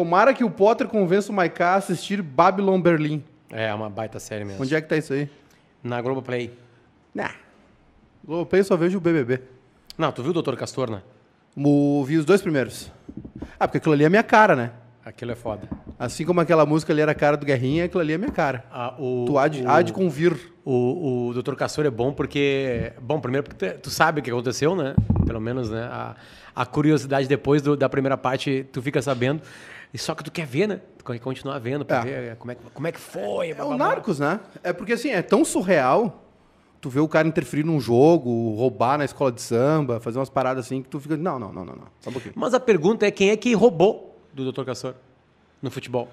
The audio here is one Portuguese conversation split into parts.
Tomara que o Potter convença o Maiká a assistir Babylon Berlim. É, uma baita série mesmo. Onde é que tá isso aí? Na Globoplay. Nah. Globopay só vejo o BBB. Não, tu viu o Doutor Castor, né? Mo- Vi os dois primeiros. Ah, porque aquilo ali é minha cara, né? Aquilo é foda. Assim como aquela música ali era a cara do Guerrinha, aquilo ali é minha cara. Ah, o, Tu há de, o, há de convir. o, o Doutor Castor é bom porque... Bom, primeiro porque tu, tu sabe o que aconteceu, né? Pelo menos, né? A, a curiosidade depois do- da primeira parte, tu fica sabendo. E só que tu quer ver, né? Tu quer continuar vendo pra É. ver como é, que- como é que foi. É o Narcos, né? É porque assim, é tão surreal tu vê o cara interferir num jogo, roubar na escola de samba, fazer umas paradas assim que tu fica. Não, não, não, não, não. Só um pouquinho. Mas a pergunta é quem é que roubou do Doutor Castor no futebol?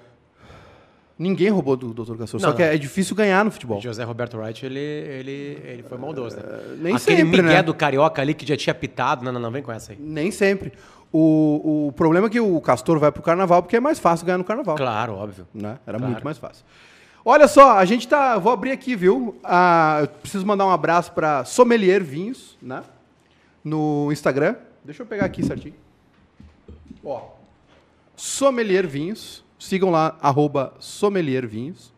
Ninguém roubou do Dr. Castor. Só Não, que é difícil ganhar no futebol. José Roberto Wright, ele, ele, ele foi maldoso, né? nem Aquele sempre, Miguel né? do Carioca ali que já tinha pitado. Não, não, não, vem com essa aí. Nem sempre. O, o problema é que o Castor vai pro carnaval porque é mais fácil ganhar no carnaval. Claro, óbvio. né? Era Claro. muito mais fácil. Olha só, a gente tá. Vou abrir aqui, viu? Ah, eu preciso mandar um abraço para Sommelier Vinhos, né? No Instagram. Deixa eu pegar aqui certinho. Ó. Sommelier Vinhos. Sigam lá, arroba Sommelier Vinhos.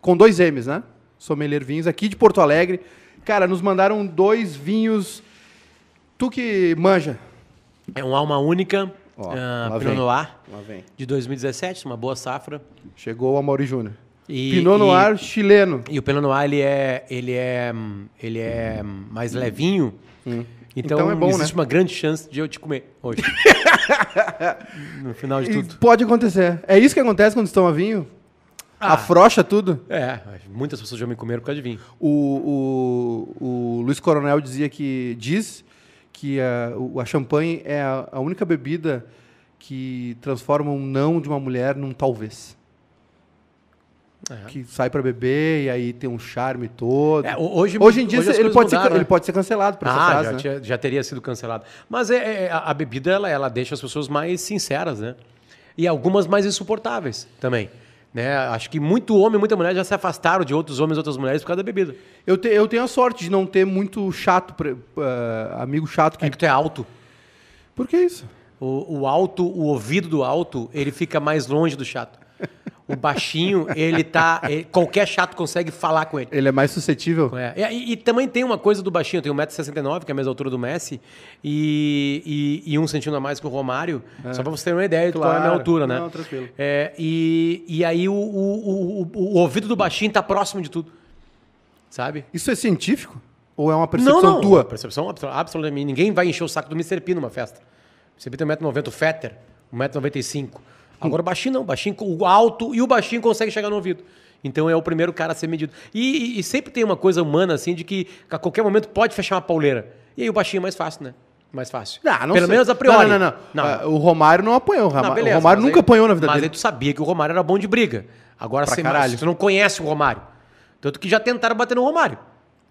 Com dois M's, né? Sommelier Vinhos, aqui de Porto Alegre. Cara, nos mandaram dois vinhos. Tu que manja. É um alma única, Ó, lá Pinot. Noir, de 2017, uma boa safra. Chegou o Amaury Júnior. E- Pinot e- Noir chileno. E o Pinot Noir, ele é, ele é, hum, ele é hum, mais levinho. Então, Então é bom, existe né? uma grande chance de eu te comer hoje. no final de E tudo. Pode acontecer. É isso que acontece quando estão a vinho? Ah. Afrouxa tudo. É, muitas pessoas já me comeram por causa de vinho. O, o, o Luiz Coronel dizia que diz que a, o- a champanhe é a, a única bebida que transforma um não de uma mulher num talvez. É. Que sai pra beber e aí tem um charme todo. É, ho- hoje, hoje em dia hoje ele, pode ser, mudaram, ele né? pode ser cancelado por essa Ah, frase, já, né? tinha- já teria sido cancelado. Mas é, é, a, a bebida, ela, ela deixa as pessoas mais sinceras, né? E algumas mais insuportáveis também. Né? Acho que muito homem e muita mulher já se afastaram de outros homens e outras mulheres por causa da bebida. Eu, te- eu tenho a sorte de não ter muito chato, ah, amigo chato que... É que tu é alto. Por que isso? O, o alto, o ouvido do alto, ele fica mais longe do chato. O baixinho, ele tá. ele- qualquer chato consegue falar com ele. Ele é mais suscetível? É, E, e também tem uma coisa do baixinho, eu tenho 1,69m, que é a mesma altura do Messi, e, e, e um centímetro a mais que o Romário, só pra você ter uma ideia de qual é a minha Claro. altura, né? Não, tranquilo. É, e, e aí o, o, o, o- ouvido do baixinho tá próximo de tudo. Sabe? Isso é científico? Ou é uma percepção não, tua? Percepção abso- absolutamente. Ninguém vai encher o saco do Mr. P numa festa. Você tem 1,90m, o Fetter, 1,95m. Agora o baixinho não, o baixinho, o alto e o baixinho consegue chegar no ouvido. Então é o primeiro cara a ser medido. E, e- e sempre tem uma coisa humana assim de que a qualquer momento pode fechar uma pauleira. E aí o baixinho é mais fácil, né? Mais fácil. Ah, não Pelo sei. menos a priori. Não, não, não. Não. Ah, O Romário não apanhou. O, Rama- Não, beleza, o Romário mas nunca aí- apanhou na vida Mas dele. aí tu sabia que o Romário era bom de briga. Agora Pra você, caralho. mas tu não conhece o Romário. Tanto que já tentaram bater no Romário.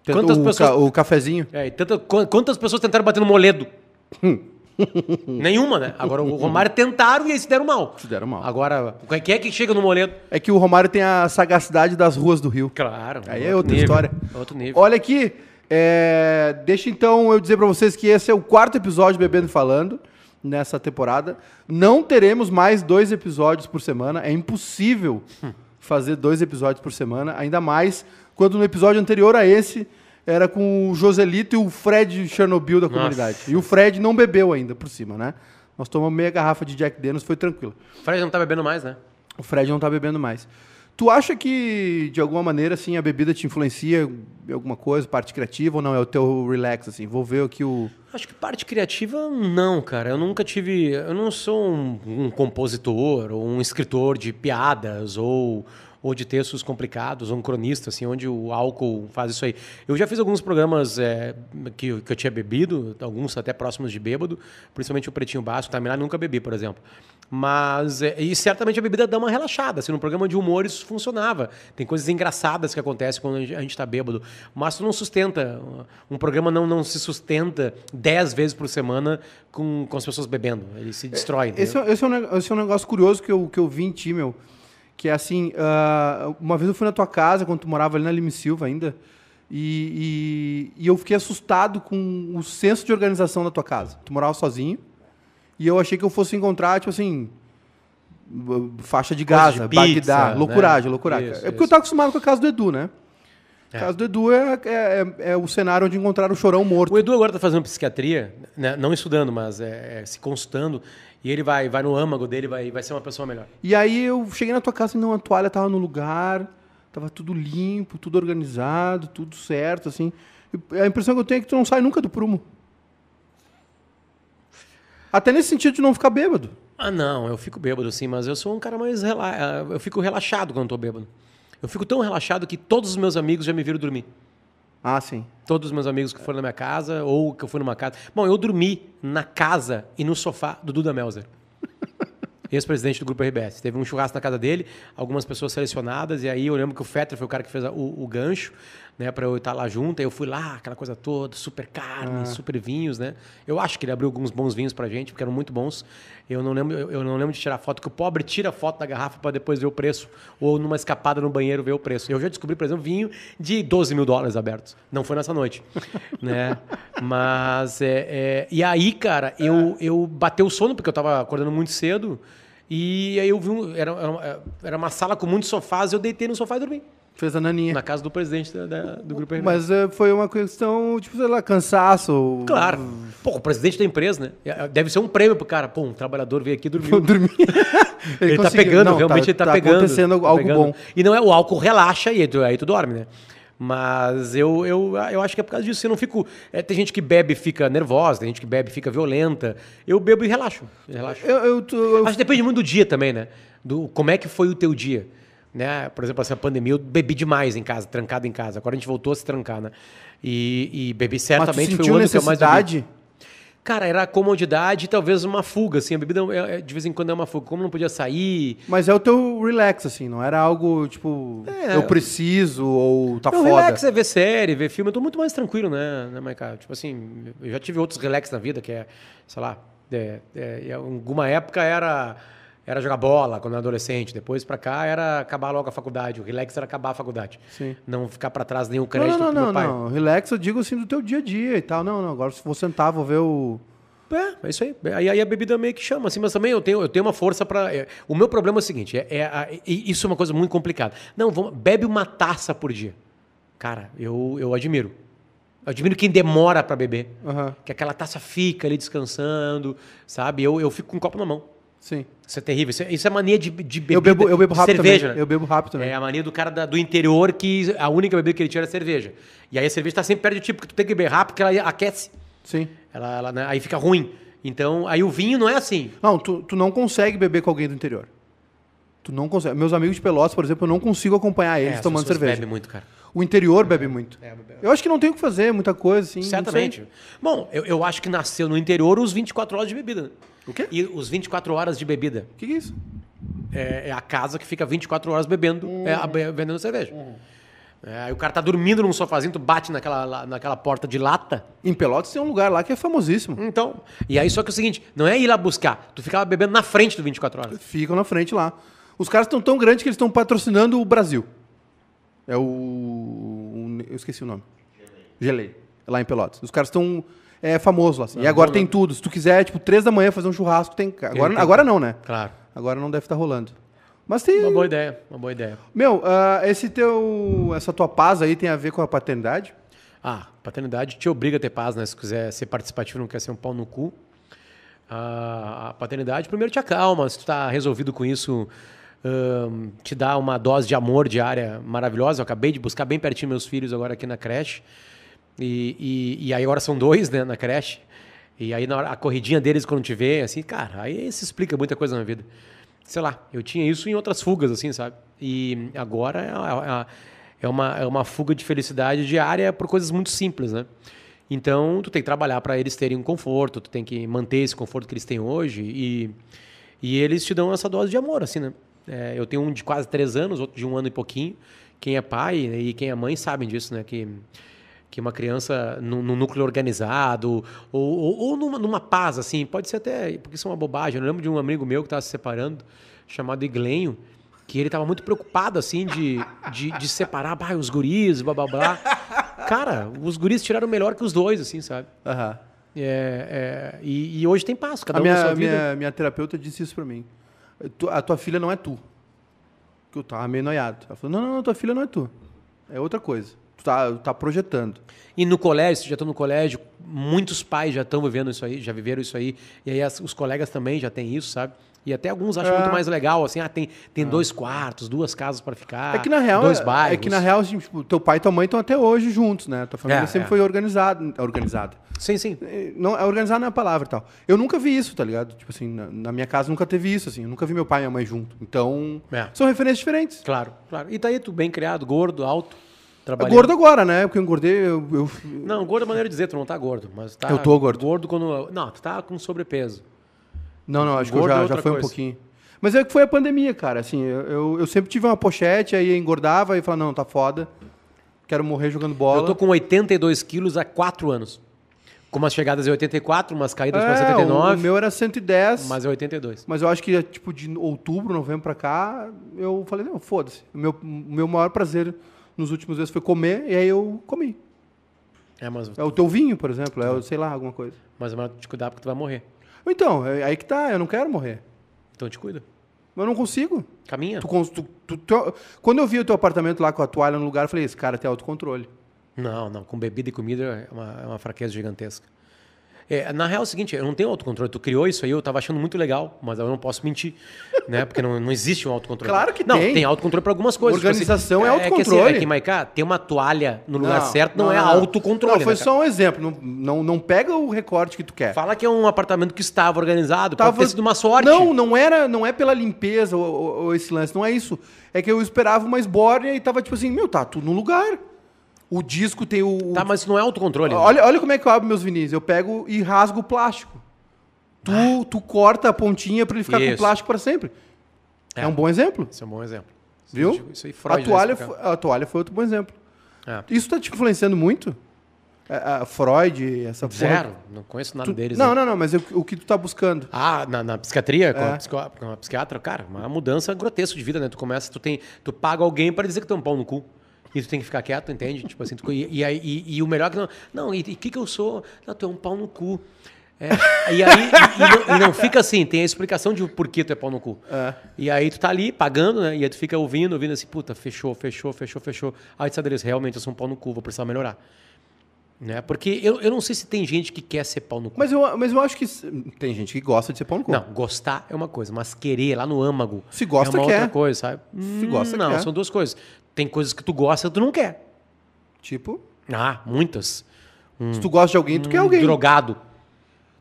Tanto Quantas o, pessoas ca- o cafezinho. é, quan- quantas pessoas tentaram bater no Moledo? Nenhuma, né? Agora o Romário tentaram e aí se deram mal. Se deram mal. Agora, quem é que chega no Moledo? É que o Romário tem a sagacidade das ruas do Rio. Claro. Aí é outra nível, história. Outro nível. Olha aqui. é, deixa então eu dizer pra vocês que esse é o quarto episódio do Bebendo e Falando nessa temporada. Não teremos mais dois episódios por semana. É impossível fazer dois episódios por semana. Ainda mais quando no episódio anterior a esse era com o Joselito e o Fred Chernobyl da comunidade. E o Fred não bebeu ainda por cima, né? Nós tomamos meia garrafa de Jack Daniels, foi tranquilo. O Fred não tá bebendo mais, né? O Fred não tá bebendo mais. Tu acha que, de alguma maneira, assim, a bebida te influencia em alguma coisa, parte criativa, ou não? É o teu relax, assim? Vou ver aqui o... Acho que parte criativa, não, cara. Eu nunca tive. Eu não sou um, um compositor ou um escritor de piadas ou, ou de textos complicados, ou um cronista, assim, onde o álcool faz isso aí. Eu já fiz alguns programas é, que, eu- que eu tinha bebido, alguns até próximos de bêbado, principalmente o Pretinho Básico, tá? Milagre nunca bebi, por exemplo. Mas, é, e certamente a bebida dá uma relaxada. Assim, no programa de humor isso funcionava. Tem coisas engraçadas que acontecem quando a gente está bêbado. Mas tu não sustenta. Um programa não, não se sustenta dez vezes por semana com, com as pessoas bebendo. Ele se destrói. Esse, é- esse, é um, neg- esse é um negócio curioso que eu, que eu vi em ti, meu. Que é assim, ah, uma vez eu fui na tua casa, quando tu morava ali na Lime Silva ainda, e, e, e eu fiquei assustado com o senso de organização da tua casa. Tu morava sozinho, e eu achei que eu fosse encontrar, tipo assim, faixa de Gaza, de pizza, Bagdá, né? loucuragem, loucuragem. Isso, é porque isso. eu tava acostumado com a casa do Edu, né? A É. casa do Edu é, é, é- é o cenário onde encontraram o chorão morto. O Edu agora está fazendo psiquiatria, né, não estudando, mas é, é, se consultando, e ele vai, vai no âmago dele, vai, vai ser uma pessoa melhor. E aí eu cheguei na tua casa e não, a toalha tava no lugar, tava tudo limpo, tudo organizado, tudo certo, assim. E a impressão que eu tenho é que tu não sai nunca do prumo. Até nesse sentido de não ficar bêbado. Ah, não, eu fico bêbado sim, mas eu sou um cara mais rela... eu fico relaxado quando estou bêbado. Eu fico tão relaxado que todos os meus amigos já me viram dormir. Ah, sim. Todos os meus amigos que foram na minha casa ou que eu fui numa casa. Bom, eu dormi na casa e no sofá do Duda Melzer. Ex-presidente do Grupo RBS. Teve um churrasco na casa dele, algumas pessoas selecionadas, e aí eu lembro que o Fetter foi o cara que fez o, o gancho, né, pra eu estar lá junto. Aí eu fui lá, aquela coisa toda, super carne, super vinhos, né? Eu acho que ele abriu alguns bons vinhos pra gente, porque eram muito bons. Eu não lembro, eu eu não lembro de tirar foto, que o pobre tira foto da garrafa para depois ver o preço, ou numa escapada no banheiro ver o preço. Eu já descobri, por exemplo, vinho de 12 mil dólares abertos. Não foi nessa noite, né? Mas, é, é, e aí, cara, eu, eu bateu o sono, porque eu tava acordando muito cedo, e aí eu vi, um, era, era uma sala com muitos sofás, eu deitei no sofá e dormi. Fez a naninha. Na casa do presidente da- da- do Grupo RBS. Mas eh, foi uma questão, tipo, sei lá, cansaço. Claro. Pô, o presidente da empresa, né? Deve ser um prêmio pro cara. Pô, um trabalhador veio aqui e dormiu. Dormir. Ele, tá conseguiu. pegando, Não, realmente ele tá, pegando. acontecendo tá algo pegando. bom. E não é o álcool relaxa e aí tu, aí tu dorme, né? Mas eu, eu, eu acho que é por causa disso. Eu não fico. é, tem gente que bebe e fica nervosa, tem gente que bebe e fica violenta. Eu bebo e relaxo. relaxo. Eu, eu, eu- Acho que depende muito do dia também, né? Do como é que foi o teu dia. Né? Por exemplo, essa pandemia, eu bebi demais em casa, trancado em casa. Agora a gente voltou a se trancar, né? E, e bebi certamente foi o ano que eu mais bebi. Cara, era comodidade e talvez uma fuga, assim. A bebida é- é- de vez em quando é uma fuga. Como não podia sair. Mas é o teu relax, assim, não era algo, tipo, É. eu preciso ou tá Não, foda. relax é ver série, ver filme. Eu tô muito mais tranquilo, né, né Maica? Tipo assim, eu já tive outros relax na vida, que é, sei lá, é, é, em alguma época era, era jogar bola quando era adolescente. Depois pra cá era acabar logo a faculdade. O relax era acabar a faculdade. Sim. Não ficar pra trás nenhum Não, crédito não, não, meu não, pai. não. Relax, eu digo assim do teu dia a dia e tal. Não, não. Agora se vou sentar, vou ver o. É, é isso aí. Aí, aí a bebida meio que chama, assim, mas também eu tenho, eu tenho uma força pra. é, o meu problema é o seguinte: é, é a- isso é uma coisa muito complicada. Não, vamos, bebe uma taça por dia. Cara, eu, eu admiro. Eu admiro quem demora pra beber. Aham, Que aquela taça fica ali descansando, sabe? Eu, eu fico com um copo na mão. Sim. Isso é terrível. Isso é, isso é mania de, de bebida. Eu bebo, eu bebo rápido cerveja, também. né? Eu bebo rápido também. É a mania do cara da- do interior que a única bebida que ele tira é cerveja. E aí a cerveja tá sempre perto de ti, porque tu tem que beber rápido, porque ela aquece. Sim. Ela, ela, né, aí fica ruim. Então, aí o vinho não é assim. Não, tu, tu não consegue beber com alguém do interior. Tu não consegue. Meus amigos de Pelotas, por exemplo, eu não consigo acompanhar eles É, tomando cerveja. bebem muito, cara. O interior bebe muito. É, bebe- Eu acho que não tem o que fazer, muita coisa, assim. não Certamente. Bom, eu, eu acho que nasceu no interior os 24 horas de bebida. O quê? E os 24 horas de bebida. O que, que é isso? É, é a casa que fica 24 horas bebendo, Uhum. é, vendendo cerveja. É, aí o cara tá dormindo num sofazinho, tu bate naquela, lá- naquela porta de lata. Em Pelotas tem um lugar lá que é famosíssimo. Então, e aí só que é o seguinte, não é ir lá buscar, tu ficava bebendo na frente do 24 horas. Ficam na frente lá. Os caras estão tão grandes que eles estão patrocinando o Brasil. É o. Eu esqueci o nome. Gelei. É lá em Pelotas. Os caras estão. É famoso lá. assim. E agora tem tudo. Se tu quiser, tipo, três da manhã fazer um churrasco, tem. Agora, agora não, né? Claro. Agora não deve estar rolando. Mas tem. Uma boa ideia, uma boa ideia. Meu, ah, esse teu. Essa tua paz aí tem a ver com a paternidade? Ah, paternidade te obriga a ter paz, né? Se quiser ser participativo, não quer ser um pau no cu. Ah, a paternidade, primeiro te acalma. Se tu tá resolvido com isso, ahn, te dá uma dose de amor diária maravilhosa. Eu acabei de buscar bem pertinho meus filhos agora aqui na creche. E, e, e aí agora são dois, né, na creche. E aí na hora, a corridinha deles quando te vê, assim, cara, aí se explica muita coisa na vida. Sei lá, eu tinha isso em outras fugas, assim, sabe? E agora é, a- é uma, é uma fuga de felicidade diária por coisas muito simples, né? Então, tu tem que trabalhar para eles terem um conforto, tu tem que manter esse conforto que eles têm hoje e, e eles te dão essa dose de amor, assim, né? É, eu tenho um de quase três anos, outro de um ano e pouquinho. Quem é pai e quem é mãe sabem disso, né? Que, que uma criança num, num núcleo organizado ou, ou, ou numa, numa paz, assim, pode ser até, porque isso é uma bobagem. Eu lembro de um amigo meu que estava se separando, chamado Iglenho, que ele estava muito preocupado, assim, de, de, de separar bah, os guris, blá, blá, blá. Cara, os guris tiraram melhor que os dois, assim, sabe? Aham. É, é, e, e hoje tem paz, cada A um minha, sua vida. minha, minha terapeuta disse isso pra mim. a tua filha não é tu. Que eu tava meio noiado. Ela falou, não, não, não, tua filha não é tu. É outra coisa. Tá, tá projetando. E no colégio, já estão no colégio, muitos pais já estão vivendo isso aí, já viveram isso aí. E aí as- os colegas também já têm isso, sabe? E até alguns acham É. muito mais legal, assim, ah, tem, tem dois quartos, duas casas para ficar. é que na real, dois é, bairros. é que na real, assim, tipo, teu pai e tua mãe estão até hoje juntos, né? Tua família É, sempre é. foi organizada. Organizada. Sim, sim. É, Não, é organizar não é a palavra e tal. Eu nunca vi isso, tá ligado? Tipo assim, na, na minha casa nunca teve isso, assim. Eu nunca vi meu pai e minha mãe junto. Então, É. são referências diferentes. Claro, claro. E daí tu bem criado, gordo, alto, É trabalhando. gordo agora, né? Porque eu engordei, eu, eu- Não, gordo é maneira de dizer, tu não tá gordo, mas tá Eu tô gordo. Gordo quando não, tu tá com sobrepeso. Não, não, acho que eu Gordo é já, já foi um coisa. pouquinho. Mas é que foi a pandemia, cara. Assim, eu, eu, eu sempre tive uma pochete, aí engordava e falava, não, tá foda. Quero morrer jogando bola. Eu tô com 82 quilos há 4 anos. Com umas chegadas em 84, umas caídas para é, 79, o meu era 110. mas é 82. Mas eu acho que, tipo, de outubro, novembro pra cá, eu falei, não, foda-se. O meu, o meu maior prazer nos últimos dias foi comer, e aí eu comi. É, mas, É o teu vinho, por exemplo, é, o, sei lá, alguma coisa. mas é melhor te cuidar porque tu vai morrer. Então, é aí que tá, eu não quero morrer. Então te cuida. Mas eu não consigo. Caminha. Tu- tu- tu- quando eu vi o teu apartamento lá com a toalha no lugar, eu falei, esse cara tem autocontrole. Não, não. Com bebida e comida é uma, é uma fraqueza gigantesca. É, na real é o seguinte, eu não tenho autocontrole. Tu criou isso aí, eu tava achando muito legal, mas eu não posso mentir, né? Porque não, não existe um autocontrole. Claro que não, tem. tem autocontrole para algumas coisas. Tipo Organização é É que, autocontrole. assim, é que Maiká, ter uma toalha no lugar certo não, é autocontrole. Não, foi né, só um exemplo. Não, não, não pega o recorte que tu quer. Fala que é um apartamento que estava organizado, Tava- pode ter sido uma sorte. Não, não era, não é pela limpeza ou, ou- ou esse lance, não é isso. É que eu esperava uma esbórnia e tava tipo assim, meu, tá tudo no lugar. O disco tem o. Tá, mas isso não é autocontrole. olha, olha como é que eu abro meus vinis. Eu pego e rasgo o plástico. Tu, tu corta a pontinha pra ele ficar com Ah. Isso. plástico pra sempre. É. É. um bom exemplo. Isso é um bom exemplo. Isso- Viu? Isso aí A Freud já toalha, foi, a toalha foi outro bom exemplo. É. Isso tá te influenciando muito? A, a Freud, essa porra- Zero. Não conheço nada Tu- deles. não, né? não, não, mas o, o que tu tá buscando? Ah, na, na psiquiatria, com, É. a psico- com a psiquiatra, cara, uma mudança grotesca de vida, né? Tu começa, tu tem, tu paga alguém para dizer que é um pau no cu. E tu tem que ficar quieto, entende? Tipo assim, tu- e, e, e- e o melhor que não. Não, e o que, que eu sou? Não, tu é um pau no cu. É, e aí, e, e não, e não fica assim, tem a explicação de por que tu é pau no cu. É. E aí tu tá ali pagando, né? E aí tu fica ouvindo, ouvindo assim, puta, fechou, fechou, fechou, fechou. Aí tu sabe, realmente eu sou um pau no cu, vou precisar melhorar. Né? Porque eu, eu não sei se tem gente que quer ser pau no cu. Mas eu, mas eu acho que tem gente que gosta de ser pão no cu. Não, gostar é uma coisa, mas querer lá no âmago Se gosta, é uma quer. outra coisa, sabe? Se gosta, não, quer. são duas coisas. Tem coisas que tu gosta e tu não quer. Tipo, Ah, muitas. se tu gosta de alguém, tu quer alguém. Drogado.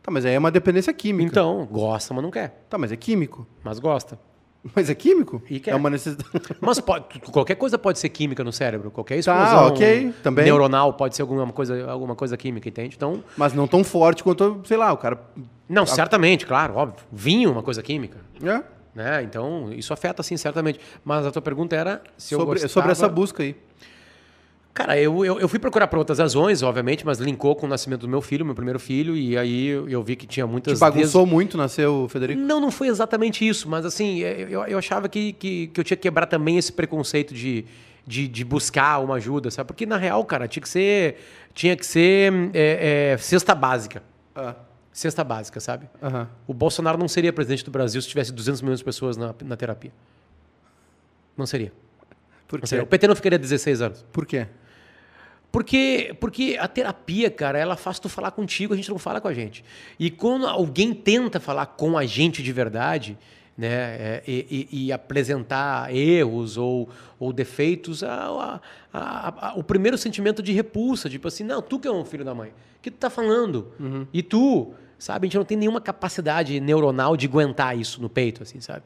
Tá, mas aí é uma dependência química. Então, gosta, mas não quer. Tá, mas é químico. Mas gosta. Mas é químico? E quer. É uma necessidade. Mas pode- qualquer coisa pode ser química no cérebro. Qualquer Tá, explosão ok, também. neuronal pode ser alguma coisa, alguma coisa química, entende? Então, mas não tão forte quanto, sei lá, o cara. não, certamente, claro, óbvio. Vinho é uma coisa química. É, Né? Então, isso afeta, sim, certamente. Mas a tua pergunta era se eu sobre, gostava... sobre essa busca aí. Cara, eu, eu, eu fui procurar por outras razões, obviamente, mas linkou com o nascimento do meu filho, meu primeiro filho, e aí eu, eu vi que tinha muitas... Te bagunçou muito, nasceu o Federico? Não, não foi exatamente isso, mas assim, eu, eu achava que, que, que eu tinha que quebrar também esse preconceito de, de, de buscar uma ajuda, sabe? Porque na real, cara, tinha que ser, tinha que ser é, é, cesta básica. Ah, Cesta básica, sabe? aham. O Bolsonaro não seria presidente do Brasil se tivesse 200 milhões de pessoas na, na terapia. Não seria. Por quê? seria. O PT não ficaria 16 anos. Por quê? Porque, porque a terapia, cara, ela faz tu falar contigo, a gente não fala com a gente. E quando alguém tenta falar com a gente de verdade, né, é, e, e- apresentar erros ou, ou defeitos, a- a- a- o primeiro sentimento de repulsa, tipo assim, não, tu que é um filho da mãe, o que tu tá falando? E tu, sabe, a gente não tem nenhuma capacidade neuronal de aguentar isso no peito, assim, sabe?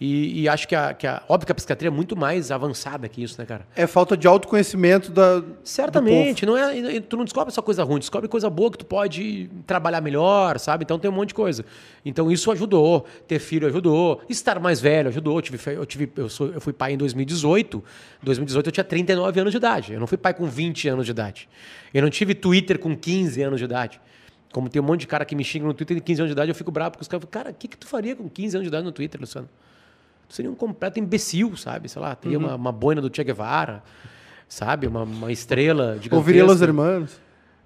E, e acho que a, que a. Óbvio que a psiquiatria é muito mais avançada que isso, né, cara? É falta de autoconhecimento da. Certamente, não é, tu não descobre só coisa ruim, descobre coisa boa que tu pode trabalhar melhor, sabe? Então tem um monte de coisa. Então isso ajudou, ter filho ajudou, estar mais velho ajudou. Eu tive, eu tive eu, sou, eu fui pai em 2018. Em 2018 eu tinha 39 anos de idade. Eu não fui pai com 20 anos de idade. Eu não tive Twitter com 15 anos de idade. Como tem um monte de cara que me xinga no Twitter de 15 anos de idade, eu fico bravo porque os caras falam, cara, o que, que tu faria com 15 anos de idade no Twitter, Luciano? Tu seria um completo imbecil, sabe? Sei lá, teria Uhum. uma, uma boina do Che Guevara, sabe? Uma, uma estrela de Ouviria Los Hermanos.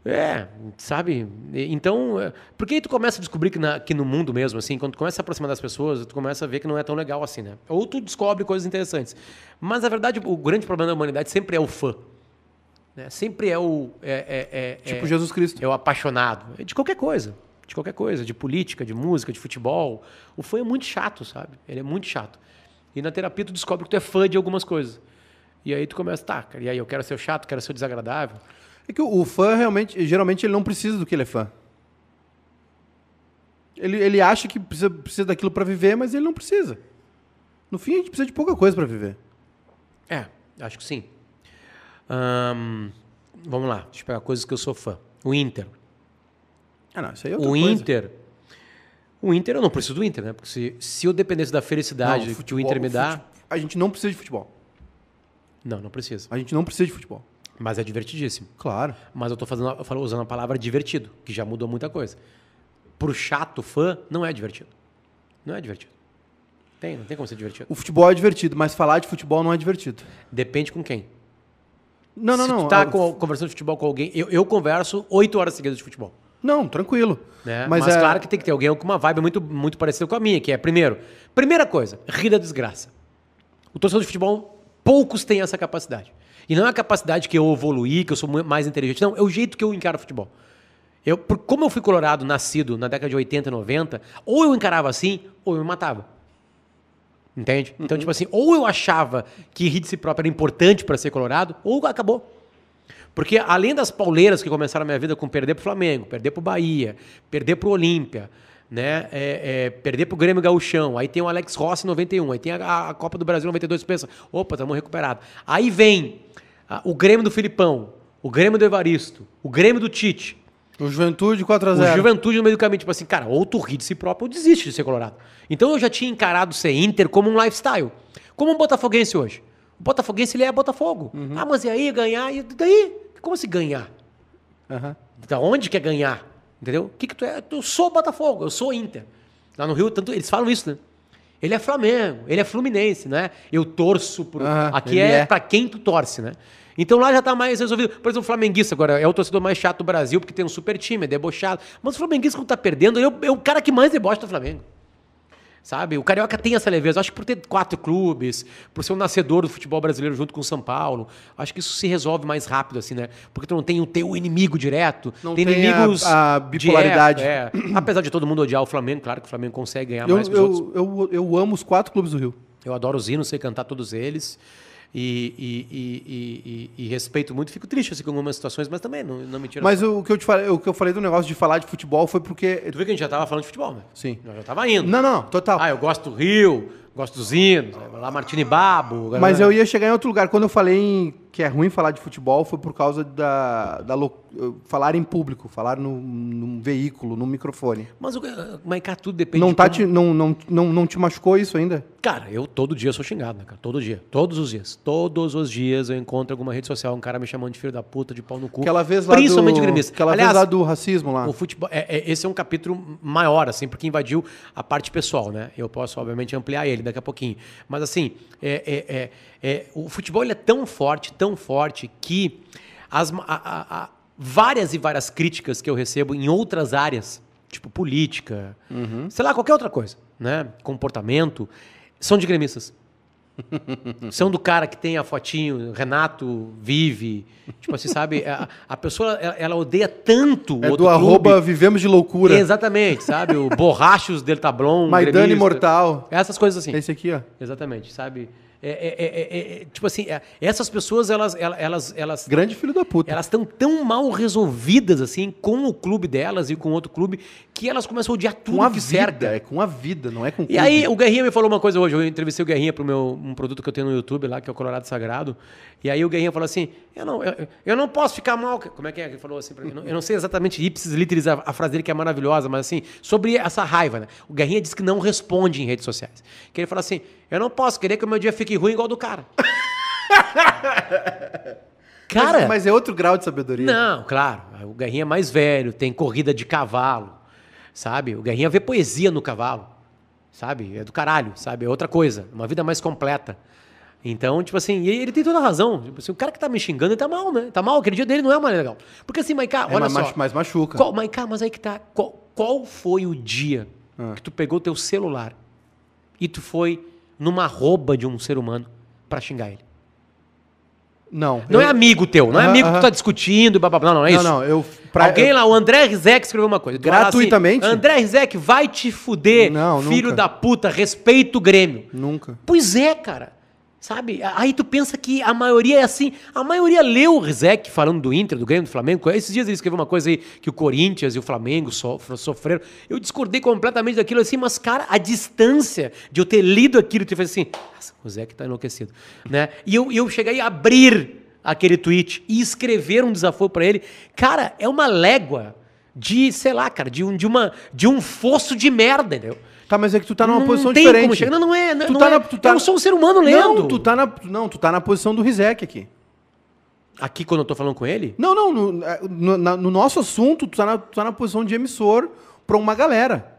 É, sabe? Então, é, porque aí tu começa a descobrir que, na- que no mundo mesmo, assim, quando tu começa a se aproximar das pessoas, tu começa a ver que não é tão legal assim, né? Ou tu descobre coisas interessantes. Mas, na verdade, o grande problema da humanidade sempre é o fã. Né? Sempre é o... É, é- é- Tipo é- Jesus Cristo. é o apaixonado. É De qualquer coisa. De qualquer coisa. De política, de música, de futebol. O fã é muito chato, sabe? Ele é muito chato. E na terapia tu descobre que tu é fã de algumas coisas. E aí tu começa, tá, cara, e aí eu quero ser o chato, quero ser o desagradável. É que o, o fã realmente, geralmente, ele não precisa do que ele é fã. Ele, ele acha que precisa, precisa daquilo pra viver, mas ele não precisa. No fim, a gente precisa de pouca coisa pra viver. É, acho que sim. Vamos lá, deixa eu pegar coisas que eu sou fã. O Inter. Ah, não, isso aí é outra O coisa. Inter. O Inter, eu não preciso do Inter, né? Porque se, se eu dependesse da felicidade Não, que o futebol- Inter me dá. fute- A gente não precisa de futebol. Não, não precisa. A gente não precisa de futebol. Mas é divertidíssimo. Claro. Mas eu tô fazendo, eu falo- usando a palavra divertido, que já mudou muita coisa. Pro chato fã, não é divertido. Não é divertido. Tem, não tem como ser divertido. O futebol é divertido, mas falar de futebol não é divertido. Depende com quem. Não, não, Se não. tu tá co- conversando de futebol com alguém, eu, eu converso oito horas seguidas de futebol. Não, tranquilo. né? Mas, Mas, é... claro que tem que ter alguém com uma vibe muito, muito parecida com a minha, que é, primeiro, primeira coisa, rir da desgraça. O torcedor de futebol, poucos têm essa capacidade. E não é a capacidade que eu evoluí, que eu sou mais inteligente, não, é o jeito que eu encaro o futebol. Eu, por- como eu fui colorado, nascido na década de 80 e 90, ou eu encarava assim, ou eu me matava. Entende? Então, tipo assim, ou eu achava que rir de si próprio era importante para ser colorado, ou acabou. Porque além das pauleiras que começaram a minha vida com perder pro Flamengo, perder pro Bahia, perder pro Olímpia, né? É, é, perder pro Grêmio Gauchão, aí tem o Alex Rossi em 91, aí tem a, a Copa do Brasil 92, tu pensa, opa, estamos recuperados. Aí vem ah, o Grêmio do Filipão, o Grêmio do Evaristo, o Grêmio do Tite, O Juventude 4 a o 0 Juventude no meio do caminho, tipo assim, cara, ou tu ri de si próprio ou desiste de ser colorado. Então eu já tinha encarado ser Inter como um lifestyle. Como um botafoguense hoje. O botafoguense, ele é Botafogo. Ah, mas e aí, ganhar? E daí? Como se ganhar? Aham. Da onde quer ganhar? Entendeu? O que que tu é? Eu sou Botafogo, eu sou Inter. Lá no Rio, tanto, eles falam isso, né? Ele é Flamengo, ele é Fluminense, né? Eu torço pro... Aham, Aqui é, é. pra quem tu torce, né? Então lá já tá mais resolvido. Por exemplo, o flamenguista agora é o torcedor mais chato do Brasil, porque tem um super time, é debochado. Mas o flamenguista, quando tá perdendo, é o, é o cara que mais debocha do Flamengo. Sabe? O Carioca tem essa leveza. Acho que por ter quatro clubes, por ser um nascedor do futebol brasileiro junto com o São Paulo, acho que isso se resolve mais rápido, assim, né? Porque tu não tem o teu inimigo direto. Não tem, tem a- inimigos. a bipolaridade. direto, é. Apesar de todo mundo odiar o Flamengo, claro que o Flamengo consegue ganhar Eu, mais que os outros. eu, eu, eu amo os quatro clubes do Rio. Eu adoro os hinos, sei cantar todos eles. E, e- e- respeito muito. Fico triste assim, com algumas situações, mas também não, não me tira. Mas o, que eu te falei, o que eu falei do negócio de falar de futebol foi porque. Tu viu que a gente já tava falando de futebol, né? Sim. Nós já tava indo. Não, não, total. Ah, eu gosto do Rio, gosto dos hinos, né? lá Martini Babo. Mas galera- eu ia chegar em outro lugar. Quando eu falei em- que é ruim falar de futebol, foi por causa da, da lo- falar em público, falar no, num veículo, num microfone. Mas, o- mas cara, tudo depende Não, de tá como- te, não, não, não, não te machucou isso ainda? Cara, eu todo dia sou xingado, né, cara? Todo dia. Todos os dias. Todos os dias eu encontro alguma rede social um cara me chamando de filho da puta, de pau no cu. Aquela vez lá Principalmente do, gremista. Aquela Aliás, vez lá do racismo lá. O futebol, é- é- esse é um capítulo maior, assim, porque invadiu a parte pessoal, né? Eu posso, obviamente, ampliar ele daqui a pouquinho. Mas, assim, é- é- é- é- o futebol ele é tão forte, tão forte, que as, a- a- a- várias e várias críticas que eu recebo em outras áreas, tipo política, sei lá, qualquer outra coisa, né? Comportamento, são de gremistas. São do cara que tem a fotinho, Renato vive. Tipo assim, sabe? A, a pessoa, ela, ela odeia tanto o É outro do arroba clube. Vivemos de Loucura. Exatamente, sabe? O Borrachos del Tablon. Maidana. Imortal. Essas coisas assim. Esse aqui, ó. Exatamente, sabe? É, é- é- é- é- tipo assim, é, essas pessoas, elas, elas, elas, elas Grande filho da puta. elas estão tão mal resolvidas assim com o clube delas e com outro clube que elas começam a odiar tudo com a que vida. cerca. É com a vida, não é com E aí, o Guerrinha me falou uma coisa hoje. Eu entrevistei o Guerrinha meu um produto que eu tenho no YouTube lá, que é o Colorado Sagrado. E aí o Guerrinha falou assim: Eu não, eu, eu não posso ficar mal. Como é que é? Ele falou assim pra mim. Eu não, sei exatamente ipsis literis a, a frase dele que é maravilhosa, mas assim, sobre essa raiva, né? O Guerrinha disse que não responde em redes sociais. Que ele fala assim: Eu não posso querer que o meu dia fique ruim igual do cara. cara. Mas, mas é outro grau de sabedoria. Não, claro. O Guerrinha é mais velho, tem corrida de cavalo, sabe? O Guerrinha vê poesia no cavalo, sabe? É do caralho, sabe? É outra coisa, uma vida mais completa. Então, tipo assim, ele tem toda a razão. Tipo assim, o cara que tá me xingando, ele tá mal, né? Tá mal, aquele dia dele não é mais legal. Porque assim, Maiká, É, olha mas, só. mas- machuca. Qual, Maiká, mas aí que tá. Qual, qual foi o dia Ah. que tu pegou teu celular e tu foi numa rouba de um ser humano pra xingar ele? Não. Não eu- é amigo teu, não é Aham, amigo que tu tá discutindo, blá, blá, blá, não, é Não, isso. não, eu. pra- Alguém lá, o André Rizek escreveu uma coisa. Fala Gratuitamente? Assim, André Rizek, vai te fuder, Não, filho nunca. da puta, respeita o Grêmio. Nunca. Pois é, cara. Sabe? Aí tu pensa que a maioria é assim. A maioria leu o Rizek falando do Inter, do Grêmio, do Flamengo. Esses dias ele escreveu uma coisa aí que o Corinthians e o Flamengo sof- sofreram. Eu discordei completamente daquilo assim, mas, cara, a distância de eu ter lido aquilo, tu fez assim, o Rizek tá enlouquecido. Né? E eu, eu cheguei a abrir aquele tweet e escrever um desafio pra ele. Cara, é uma légua de, sei lá, cara, de um, de uma, de um fosso de merda, entendeu? Tá, mas é que tu tá numa Não posição tem diferente. como chegar. Não, não é. Não, Tu não tá é. na- tu tá- Eu sou um ser humano lendo. Não, tu tá na, não, tu tá na posição do Rizek aqui. Aqui quando eu tô falando com ele? Não, não, no, é, no- na- no nosso assunto, tu tá, na, tu tá na posição de emissor pra uma galera.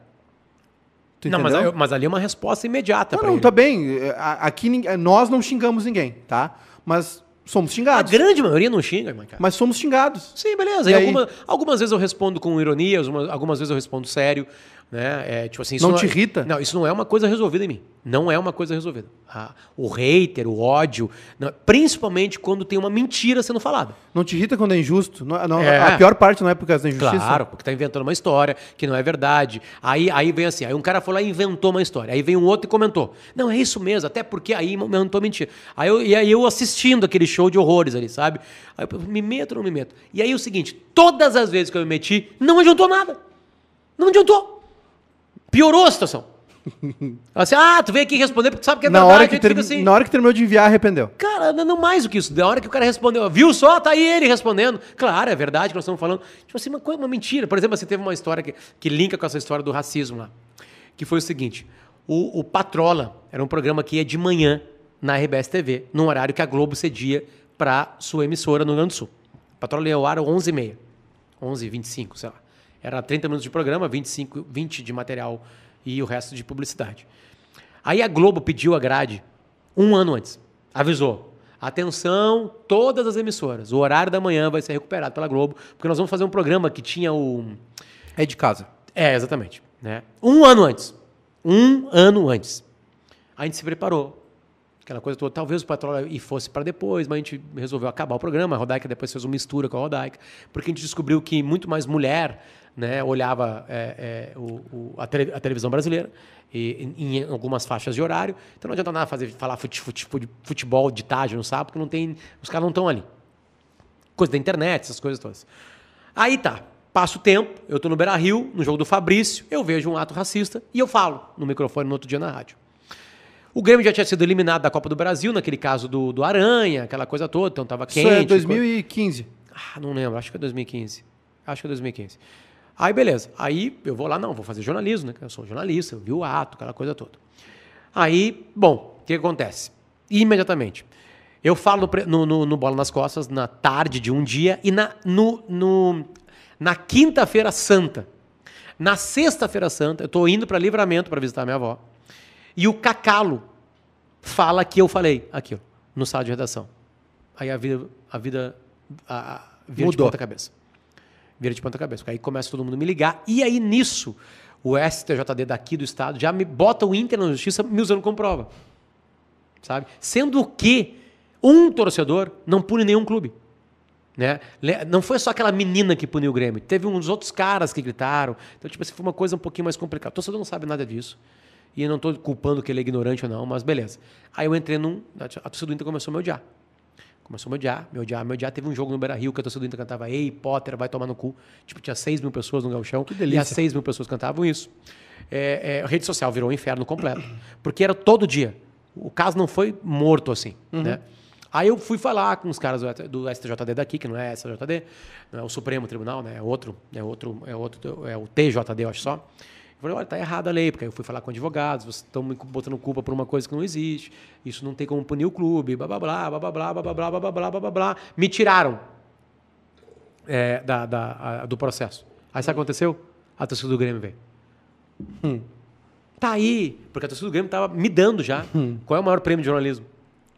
Tu não, mas, mas ali é uma resposta imediata Não, pra não, ele. tá bem. É, a- Aqui é, nós não xingamos ninguém, tá? Mas somos A xingados. grande maioria não xinga, cara. Mas somos xingados. Sim, beleza. E E alguma- algumas vezes eu respondo com ironia, algumas, algumas vezes eu respondo sério. Né? É, tipo assim, isso Não te irrita? Não, isso não é uma coisa resolvida em mim. Não é uma coisa resolvida. Ah, o hater, o ódio, não- principalmente quando tem uma mentira sendo falada. Não te irrita quando é injusto? Não- não, É. A pior parte não é por causa da injustiça. Claro, porque tá inventando uma história que não é verdade. Aí, aí vem assim, aí um cara foi lá e inventou uma história. Aí vem um outro e comentou. Não, é isso mesmo, até porque aí inventou mentira. Aí eu, e aí eu assistindo aquele show de horrores ali, sabe? Aí eu me meto ou não me meto? E aí o seguinte, todas as vezes que eu me meti, não adiantou nada. Não adiantou. Piorou a situação. Assim, ah, tu veio aqui responder porque tu sabe que é na, verdade. hora que ter- assim, na hora que terminou de enviar, arrependeu. Cara, não mais do que isso. Da hora que o cara respondeu, viu só? Tá aí ele respondendo. Claro, é verdade que nós estamos falando. Tipo assim, uma, coisa, uma mentira. Por exemplo, você teve uma história que, que linka com essa história do racismo lá. Que foi o seguinte: o, o Patrola era um programa que ia de manhã na RBS TV, num horário que a Globo cedia para sua emissora no Rio Grande do Sul. O Patrola ia ao ar às 11h30. 11h25, sei lá. Era 30 minutos de programa, 25, 20 de material e o resto de publicidade. Aí a Globo pediu a grade um ano antes. Avisou. Atenção, todas as emissoras. O horário da manhã vai ser recuperado pela Globo, porque nós vamos fazer um programa que tinha o. É de casa. É, exatamente. Né? Um ano antes. Um ano antes. A gente se preparou. Aquela coisa toda. Talvez o Patrola e fosse para depois, mas a gente resolveu acabar o programa. A Rodaica depois fez uma mistura com a Rodaica, porque a gente descobriu que muito mais mulher né, olhava é, é, o- o- a, tele- a televisão brasileira e, em, em algumas faixas de horário. Então não adianta nada fazer, falar fute- fute- fute- futebol de tarde no sábado, porque não tem, os caras não estão ali. Coisa da internet, essas coisas todas. Aí tá. Passa o tempo, eu tô no Beira Rio, no jogo do Fabrício, eu vejo um ato racista e eu falo no microfone no outro dia na rádio. O Grêmio já tinha sido eliminado da Copa do Brasil, naquele caso do, do Aranha, aquela coisa toda, então tava quente. Isso é coisa- 2015. ah, não lembro, acho que é 2015. Acho que é 2015. Aí, beleza. Aí eu vou lá, não, vou fazer jornalismo, né? Eu sou jornalista, eu vi o ato, aquela coisa toda. Aí, bom, o que acontece? Imediatamente. Eu falo no no, no- Bola nas Costas na tarde de um dia e na, no, no- na quinta-feira santa. Na sexta-feira santa, eu tô indo para livramento para visitar minha avó. E o Cacalo fala que eu falei aquilo no sala de redação. Aí a vida, a vida a, a, vira de Mudou. ponta cabeça. Vira de ponta cabeça. Aí começa todo mundo me ligar. E aí nisso, o STJD daqui do estado já me bota o Inter na justiça me usando como prova. Sabe? Sendo que um torcedor não pune nenhum clube. Né? Não foi só aquela menina que puniu o Grêmio, teve uns outros caras que gritaram. Então, tipo assim, foi uma coisa um pouquinho mais complicada. O torcedor não sabe nada disso. E eu não estou culpando que ele é ignorante ou não, mas beleza. Aí eu entrei num. A torcida do Inter começou a me odiar. Começou a me odiar, me odiar, me odiar. Teve um jogo no Beira Rio que a torcida do Inter cantava Ei, Potter, vai tomar no cu. Tipo, tinha 6 mil pessoas no Galchão. Que delícia. E as 6 mil pessoas cantavam isso. É, é, a rede social virou um inferno completo. Porque era todo dia. O caso não foi morto assim, né? Aí eu fui falar com os caras do, do STJD daqui, que não é STJD, não é o Supremo Tribunal, né? É outro, é outro, é outro, é o TJD, eu acho só. Eu falei, olha, tá errada a lei, porque aí eu fui falar com advogados, vocês estão me botando culpa por uma coisa que não existe, isso não tem como punir o clube, blá blá blá, blá blá blá, blá blá blá, blá blá blá. Me tiraram é, da, da- a- do processo. Aí sabe o que aconteceu? A torcida do Grêmio veio. Tá aí, porque a torcida do Grêmio tava me dando já. Qual é o maior prêmio de jornalismo?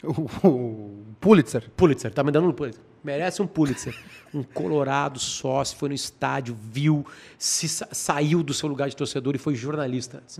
O, o Pulitzer. Pulitzer, tá me dando um Pulitzer. Merece um Pulitzer. Um colorado sócio, foi no estádio, viu, se sa- saiu do seu lugar de torcedor e foi jornalista. antes.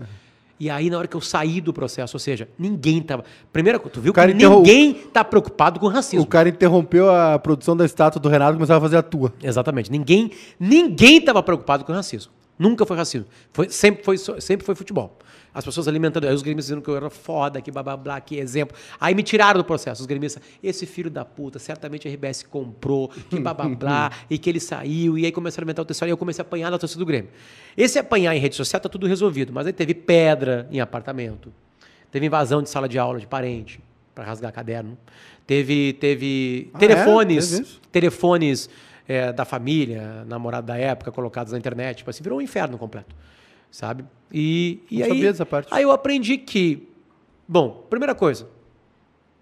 E aí, na hora que eu saí do processo, ou seja, ninguém tava. Primeira coisa, tu viu que cara interrom- ninguém tá preocupado com racismo. O cara interrompeu a produção da estátua do Renato e começava a fazer a tua. Exatamente. Ninguém ninguém estava preocupado com racismo. Nunca foi racismo. Foi, sempre, foi, sempre foi futebol. As pessoas alimentando. Aí os gremistas dizendo que eu era foda, que blá blá blá, que exemplo. Aí me tiraram do processo. Os gremistas, esse filho da puta, certamente a RBS comprou, que blá blá blá, e que ele saiu. E aí começaram a alimentar o texto. E eu comecei a apanhar na torcida do Grêmio. Esse apanhar em rede social tá tudo resolvido. Mas aí teve pedra em apartamento. Teve invasão de sala de aula de parente para rasgar caderno. Teve, teve Ah, é? telefones Teve isso? telefones é, da família, namorado da época, colocados na internet. Tipo assim, virou um inferno completo. Sabe? E, e Não aí, sabia dessa parte. aí eu aprendi que. Bom, primeira coisa.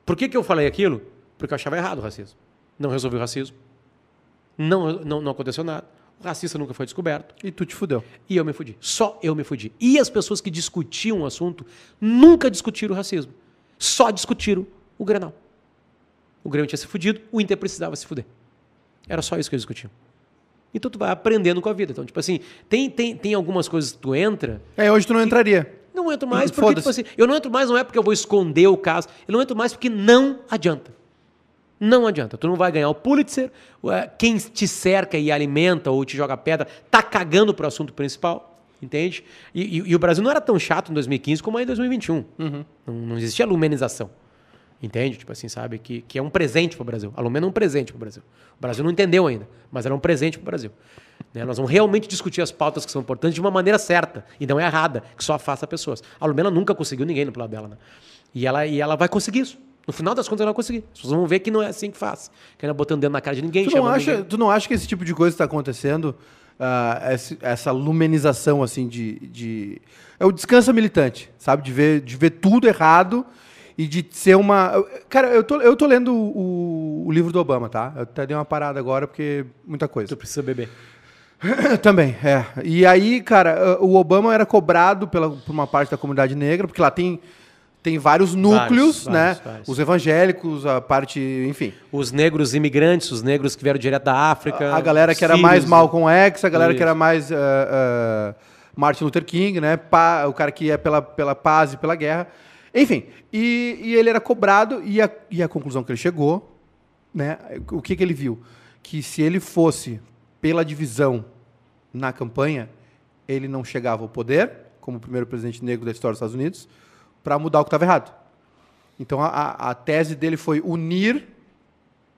Por que, que eu falei aquilo? Porque eu achava errado o racismo. Não resolvi o racismo. Não, não, não aconteceu nada. O racista nunca foi descoberto. E tu te fudeu. E eu me fudi. Só eu me fudi. E as pessoas que discutiam o assunto nunca discutiram o racismo. Só discutiram o Grenal. O Grêmio tinha se fudido, o Inter precisava se fuder. Era só isso que eles discutiam. Então tu vai aprendendo com a vida. Então, tipo assim, tem, tem, tem algumas coisas que tu entra, É, hoje tu não entraria. não entro mais porque, tipo assim, eu não entro mais não é porque eu vou esconder o caso, eu não entro mais porque não adianta. Não adianta. Tu não vai ganhar o Pulitzer, ué, quem te cerca e alimenta ou te joga pedra tá cagando pro assunto principal, entende? E, e- e o Brasil não era tão chato em 2015 como é em 2021. Não, não existia lumenização. Entende? Tipo assim, sabe? Que, que é um presente pro Brasil. A Lumena é um presente pro Brasil. O Brasil não entendeu ainda, mas era um presente pro Brasil. Né? Nós vamos realmente discutir as pautas que são importantes de uma maneira certa e não errada, que só afasta pessoas. A Lumena nunca conseguiu ninguém no plano dela, né? E ela, e ela vai conseguir isso. No final das contas, ela vai conseguir. As pessoas vão ver que não é assim que faz. Que ela botando dedo na cara de ninguém, Tu não, acha, ninguém. tu não acha que esse tipo de coisa está acontecendo? esse- essa lumenização, assim, de, de. É o descansa militante, sabe? De ver, de ver tudo errado e de ser uma. Cara, eu tô, eu tô lendo o, o livro do Obama, tá? Eu até dei uma parada agora porque muita coisa. Tu precisa beber. Também, é. E aí, cara, o Obama era cobrado pela, por uma parte da comunidade negra, porque lá tem, tem vários núcleos, Vários, né? vários, vários. Os evangélicos, a parte, enfim. Os negros imigrantes, os negros que vieram direto da África. A galera os que era filhos, mais Malcolm X, a galera que Isso. era mais ah, ah, Martin Luther King, né? Pa- o cara que ia pela, pela paz e pela guerra. Enfim, e, e ele era cobrado, e a, e a conclusão que ele chegou, né? O que, que ele viu? Que se ele fosse pela divisão na campanha, ele não chegava ao poder, como o primeiro presidente negro da história dos Estados Unidos, para mudar o que estava errado. Então a- a, tese dele foi unir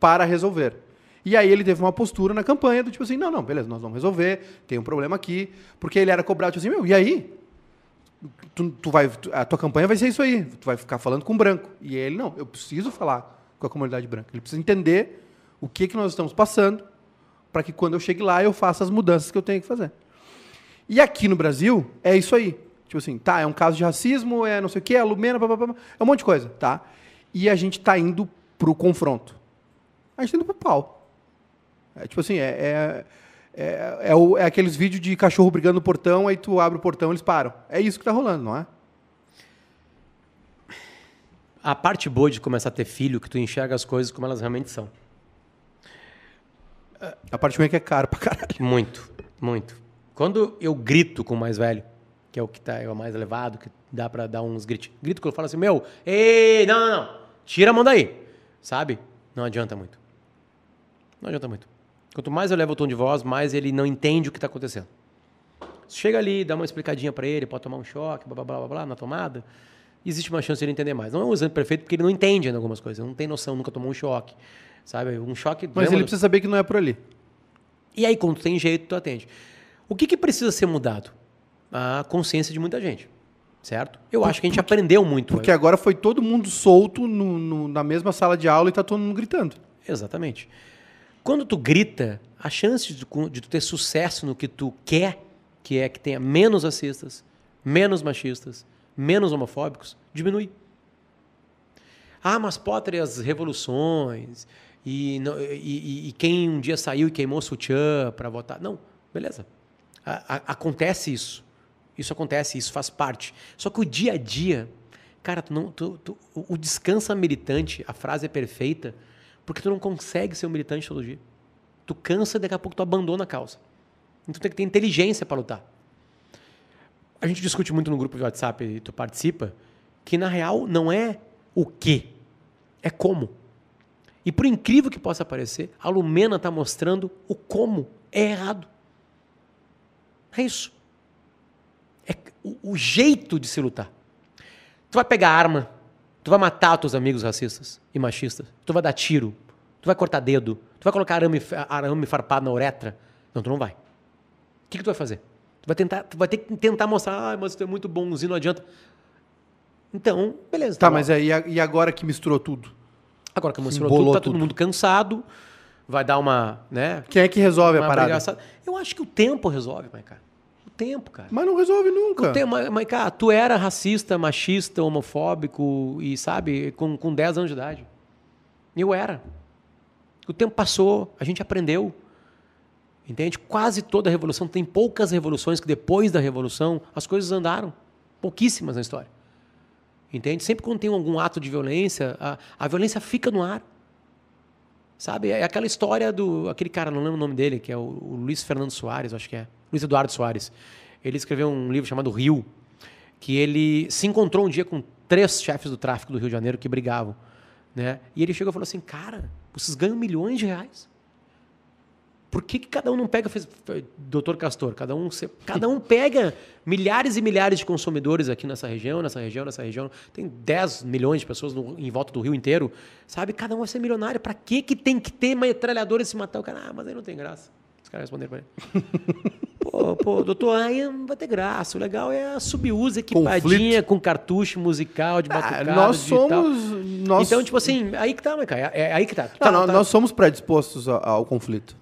para resolver. E aí ele teve uma postura na campanha do tipo assim, não, não, beleza, nós vamos resolver, tem um problema aqui, porque ele era cobrado tipo assim, meu, e aí? Tu, tu vai, a tua campanha vai ser isso aí, tu vai ficar falando com branco. E ele, não, eu preciso falar com a comunidade branca. Ele precisa entender o que, que nós estamos passando para que quando eu chegue lá eu faça as mudanças que eu tenho que fazer. E aqui no Brasil é isso aí. Tipo assim, tá, é um caso de racismo, é não sei o quê, é lumena, pá, pá, pá, é um monte de coisa, tá? E a gente tá indo pro confronto. A gente tá indo pro pau. É tipo assim, é, é, é, é o- é aqueles vídeos de cachorro brigando no portão, aí tu abre o portão eles param. É isso que tá rolando, não é? A parte boa de começar a ter filho, que tu enxerga as coisas como elas realmente são. A parte ruim é que é caro pra caralho. Muito, muito. Quando eu grito com o mais velho, que é o que tá, é o mais elevado, que dá pra dar uns gritos. Grito que eu falo assim, meu, ei, não, não, não, tira a mão daí, sabe? Não adianta muito. Não adianta muito. Quanto mais eu levo o tom de voz, mais ele não entende o que está acontecendo. Chega ali, dá uma explicadinha para ele, pode tomar um choque, blá, blá, blá, blá, na tomada, existe uma chance de ele entender mais. Não é um exemplo perfeito porque ele não entende ainda algumas coisas, não tem noção, nunca tomou um choque, sabe? Um choque... Mas ele do- precisa saber que não é por ali. e aí, quando tem jeito, tu atende. O que, que precisa ser mudado? A consciência de muita gente, certo? Eu acho que a gente aprendeu muito. Porque agora foi todo mundo solto no- no- na mesma sala de aula e tá todo mundo gritando. Exatamente. Quando tu grita, a chance de, tu- de tu ter sucesso no que tu quer, que é que tenha menos racistas, menos machistas, menos homofóbicos, diminui. Ah, mas Potter e as revoluções, e, e- e- quem um dia saiu e queimou sutiã para votar. Não, beleza. A- a- acontece isso. Isso acontece, isso faz parte. Só que o dia a dia, Cara, tu não, tu, tu, o o descansa militante, a frase é perfeita, porque tu não consegue ser um militante todo dia. Tu cansa e daqui a pouco tu abandona a causa. Então tem que ter inteligência para lutar. A gente discute muito no grupo de WhatsApp e tu participa, que na real não é o que, é como. E por incrível que possa parecer, a Lumena está mostrando o como é errado. É isso. É o, o jeito de se lutar. Tu vai pegar arma, tu vai matar os teus amigos racistas e machistas, tu vai dar tiro, tu vai cortar dedo, tu vai colocar arame, arame farpado na uretra. Não, tu não vai. O que, que tu vai fazer? Tu vai, tentar, tu vai ter que tentar mostrar, ah, mas tu é muito bonzinho, não adianta. Então, beleza. Tá, bom. mas aí, e agora que misturou tudo? Agora que mostrou Embolou tudo, tá tudo. todo mundo cansado, vai dar uma, né? Quem é que resolve a parada? brigaçada. Eu acho que o tempo resolve, Maiká. O tempo, cara. Mas não resolve nunca. O tempo, Ma- Maiká, tu era racista, machista, homofóbico e, sabe, com, com 10 anos de idade. Eu era. O tempo passou, a gente aprendeu. Entende? Quase toda a revolução, tem poucas revoluções que depois da revolução as coisas andaram. Pouquíssimas na história. Entende? Sempre quando tem algum ato de violência, a, a violência fica no ar. Sabe? É aquela história do. aquele cara, não lembro o nome dele, que é o, o Luiz Fernando Soares, acho que é. Luiz Eduardo Soares. Ele escreveu um livro chamado Rio, que ele se encontrou um dia com três chefes do tráfico do Rio de Janeiro que brigavam. Né? E ele chegou e falou assim: cara, vocês ganham milhões de reais. Por que, que cada um não pega, fez, doutor Castor, cada um, cada um pega milhares e milhares de consumidores aqui nessa região, nessa região, nessa região. Tem 10 milhões de pessoas no- em volta do Rio inteiro. Sabe? Cada um vai ser milionário. Para que, que tem que ter metralhador e se matar? O cara, ah, mas aí não tem graça. Os caras responderam para ele. Pô, pô, doutor, aí não vai ter graça. O legal é a subusa equipadinha com cartucho musical de Ah, batucada nós digital. somos. Nós, Então, tipo assim, aí que tá, Maica, é, é aí que tá. Não, tá- não, tá- nós somos predispostos ao, ao conflito.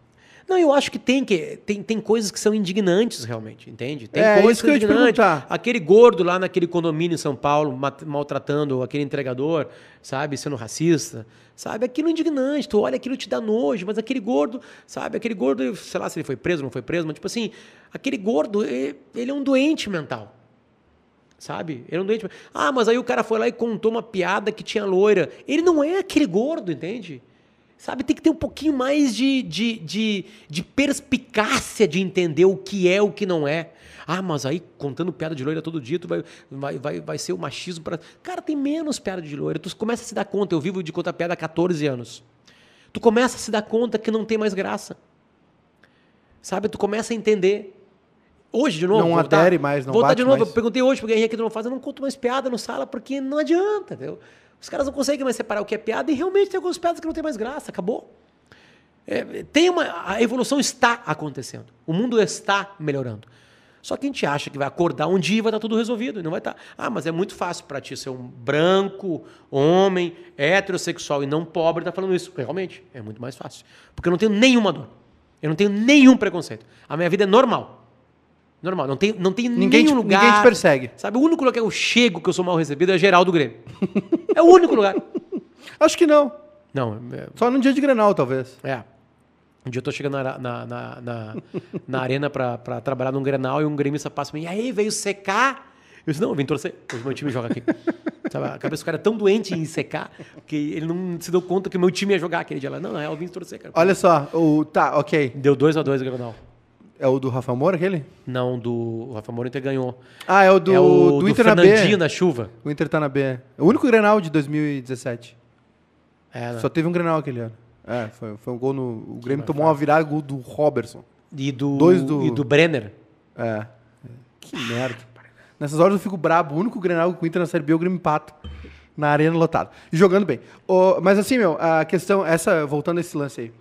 Não, eu acho que tem que tem, tem coisas que são indignantes realmente, entende? Tem É, coisas que te indignantes. Aquele gordo lá naquele condomínio em São Paulo maltratando aquele entregador, sabe, sendo racista, sabe? Aquilo é indignante. Tu olha aquilo te dá nojo, mas aquele gordo, sabe? Aquele gordo, sei lá se ele foi preso ou não foi preso, mas tipo assim, aquele gordo, e- ele é um doente mental. Sabe? Ele é um doente. Ah, mas aí o cara foi lá e contou uma piada que tinha loira. Ele não é aquele gordo, entende? Sabe, tem que ter um pouquinho mais de, de, de, de perspicácia de entender o que é o que não é. Ah, mas aí contando piada de loira todo dia, tu vai, vai, vai, vai ser o machismo para. Cara, tem menos piada de loira. Tu começa a se dar conta. Eu vivo de contar piada há 14 anos. Tu começa a se dar conta que não tem mais graça. Sabe? Tu começa a entender. Hoje, de novo. Não voltar- adere mais, não Voltar de novo. mais. Eu perguntei hoje pro Guerrinha que tu não faz. Eu não conto mais piada no sala porque não adianta, entendeu? Os caras não conseguem mais separar o que é piada e realmente tem algumas piadas que não tem mais graça. Acabou. É, tem uma, a evolução está acontecendo. O mundo está melhorando. Só que a gente acha que vai acordar um dia e vai estar tudo resolvido. E não vai estar. Ah, mas é muito fácil para ti ser um branco, homem, heterossexual e não pobre estar falando isso. Realmente, é muito mais fácil. Porque eu não tenho nenhuma dor. Eu não tenho nenhum preconceito. A minha vida é normal. Normal. Não tenho, não tenho Ninguém nenhum te- lugar. ninguém te persegue. Sabe, o único lugar que eu chego que eu sou mal recebido é geral do Grêmio. é o único lugar. Acho que não. Não, é, Só num dia de Grenal, talvez. é. Um dia eu tô chegando na, na, na, na, na arena pra, pra trabalhar num Grenal e um gremista passa pra mim, e aí, veio secar? Eu disse, não, eu vim torcer, hoje meu time joga aqui. Sabe, a cabeça do cara é tão doente em secar que ele não se deu conta que meu time ia jogar aquele dia lá. Não, não, eu vim torcer, cara. Olha só, o. Tá, ok. Deu 2x2 o Grenal. É o do Rafael Moura, aquele? Não, do o Rafa Moura Inter ganhou. Ah, é o do, é o do Inter na B. Na chuva. O Inter tá na B. É o único Grenal de 2017. É, né? Só teve um Grenal aquele ano. É, foi, foi um gol no. O Grêmio mais tomou uma virada gol do Robertson. E do, Dois do- e do Brenner. É. Que merda. Nessas horas eu fico brabo. O único Grenal com o Inter na Série B é o Grêmio empata. Na arena lotada. E jogando bem. Ô, mas assim, meu, a questão, essa, voltando a esse lance aí.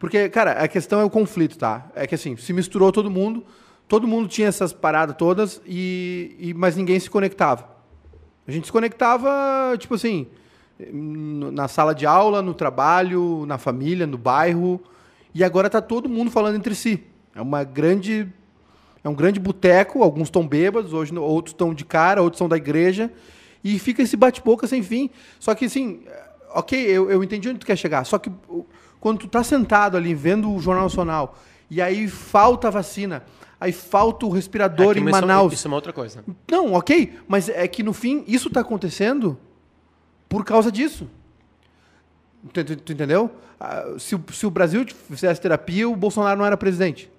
Porque, cara, a questão é o conflito, tá? É que assim, se misturou todo mundo, todo mundo tinha essas paradas todas, e, e- mas ninguém se conectava. A gente se conectava, tipo assim, na sala de aula, no trabalho, na família, no bairro. E agora tá todo mundo falando entre si. É uma grande. É um grande boteco, alguns estão bêbados, hoje outros estão de cara, outros são da igreja. E fica esse bate-boca sem fim. Só que assim, ok, eu, eu entendi onde tu quer chegar. Só que quando tu tá sentado ali vendo o Jornal Nacional e aí falta a vacina, aí falta o respirador É em é- Manaus. Isso é uma outra coisa. Não, ok, mas é que no fim isso está acontecendo por causa disso. Tu, tu- tu entendeu? Ah, Se, o- se o Brasil fizesse terapia, o Bolsonaro não era presidente.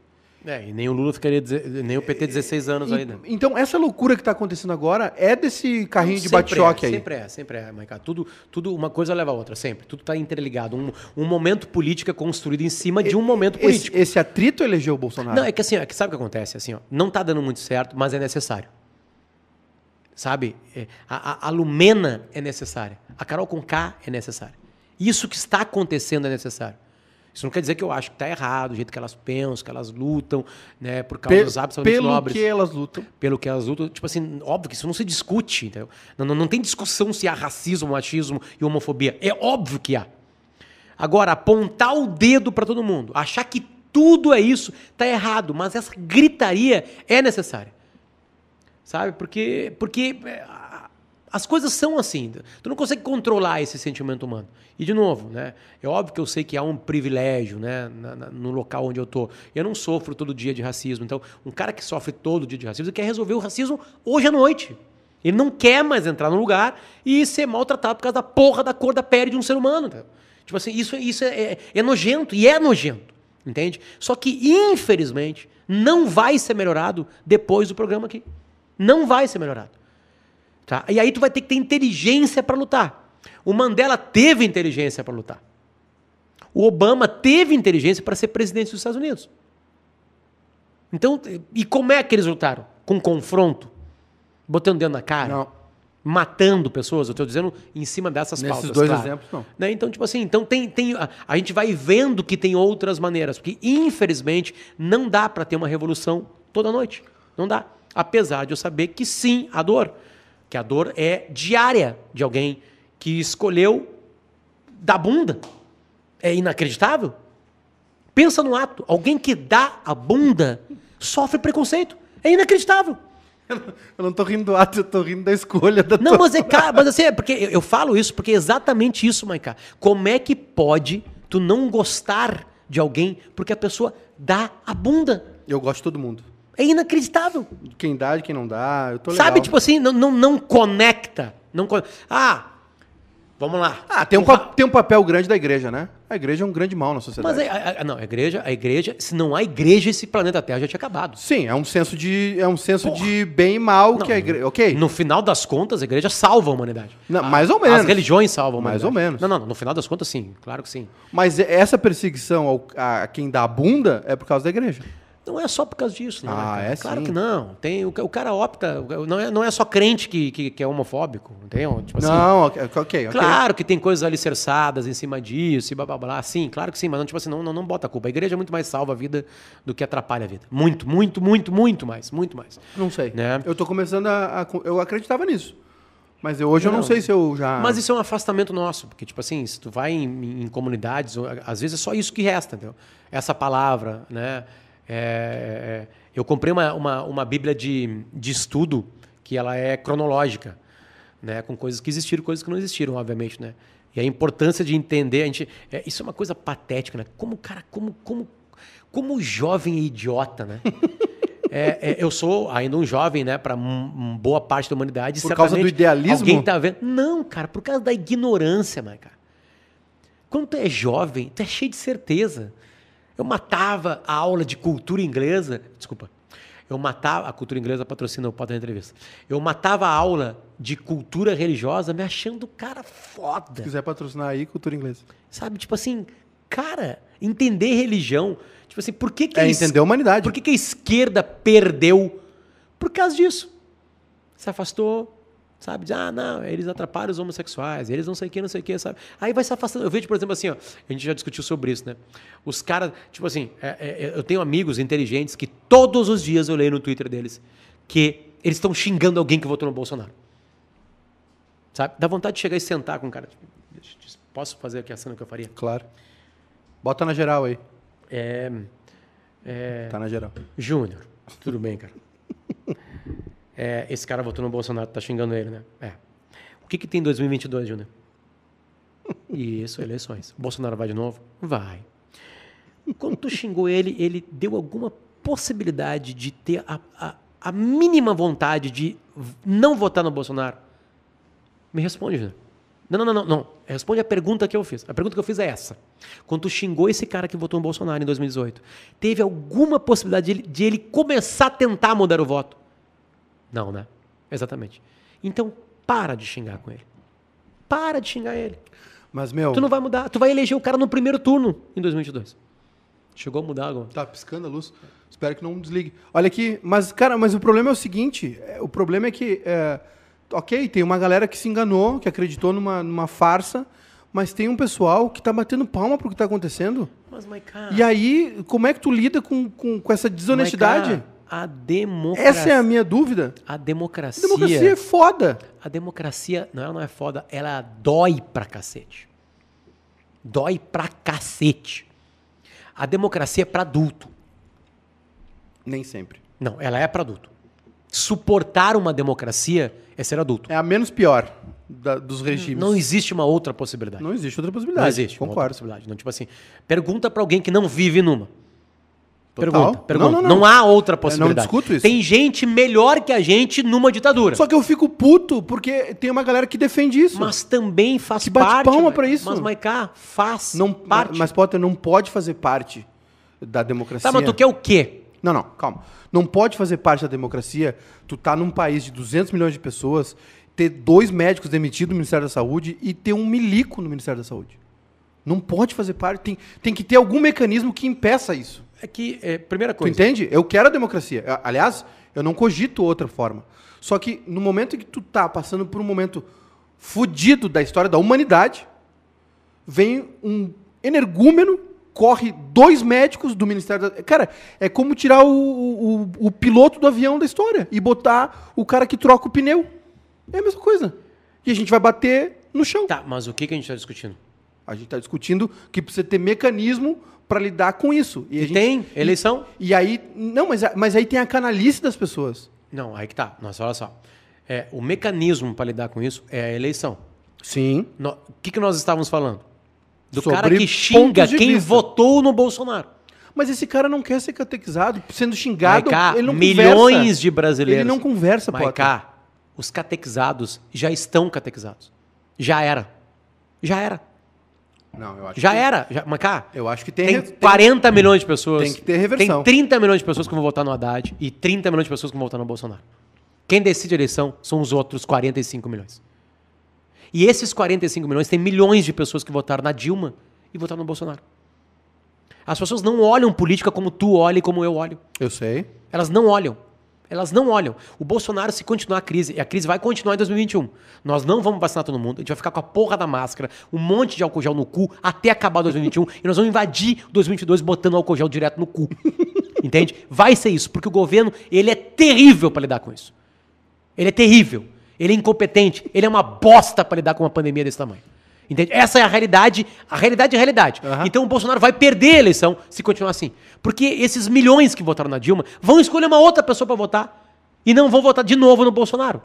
É, e nem o Lula ficaria, nem o PT 16 anos E- ainda. Então, essa loucura que está acontecendo agora é desse carrinho de bate-choque é, aí. Sempre é, sempre é, Maiká. Tudo, tudo, uma coisa leva a outra, sempre. Tudo está interligado. Um, um momento político é construído em cima de um momento Esse, político. esse atrito elegeu o Bolsonaro. Não, é que assim, é que sabe o que acontece? Assim, ó, não tá dando muito certo, mas é necessário. Sabe? É, A, a, a Lumena é necessária. A Carol com K é necessária. Isso que está acontecendo é necessário. Isso não quer dizer que eu acho que está errado, o jeito que elas pensam, que elas lutam, né, por causas Pe- absolutamente pelo nobres. que elas lutam. Pelo que elas lutam. Tipo assim, óbvio que isso não se discute, entendeu? Não, não, não tem discussão se há racismo, machismo e homofobia. É óbvio que há. Agora, apontar o dedo para todo mundo, achar que tudo é isso, tá errado, mas essa gritaria é necessária. Sabe? Porque, porque a- as coisas são assim. Tu não consegue controlar esse sentimento humano. E, de novo, né? É óbvio que eu sei que há um privilégio né, na- na- no local onde eu tô. Eu não sofro todo dia de racismo. Então, um cara que sofre todo dia de racismo quer resolver o racismo hoje à noite. Ele não quer mais entrar no lugar e ser maltratado por causa da porra da cor da pele de um ser humano. entendeu? Tipo assim, isso, isso é, é- é nojento e é nojento. Entende? Só que, infelizmente, não vai ser melhorado depois do programa aqui. Não vai ser melhorado. Tá? E aí tu vai ter que ter inteligência para lutar. O Mandela teve inteligência para lutar. O Obama teve inteligência para ser presidente dos Estados Unidos. Então, e como é que eles lutaram? Com confronto? Botando dedo na cara? Não. Matando pessoas? Eu estou dizendo em cima dessas Nesses pautas. dois claro. exemplos, não. Né? Então, tipo assim, então tem, tem, a, a gente vai vendo que tem outras maneiras, porque infelizmente não dá para ter uma revolução toda noite. Não dá. Apesar de eu saber que sim, a dor. Que a dor é diária de alguém que escolheu da bunda. É inacreditável. Pensa no ato. Alguém que dá a bunda sofre preconceito. É inacreditável. Eu não tô rindo do ato, eu tô rindo da escolha da Não, tua- mas é cara, mas assim, é porque eu, eu falo isso porque é exatamente isso, Maiká. Como é que pode tu não gostar de alguém porque a pessoa dá a bunda? Eu gosto de todo mundo. É inacreditável. Quem dá, de quem não dá, eu tô legal. Sabe, tipo assim, não, não, não conecta. Não con- Ah, vamos lá. Ah, tem um, pa- tem um papel grande da igreja, né? A igreja é um grande mal na sociedade. Mas a, a- a- não, a igreja, a igreja, se não há igreja, esse planeta Terra já tinha acabado. Sim, é um senso de, é um senso de bem e mal que a igreja... Ok, No final das contas, a igreja salva a humanidade. Não, mais ou menos. As religiões salvam a Mais humanidade. ou menos. Não, não, no final das contas, sim. Claro que sim. mas essa perseguição ao, a quem dá a bunda é por causa da igreja. Não é só por causa disso, não. Ah, né, cara? é Claro sim. que não. Tem, o, o cara opta. Não é, não é só crente que, que, que é homofóbico. Entendeu? Tipo assim, não, ok, ok. Claro que tem coisas alicerçadas em cima disso e blá blá blá. Sim, claro que sim, mas não, tipo assim, não, não, não bota a culpa. A igreja é muito mais salva a vida do que atrapalha a vida. Muito, muito, muito, muito mais. Muito mais. Não sei. Né? Eu tô começando a, a- Eu acreditava nisso. Mas eu- hoje eu não Não. sei se eu já... Mas isso é um afastamento nosso, porque, tipo assim, se tu vai em, em comunidades, às vezes é só isso que resta, entendeu? Essa palavra, né? É, eu comprei uma, uma, uma bíblia de, de estudo que ela é cronológica, né? Com coisas que existiram, coisas que não existiram, obviamente, né? E a importância de entender, a gente, é, isso é uma coisa patética, né? Como, cara, como, como, como jovem é idiota, né? É, é, eu sou ainda um jovem, né? Para boa parte da humanidade. Por causa do idealismo? Alguém tá vendo? Não, cara, por causa da ignorância, mas cara. Quando tu é jovem, tu é cheio de certeza. Eu matava a aula de cultura inglesa. Desculpa. Eu matava. A cultura inglesa patrocina o Potter Entrevista. Eu matava a aula de cultura religiosa me achando cara foda. Se quiser patrocinar aí, cultura inglesa. Sabe? Tipo assim, cara, entender religião. Tipo assim, por que, que É a entender a humanidade. Por que, que a esquerda perdeu? Por causa disso. Se afastou, sabe? Diz, ah, não, eles atrapalham os homossexuais, eles não sei o que, não sei o que, sabe? Aí vai se afastando. Eu vejo, por exemplo, assim, ó, a gente já discutiu sobre isso, né? Os caras, tipo assim, é- é- eu tenho amigos inteligentes que todos os dias eu leio no Twitter deles que eles estão xingando alguém que votou no Bolsonaro. Sabe? Dá vontade de chegar e sentar com o cara. Tipo, Posso fazer aqui a cena que eu faria? Claro. Bota na geral aí. É, é, Tá na geral. Júnior, tudo bem, cara? É, esse cara votou no Bolsonaro, tá xingando ele, né? É. O que, que tem em 2022, Júnior? Isso, eleições. O Bolsonaro vai de novo? Vai. Quando tu xingou ele, ele deu alguma possibilidade de ter a, a, a mínima vontade de não votar no Bolsonaro? Me responde, Júnior. Não, não, não, não, não. Responde a pergunta que eu fiz. A pergunta que eu fiz é essa. Quando tu xingou esse cara que votou no Bolsonaro em 2018, teve alguma possibilidade de ele, de ele começar a tentar mudar o voto? Não, né? Exatamente. Então, para de xingar com ele. Para de xingar ele. Mas, meu. Tu não vai mudar. Tu vai eleger o cara no primeiro turno em 2022. Chegou a mudar agora. Tá piscando a luz. Espero que não desligue. Olha aqui, mas, cara, mas o problema é o seguinte: é, o problema é que. é, ok, tem uma galera que se enganou, que acreditou numa, numa farsa, mas tem um pessoal que tá batendo palma pro que tá acontecendo. Mas, Maiká... E aí, como é que tu lida com, com, com essa desonestidade? Maiká, a democracia... Essa é a minha dúvida. A A democracia... democracia é foda. A democracia, não, ela não é foda, ela dói pra cacete. Dói pra cacete. A democracia é pra adulto. Nem sempre. Não, ela é pra adulto. Suportar uma democracia é ser adulto. É a menos pior da- dos regimes. Não existe uma outra possibilidade. Não existe outra possibilidade. Não existe Concordo. possibilidade. Não, tipo assim, pergunta pra alguém que não vive numa. Total. Pergunta, pergunta. Não, Não, não, não. há outra possibilidade. discuto isso. Tem gente melhor que a gente numa ditadura. Só que eu fico puto porque tem uma galera que defende isso. Mas também faz Que bate parte. palma Maiká. pra isso. Mas, Maiká, faz não, parte. Mas, Potter, não pode fazer parte da democracia. Tá, mas tu quer o quê? Não, não, calma. Não pode fazer parte da democracia. Tu tá num país de 200 milhões de pessoas, ter dois médicos demitidos no Ministério da Saúde e ter um milico no Ministério da Saúde. Não pode fazer parte. Tem, tem que ter algum mecanismo que impeça isso. É que, é, primeira Tu coisa. entende? Eu quero a democracia. Aliás, eu não cogito outra forma. Só que no momento em que tu tá passando por um momento fudido da história da humanidade, vem um energúmeno, corre dois médicos do Ministério da... Cara, é como tirar o, o, o piloto do avião da história e botar o cara que troca o pneu. É a mesma coisa. E a gente vai bater no chão. Tá, mas o que, que a gente tá discutindo? A gente está discutindo que precisa ter mecanismo para lidar com isso. E a gente- Tem eleição? e aí, não, mas, mas aí tem a canalice das pessoas. Não, aí que tá. Nossa, olha só. É, o mecanismo para lidar com isso é a eleição. Sim. O que, que nós estávamos falando? Do Sobre cara que xinga quem vista. votou no Bolsonaro. Mas esse cara não quer ser catequizado, sendo xingado, Maiká, ele não milhões conversa. de brasileiros. Ele não conversa. Maiká, os catequizados já estão catequizados. Já era. Já era. Não, eu acho Já que, era. Já, Eu acho que tem, tem, re- tem- 40 milhões de pessoas. tem que ter reversão. Tem 30 milhões de pessoas que vão votar no Haddad e 30 milhões de pessoas que vão votar no Bolsonaro. Quem decide a eleição são os outros 45 milhões. E esses 45 milhões tem milhões de pessoas que votaram na Dilma e votaram no Bolsonaro. As pessoas não olham política como tu olha e como eu olho. Eu sei. Elas não olham. Elas não olham. O Bolsonaro, se continuar a crise, e a crise vai continuar em 2021, nós não vamos vacinar todo mundo, a gente vai ficar com a porra da máscara, um monte de álcool gel no cu, até acabar 2021, e nós vamos invadir 2022 botando álcool gel direto no cu. Entende? Vai ser isso, porque o governo, ele é terrível para lidar com isso. Ele é terrível. Ele é incompetente. Ele é uma bosta para lidar com uma pandemia desse tamanho. Entende? Essa é a realidade. A realidade é a realidade. Aham. Então o Bolsonaro vai perder a eleição se continuar assim. Porque esses milhões que votaram na Dilma vão escolher uma outra pessoa para votar e não vão votar de novo no Bolsonaro.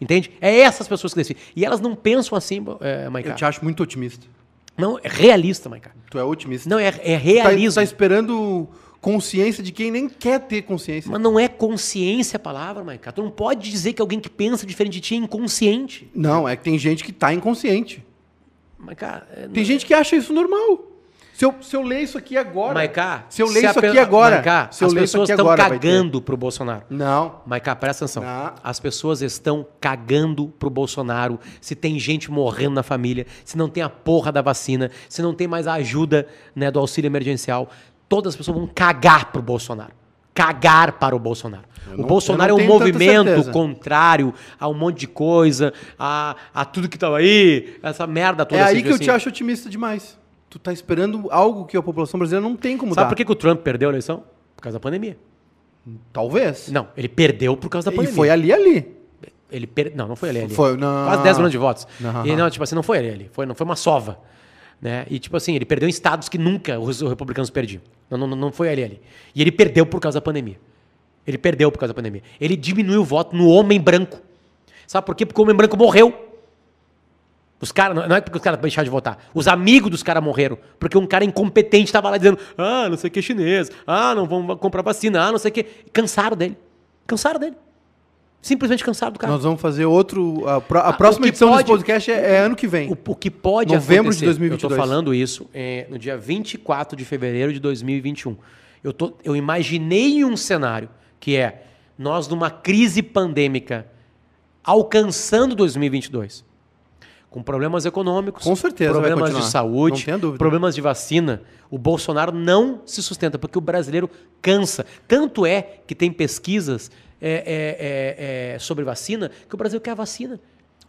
Entende? É essas pessoas que decidem. E elas não pensam assim, é. Eu te acho muito otimista. Não, é realista, Maiká. Tu é otimista. Não, é, é Tu tá, realismo. tá esperando consciência de quem nem quer ter consciência. Mas não é consciência a palavra, Maiká. Tu não pode dizer que alguém que pensa diferente de ti é inconsciente. Não, é que tem gente que tá inconsciente. Maiká, é, Tem gente que acha isso normal. Se eu, se eu ler isso aqui agora. Maiká, se eu ler isso aqui agora. Maiká, se eu as ler pessoas estão agora. cagando pro Bolsonaro. Não. Maiká, presta atenção. Não. As pessoas estão cagando pro Bolsonaro se tem gente morrendo na família, se não tem a porra da vacina, se não tem mais a ajuda né, do auxílio emergencial. Todas as pessoas vão cagar pro Bolsonaro. Cagar para o Bolsonaro. Eu o não- Bolsonaro é eu um movimento contrário a um monte de coisa, a, a tudo que tava aí, essa merda toda. É aí assim, que eu assim. te acho otimista demais. Tu tá esperando algo que a população brasileira não tem como Sabe dar. por que, que o Trump perdeu a eleição? Por causa da pandemia. Talvez. Não, ele perdeu por causa da e pandemia. foi ali ali. Ele per... Não, não foi ali. ali. Foi, não. Quase 10 milhões de votos. Não. E não, tipo assim, não foi ali. ali. Foi, não foi uma sova. Né? E tipo assim, ele perdeu em estados que nunca os republicanos perdiam. Não, não, não foi ali, ali. E ele perdeu por causa da pandemia. Ele perdeu por causa da pandemia. Ele diminuiu o voto no homem branco. Sabe por quê? Porque o homem branco morreu. Os caras, não é porque os caras deixaram de votar. Os amigos dos caras morreram. Porque um cara incompetente estava lá dizendo: ah, não sei o que chinês, ah, não vamos comprar vacina, ah, não sei o que. Cansaram dele. Cansaram dele. Simplesmente cansaram do cara. Nós vamos fazer outro. A, pro- a Ah, próxima edição pode- desse podcast é, é ano que vem. O, o que pode Novembro de acontecer, 2022. eu tô falando isso é, no dia 24 de fevereiro de 2021. Eu, tô, eu imaginei um cenário que é nós numa crise pandêmica alcançando 2022. Com problemas econômicos, Com certeza problemas de saúde, problemas de vacina, o Bolsonaro não se sustenta, porque o brasileiro cansa. Tanto é que tem pesquisas é, é, é, é, sobre vacina que o Brasil quer a vacina.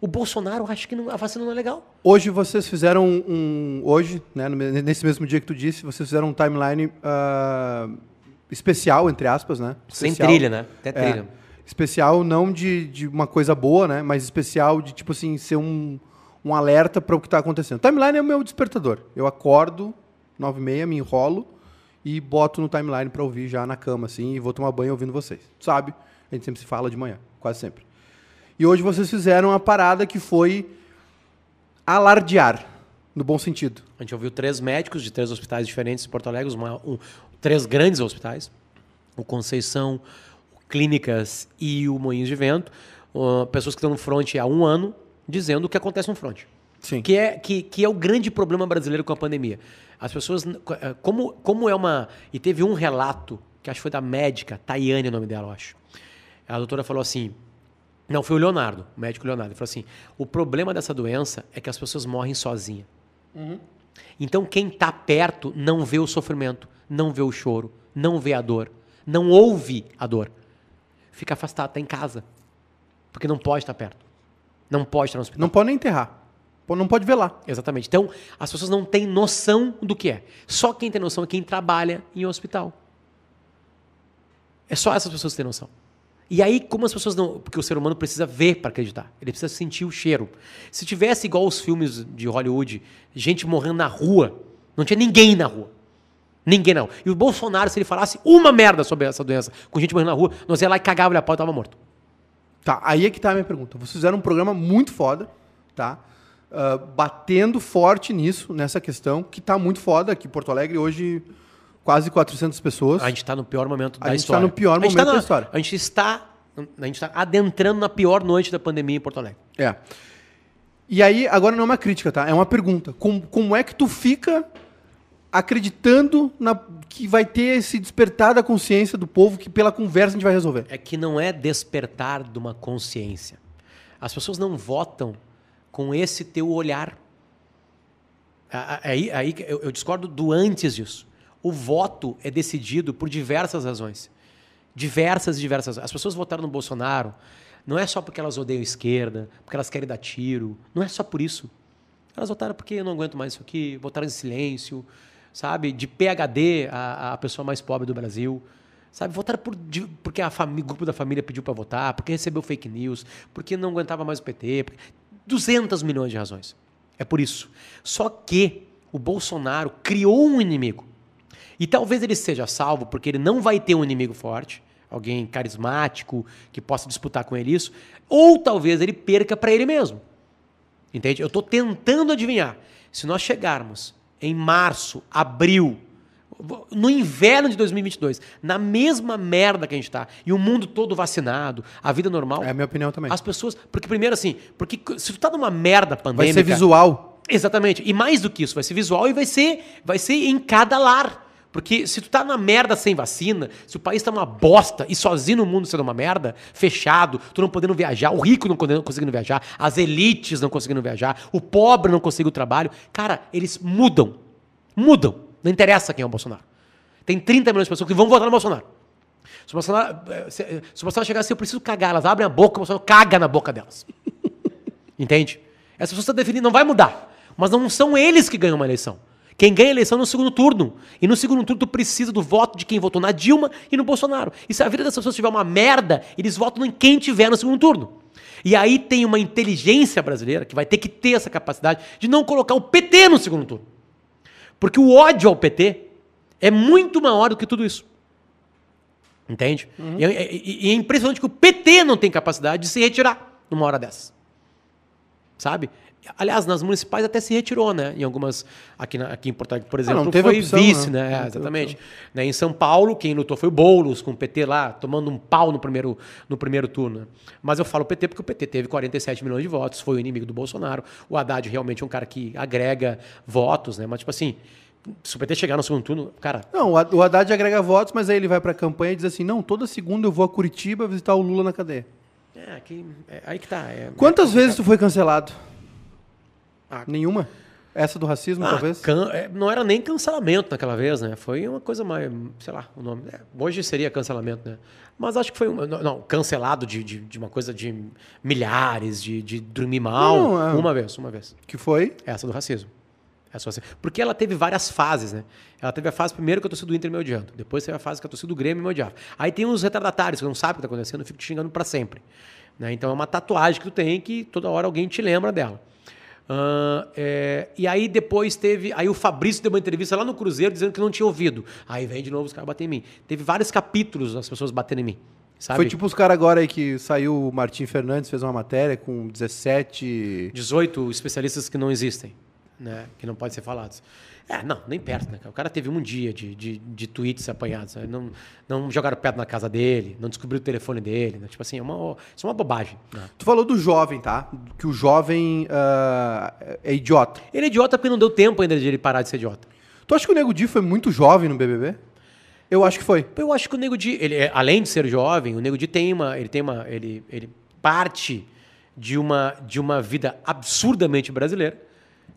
O Bolsonaro acha que não- a vacina não é legal. Hoje vocês fizeram um. Hoje, né, nesse mesmo dia que tu disse, vocês fizeram um timeline ah, especial, entre aspas, né? Sem Especial. trilha, né? Até É, trilha. especial não de, de uma coisa boa, né? Mas especial de, tipo assim, ser um, um alerta para o que está acontecendo. Timeline é o meu despertador. Eu acordo, nove e meia, me enrolo e boto no timeline para ouvir já na cama, assim, e vou tomar banho ouvindo vocês. Sabe? A gente sempre se fala de manhã, quase sempre. E hoje vocês fizeram uma parada que foi alardear, no bom sentido. A gente ouviu três médicos de três hospitais diferentes em Porto Alegre, um- três grandes hospitais, o Conceição, o Clínicas e o Moinhos de Vento, uh, pessoas que estão no front há um ano, dizendo o que acontece no front. Sim. Que é, que, que é o grande problema brasileiro com a pandemia. As pessoas. eh, Como, como é uma. E teve um relato, que acho que foi da médica, Tayane é o nome dela, eu acho. A doutora falou assim. Não, foi o Leonardo, o médico Leonardo. Ele falou assim: o problema dessa doença é que as pessoas morrem sozinhas. Então quem está perto não vê o sofrimento, não vê o choro, não vê a dor, não ouve a dor. Fica afastado, está em casa. Porque não pode estar perto. Não pode estar no hospital. Não pode nem enterrar. Não pode velar. Exatamente. Então, as pessoas não têm noção do que é. Só quem tem noção é quem trabalha em hospital. É só essas pessoas que têm noção. E aí, como as pessoas não. Porque o ser humano precisa ver para acreditar. Ele precisa sentir o cheiro. Se tivesse igual os filmes de Hollywood, gente morrendo na rua, não tinha ninguém na rua. Ninguém não. E o Bolsonaro, se ele falasse uma merda sobre essa doença, com gente morrendo na rua, nós ia lá e cagava ele a pau e tava morto. Tá, aí é que tá a minha pergunta. Vocês fizeram um programa muito foda, tá? Ah, batendo forte nisso, nessa questão, que tá muito foda aqui em Porto Alegre. Hoje, quase 400 pessoas. A gente está no pior momento A da gente história. tá no pior A gente momento tá da na- história. A gente está, a gente está adentrando na pior noite da pandemia em Porto Alegre. É. E aí, agora não é uma crítica, tá? É uma pergunta. Como, como é que tu fica acreditando na, que vai ter esse despertar da consciência do povo que pela conversa a gente vai resolver? É que não é despertar de uma consciência. As pessoas não votam com esse teu olhar. A- a- Aí, aí eu, eu discordo do antes disso. O voto é decidido por diversas razões. Diversas e diversas. As pessoas votaram no Bolsonaro não é só porque elas odeiam a esquerda, porque elas querem dar tiro. Não é só por isso. Elas votaram porque eu não aguento mais isso aqui, votaram em silêncio, sabe? De PHD, a, a pessoa mais pobre do Brasil. Sabe, votaram por, de- porque a família, o grupo da família pediu para votar, porque recebeu fake news, porque não aguentava mais o PT. porque- 200 milhões de razões. É por isso. Só que o Bolsonaro criou um inimigo. E talvez ele seja salvo porque ele não vai ter um inimigo forte, alguém carismático que possa disputar com ele isso, ou talvez ele perca para ele mesmo. Entende? Eu estou tentando adivinhar. Se nós chegarmos em março, abril, no inverno de 2022, na mesma merda que a gente está, e o mundo todo vacinado, a vida normal, É a minha opinião também. as pessoas. Porque, primeiro, assim, porque se tu tá numa merda pandêmica. Vai ser visual. Exatamente. E mais do que isso, vai ser visual e vai ser, vai ser em cada lar. Porque se tu tá na merda sem vacina, se o país tá uma bosta e sozinho no mundo sendo uma merda, fechado, tu não podendo viajar, o rico não conseguindo viajar, as elites não conseguindo viajar, o pobre não conseguindo trabalho, cara, eles mudam. Mudam. Não interessa quem é o Bolsonaro. Tem 30 milhões de pessoas que vão votar no Bolsonaro. Se o Bolsonaro, eh, se, eh, se o Bolsonaro chegar assim, eu preciso cagar, elas abrem a boca, o Bolsonaro caga na boca delas. Entende? Essas pessoas estão definindo, não vai mudar. Mas não são eles que ganham uma eleição. Quem ganha a eleição é no segundo turno. E no segundo turno tu precisa do voto de quem votou na Dilma e no Bolsonaro. E se a vida dessas pessoas tiver uma merda, eles votam em quem tiver no segundo turno. E aí tem uma inteligência brasileira que vai ter que ter essa capacidade de não colocar o PT no segundo turno. Porque o ódio ao PT é muito maior do que tudo isso. Entende? E, é- e- e é impressionante que o PT não tem capacidade de se retirar numa hora dessas. Sabe? Aliás, nas municipais até se retirou, né? Em algumas. Aqui, na, aqui em Porto Alegre, por exemplo, não teve foi opção, vice, né? né? É, exatamente. Né, Em São Paulo, quem lutou foi o Boulos, com o PT lá, tomando um pau no primeiro, no primeiro turno. Mas eu falo PT porque o PT teve 47 milhões de votos, foi o inimigo do Bolsonaro. O Haddad realmente é um cara que agrega votos, né? Mas, tipo assim, se o PT chegar no segundo turno, cara, Não, o Had- o Haddad agrega votos, mas aí ele vai pra campanha e diz assim: não, toda segunda eu vou a Curitiba visitar o Lula na cadeia. é, que, é aí que tá. é- Quantas vezes tu foi cancelado? Ah. Nenhuma? Essa do racismo, Ah, talvez? can- é, não era nem cancelamento naquela vez, né? Foi uma coisa mais, sei lá, o nome. é, hoje seria cancelamento, né? Mas acho que foi um, não, cancelado de, de, de uma coisa de milhares, de, de dormir mal. Não, é- Uma vez, uma vez. Que foi? Essa do racismo. Essa do racismo. Porque ela teve várias fases, né? Ela teve a fase primeiro que a torcida do Inter me odiando. Depois teve a fase que a torcida do Grêmio me odiava. Aí tem os retardatários que não sabem o que está acontecendo e ficam te xingando para sempre. Né? Então é uma tatuagem que tu tem que toda hora alguém te lembra dela. Ah, é, e aí depois teve. Aí o Fabrício deu uma entrevista lá no Cruzeiro dizendo que não tinha ouvido. Aí vem de novo os caras bater em mim. Teve vários capítulos das pessoas batendo em mim. Sabe? Foi tipo os caras agora aí que saiu o Martim Fernandes, fez uma matéria com 17. 18 especialistas que não existem, né? Que não podem ser falados. É, não, nem perto, né? O cara teve um dia de, de, de tweets apanhados. né? Não, não jogaram pedra na casa dele, não descobriram o telefone dele. Né? Tipo assim, é uma, isso é uma bobagem. né? Tu falou do jovem, tá? Que o jovem ah, é idiota. Ele é idiota porque não deu tempo ainda de ele parar de ser idiota. Tu acha que o Nego Di foi muito jovem no BBB? Eu acho que foi. Eu acho que o Nego Di, ele, é- além de ser jovem, o Nego Di tem uma, ele tem uma, ele, ele parte de uma, de uma vida absurdamente brasileira,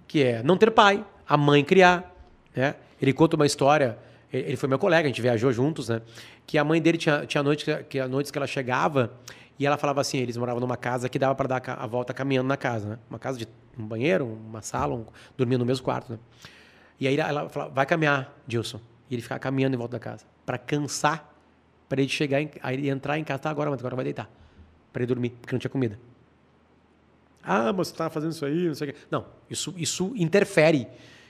que é não ter pai, a mãe criar, né? Ele conta uma história, ele foi meu colega, a gente viajou juntos, né? Que a mãe dele tinha, tinha noites que, a noites que ela chegava e ela falava assim, eles moravam numa casa que dava para dar a volta caminhando na casa, né? Uma casa de um banheiro, uma sala, um, dormia no mesmo quarto, né? E aí ela falava, vai caminhar, Dilson. E ele ficava caminhando em volta da casa. Para cansar, para ele chegar, em, aí ele entrar em casa, tá agora, mas agora vai deitar. Para ele dormir, porque não tinha comida. Ah, mas você tá fazendo isso aí, não sei o quê. Não, isso, isso interfere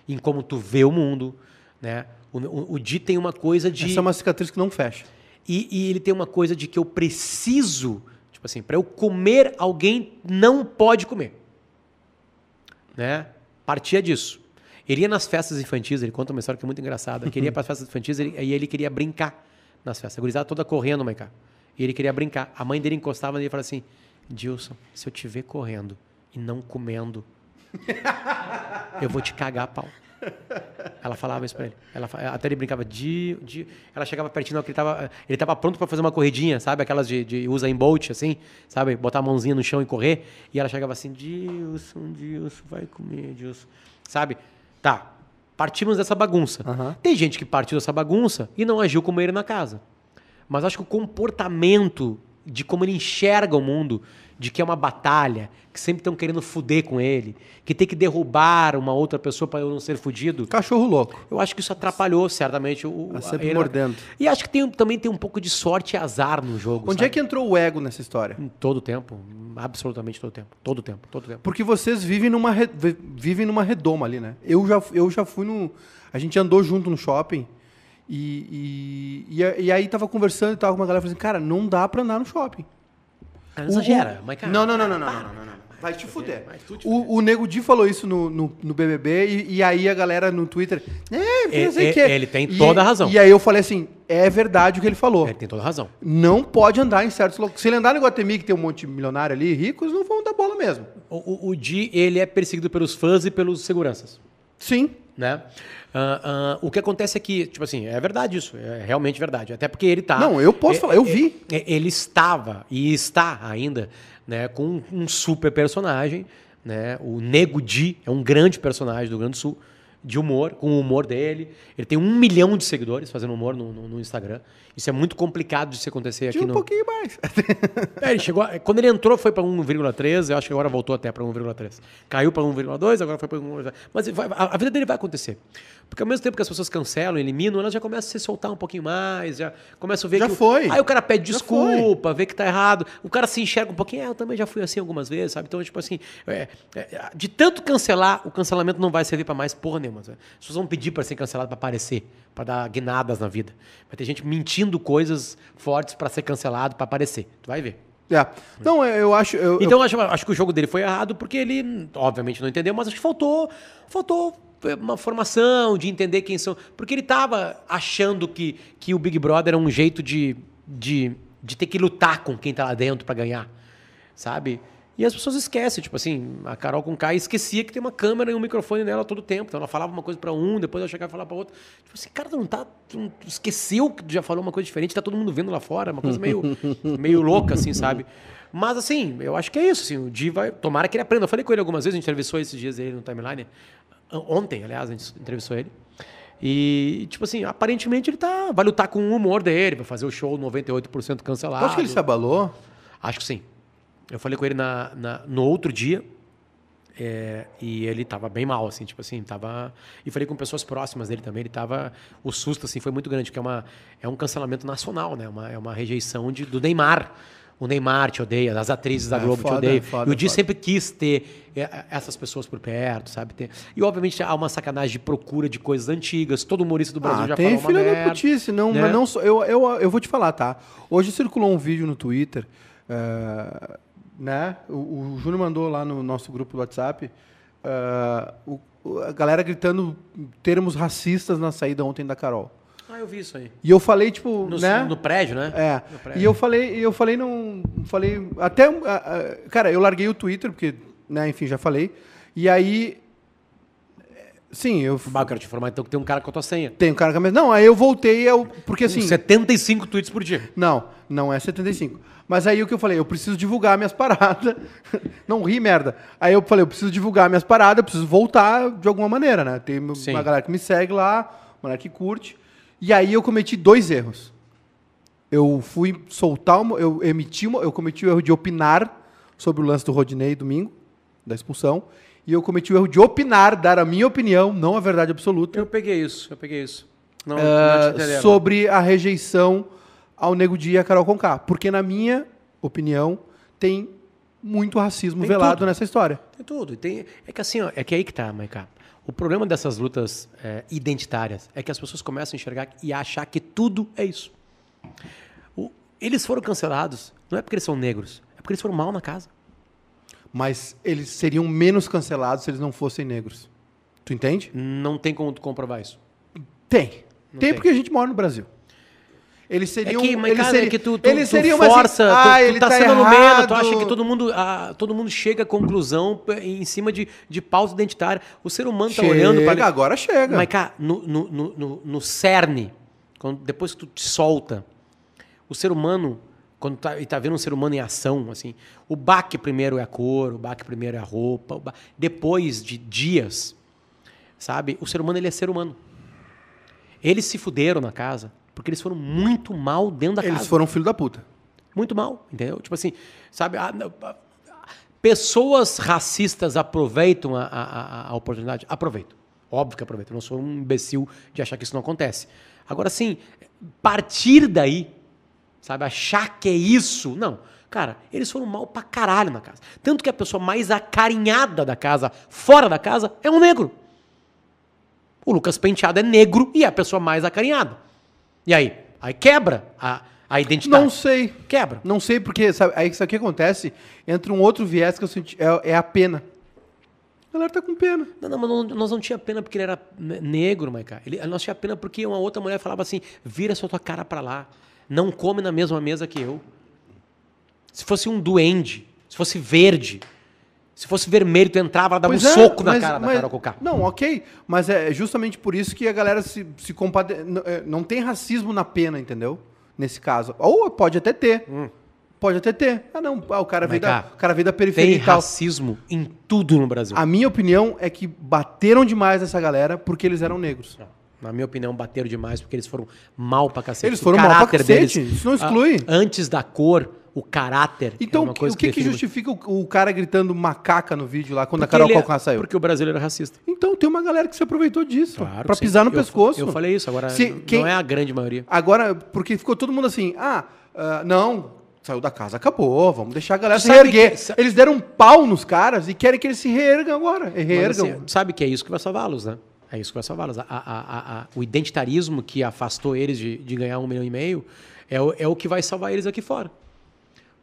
em como tu vê o mundo, né? O, o, o Di tem uma coisa de... Essa é uma cicatriz que não fecha. E, e ele tem uma coisa de que eu preciso, tipo assim, para eu comer, alguém não pode comer. Né? Partia disso. Ele ia nas festas infantis, ele conta uma história que é muito engraçada. Ele ia para as festas infantis ele, e ele queria brincar nas festas. A gurizada toda correndo, Maiká. E ele queria brincar. A mãe dele encostava nele e falava assim: Dilson, se eu te ver correndo e não comendo, eu vou te cagar a pau. Ela falava isso pra ele. Ela, até ele brincava de, de. Ela chegava pertinho, ele tava, ele tava pronto pra fazer uma corridinha, sabe? Aquelas de, de usa em Bolt, assim, sabe? Botar a mãozinha no chão e correr. E ela chegava assim: Dilson, Dilson, vai comer, Dilson. Sabe? Tá. Partimos dessa bagunça. Aham. Tem gente que partiu dessa bagunça e não agiu como ele na casa. Mas acho que o comportamento de como ele enxerga o mundo, de que é uma batalha, que sempre estão querendo fuder com ele, que tem que derrubar uma outra pessoa para eu não ser fudido. Cachorro louco. Eu acho que isso atrapalhou certamente o. Tá sempre ele- mordendo. E acho que tem, também tem um pouco de sorte e azar no jogo. Onde é que entrou o ego nessa história? Em todo tempo. Absolutamente todo tempo. Todo tempo. Todo tempo. Porque vocês vivem numa, re- vi- vivem numa redoma ali, né? Eu já, eu já fui no. A gente andou junto no shopping e, e, e, e aí tava conversando e tava com uma galera falando assim, cara, não dá pra andar no shopping. Não exagera, mas cara. Não, não, não, não, não, não, não, não. Vai te fuder. O, o Nego Di falou isso no, no, no BBB e, e, aí a galera no Twitter. É, não é, sei é, que. Ele tem toda a razão. E aí eu falei assim: é verdade o que ele falou. Ele tem toda a razão. Não pode andar em certos locais. Se ele andar no Guatemi, que tem um monte de milionário ali, ricos, não vão dar bola mesmo. O, o, o Di, ele é perseguido pelos fãs e pelos seguranças. Sim. Né? Ah, ah, o que acontece é que, tipo assim, é verdade isso, é realmente verdade. Até porque ele tá. Não, eu posso é- falar, eu é- vi. é- ele estava e está ainda, né, com um, super personagem, né? O Nego Di é um grande personagem do Rio Grande do Sul de humor, com o humor dele. Ele tem um milhão de seguidores fazendo humor no, no- no Instagram. Isso é muito complicado de se acontecer aqui Tinha um no. pouquinho mais. É, ele chegou, quando ele entrou foi para 1,3, eu acho que agora voltou até para 1,3. Caiu para 1,2, agora foi para 1,3. Mas vai- a, a vida dele vai acontecer. Porque ao mesmo tempo que as pessoas cancelam, eliminam, elas já começam a se soltar um pouquinho mais, já começam a ver Já que. o- foi. Aí o cara pede desculpa, vê que tá errado. O cara se enxerga um pouquinho, é, eu também já fui assim algumas vezes, sabe? Então, tipo assim, é, é, de tanto cancelar, o cancelamento não vai servir para mais porra nenhuma. sabe? As pessoas vão pedir para ser cancelado para aparecer, para dar guinadas na vida. Vai ter gente mentindo coisas fortes para ser cancelado, para aparecer. Tu vai ver. É. Não, eu acho. Eu, Então eu acho, acho que o jogo dele foi errado porque ele, obviamente, não entendeu, mas acho que faltou, faltou uma formação de entender quem são. Porque ele tava achando que, que o Big Brother era um jeito de, de, de ter que lutar com quem tá lá dentro pra ganhar. Sabe? E as pessoas esquecem, tipo assim, a Carol com K esquecia que tem uma câmera e um microfone nela todo tempo. Então ela falava uma coisa pra um, depois ela chegava e falava pra outro. Tipo assim, cara, não tá. Não- esqueceu que já falou uma coisa diferente, tá todo mundo vendo lá fora, uma coisa meio, meio louca, assim, sabe? Mas assim, eu acho que é isso, assim, o Di vai. Tomara que ele aprenda. Eu falei com ele algumas vezes, a gente entrevistou esses dias ele no timeline. Ontem, aliás, a gente entrevistou ele. E, tipo assim, aparentemente ele tá. Vai lutar com o humor dele, vai fazer o show 98% cancelado. tu acha que ele se abalou? Acho que sim. Eu falei com ele na, na- no outro dia é, e ele tava bem mal, assim, tipo assim, tava... E falei com pessoas próximas dele também, ele tava... O susto, assim, foi muito grande, porque é, uma, é um cancelamento nacional, né? Uma, é uma rejeição de, do Neymar. O Neymar te odeia, as atrizes da É, Globo foda, te odeiam. foda, e o Di foda. sempre quis ter é, essas pessoas por perto, sabe? E, obviamente, há uma sacanagem de procura de coisas antigas. Todo humorista do Brasil Ah, já tem falou uma filha da merda. putice, não, né? mas não só. Eu, eu, eu vou te falar, tá? Hoje circulou um vídeo no Twitter, eh, né? O, o Júnior mandou lá no nosso grupo do WhatsApp. o- o- a galera gritando termos racistas na saída ontem da Carol. Ah, eu vi isso aí. E eu falei, tipo, No, né? no prédio, né? É. Prédio. E eu falei, eu falei não, falei até, cara, eu larguei o Twitter porque, né, enfim, já falei. E aí, sim, eu Bah, eu quero te informar, então, que tem um cara com a tua senha. tenho cara com a mesma. Não, aí eu voltei, eu, porque assim, Com 75 tweets por dia. não, não é 75. Mas aí o que eu falei, eu preciso divulgar minhas paradas. Não ri, merda. Aí eu falei, eu preciso divulgar minhas paradas, eu preciso voltar de alguma maneira, né? Tem Sim. uma galera que me segue lá, uma galera que curte. E aí eu cometi dois erros. Eu fui soltar, uma, eu emiti, uma, eu cometi o erro de opinar sobre o lance do Rodinei domingo, da expulsão. E eu cometi o erro de opinar, dar a minha opinião, não a verdade absoluta, Eu peguei isso, eu peguei isso. Não, ah, não sobre a rejeição ao Nego Di e a Carol Conká. Porque, na minha opinião, tem muito racismo Tem velado tudo. nessa história. Tem tudo. Tem, é que assim, ó, é que aí que tá, Maiká. O problema dessas lutas é, identitárias é que as pessoas começam a enxergar e a achar que tudo é isso. O- eles foram cancelados, não é porque eles são negros, é porque eles foram mal na casa. Mas eles seriam menos cancelados se eles não fossem negros. Tu entende? Não tem como tu comprovar isso. Tem. Tem, tem. porque a gente mora no Brasil. Eles É seriam. que, mas, eles cara, seri- é que tu, tu, eles tu seriam, mas, força, assim, tu, ah, tu ele tá, tá sendo alumeno, tu errado. acha que todo mundo, ah, todo mundo chega à conclusão em cima de, de pauta identitária. O ser humano tá Chega, olhando para agora chega. Mas, cara, no, no, no, no- cerne, quando, depois que tu te solta, o ser humano, quando tá, e tá vendo um ser humano em ação, assim, o baque primeiro é a cor, o baque primeiro é a roupa, o ba- depois de dias, sabe? O ser humano, ele é ser humano. Eles se fuderam na casa porque eles foram muito mal dentro da Eles casa. foram filho da puta. Muito mal, entendeu? Tipo assim, sabe? não, ah, pessoas racistas aproveitam a, a- a- a oportunidade? Aproveitam. Óbvio que aproveitam. Eu não sou um imbecil de achar que isso não acontece. Agora, sim, partir daí, sabe? Achar que é isso. Não. Cara, eles foram mal pra caralho na casa. Tanto que a pessoa mais acarinhada da casa, fora da casa, é um negro. O Lucas Penteado é negro e é a pessoa mais acarinhada. E aí? Aí quebra a, a identidade. Não sei. Quebra. Não sei porque, sabe, aí isso aqui acontece, entra um outro viés que eu senti, é, é a pena. A galera tá com pena. Não, não, mas não- nós não tinha pena porque ele era ne- negro, Maiká. Ele, nós tinha pena porque uma outra mulher falava assim: vira sua tua cara pra lá. Não come na mesma mesa que eu. Se fosse um duende, se fosse verde, se fosse vermelho, tu entrava, ela dava Pois um é, soco na mas- cara da mas- Carol Conká. Não, ok. Mas é justamente por isso que a galera se, se compade... n- é, Não tem racismo na pena, entendeu? Nesse caso. Ou pode até ter. Pode até ter. Ah, não. ah, o, cara veio da, Hum. o cara veio da periferia Tem e tal. racismo em tudo no Brasil. A minha opinião é que bateram demais essa galera porque eles eram negros. Na minha opinião, bateram demais porque eles foram mal pra cacete. Eles foram mal pra cacete, deles, isso não exclui. antes da cor, o caráter. é Então, coisa o que, que, define- justifica o, o cara gritando macaca no vídeo lá quando a Porque Carol ele é- Conká saiu? Porque o brasileiro era racista. Então tem uma galera que se aproveitou disso Claro pra que sim. pisar no Eu- pescoço. Eu falei isso, agora Se- não quem- é a grande maioria. Agora, porque ficou todo mundo assim, ah, ah, não, saiu da casa, acabou, vamos deixar a galera Tu se sabe reerguer. que- Eles deram um pau nos caras e querem que eles se reergam agora. Mas, Reergam. assim, sabe que é isso que vai salvá-los, né? É isso que vai salvá-los. A- a- a- a- o identitarismo que afastou eles de, de ganhar um milhão e meio é o, é o que vai salvar eles aqui fora.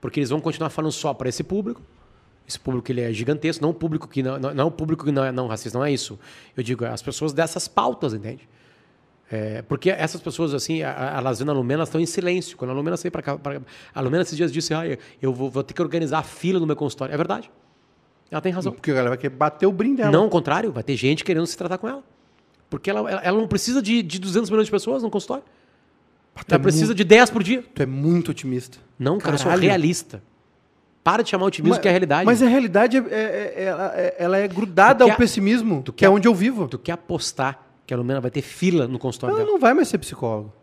Porque eles vão continuar falando só para esse público. Esse público ele é gigantesco, não o público que não, não, não o público que não é não racista, não é isso. Eu digo, é as pessoas dessas pautas, entende? É, porque essas pessoas, assim, a- a- elas vendo a Lumena, estão em silêncio. Quando a Lumena sair para cá. Pra, a Lumena esses dias disse: ah, eu vou, vou ter que organizar a fila no meu consultório. É verdade. Ela tem razão. Porque a galera vai querer bater o brinde dela. Não, ao contrário, vai ter gente querendo se tratar com ela. Porque ela, ela, ela não precisa de, de 200 milhões de pessoas no consultório. Tu é precisa muito- de 10 por dia. Tu é muito otimista. Não, cara, eu sou Caralho. realista. Para de chamar otimismo que é a realidade. Mas a realidade é, é- é- ela, é, é grudada ao pessimismo, tu que é quer- onde eu vivo. Tu quer apostar que a Lumena vai ter fila no consultório Ela dela? não vai mais ser psicólogo.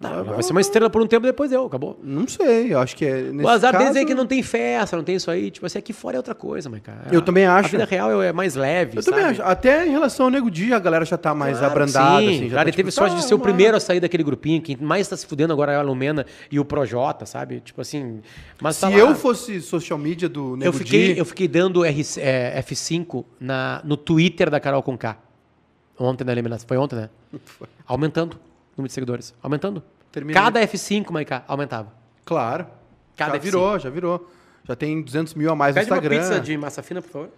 Não, vai ser uma estrela por um tempo depois deu, acabou. Não sei, eu acho que é. O azar deles caso, é que não tem festa, não tem isso aí. Tipo assim, aqui fora é outra coisa, mas cara. Eu também acho. A vida real é mais leve. Eu também sabe? acho. Até em relação ao Nego Dia, a galera já tá mais Claro abrandada. sim. Assim, já cara, tá, ele teve tipo, sorte tá, de ser o primeiro a sair daquele grupinho. Quem mais tá se fudendo agora é a Lumena e o Projota, sabe? Tipo assim. Mas Se tá eu fosse social media do Nego eu fiquei, Di, eu fiquei dando R, é, F5 na, no Twitter da Carol Conká. Ontem na eliminação. Foi ontem, né? Aumentando o número de seguidores. Aumentando. Termina Cada F5, Maiká, aumentava. Claro. Cada já F5. virou, já virou. Já tem 200 mil a mais Pede no uma Instagram. pizza de massa fina, por favor.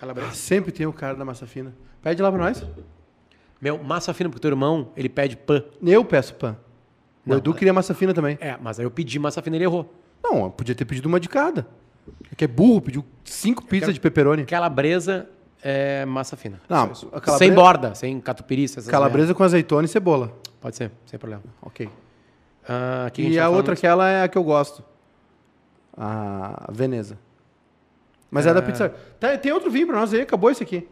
Calabresa. Sempre tem o cara da massa fina. Pede lá pra nós. Meu, massa fina pro teu irmão, ele pede pan. Eu peço pan. O Não, Edu mas- queria massa fina também. É, mas aí eu pedi massa fina e ele errou. Não, podia ter pedido uma de cada. É que é burro, pediu cinco pizzas de pepperoni. Calabresa é massa fina. Não, a calabresa- Sem borda, sem catupiry, essas Calabresa com azeitona e cebola. Pode ser, sem problema. Ok. Ah, aqui E gente a tá outra, falando- aquela é a que eu gosto. A Veneza. Mas é, da Ah. pizza. Tá, tem outro vinho pra nós aí, acabou esse aqui.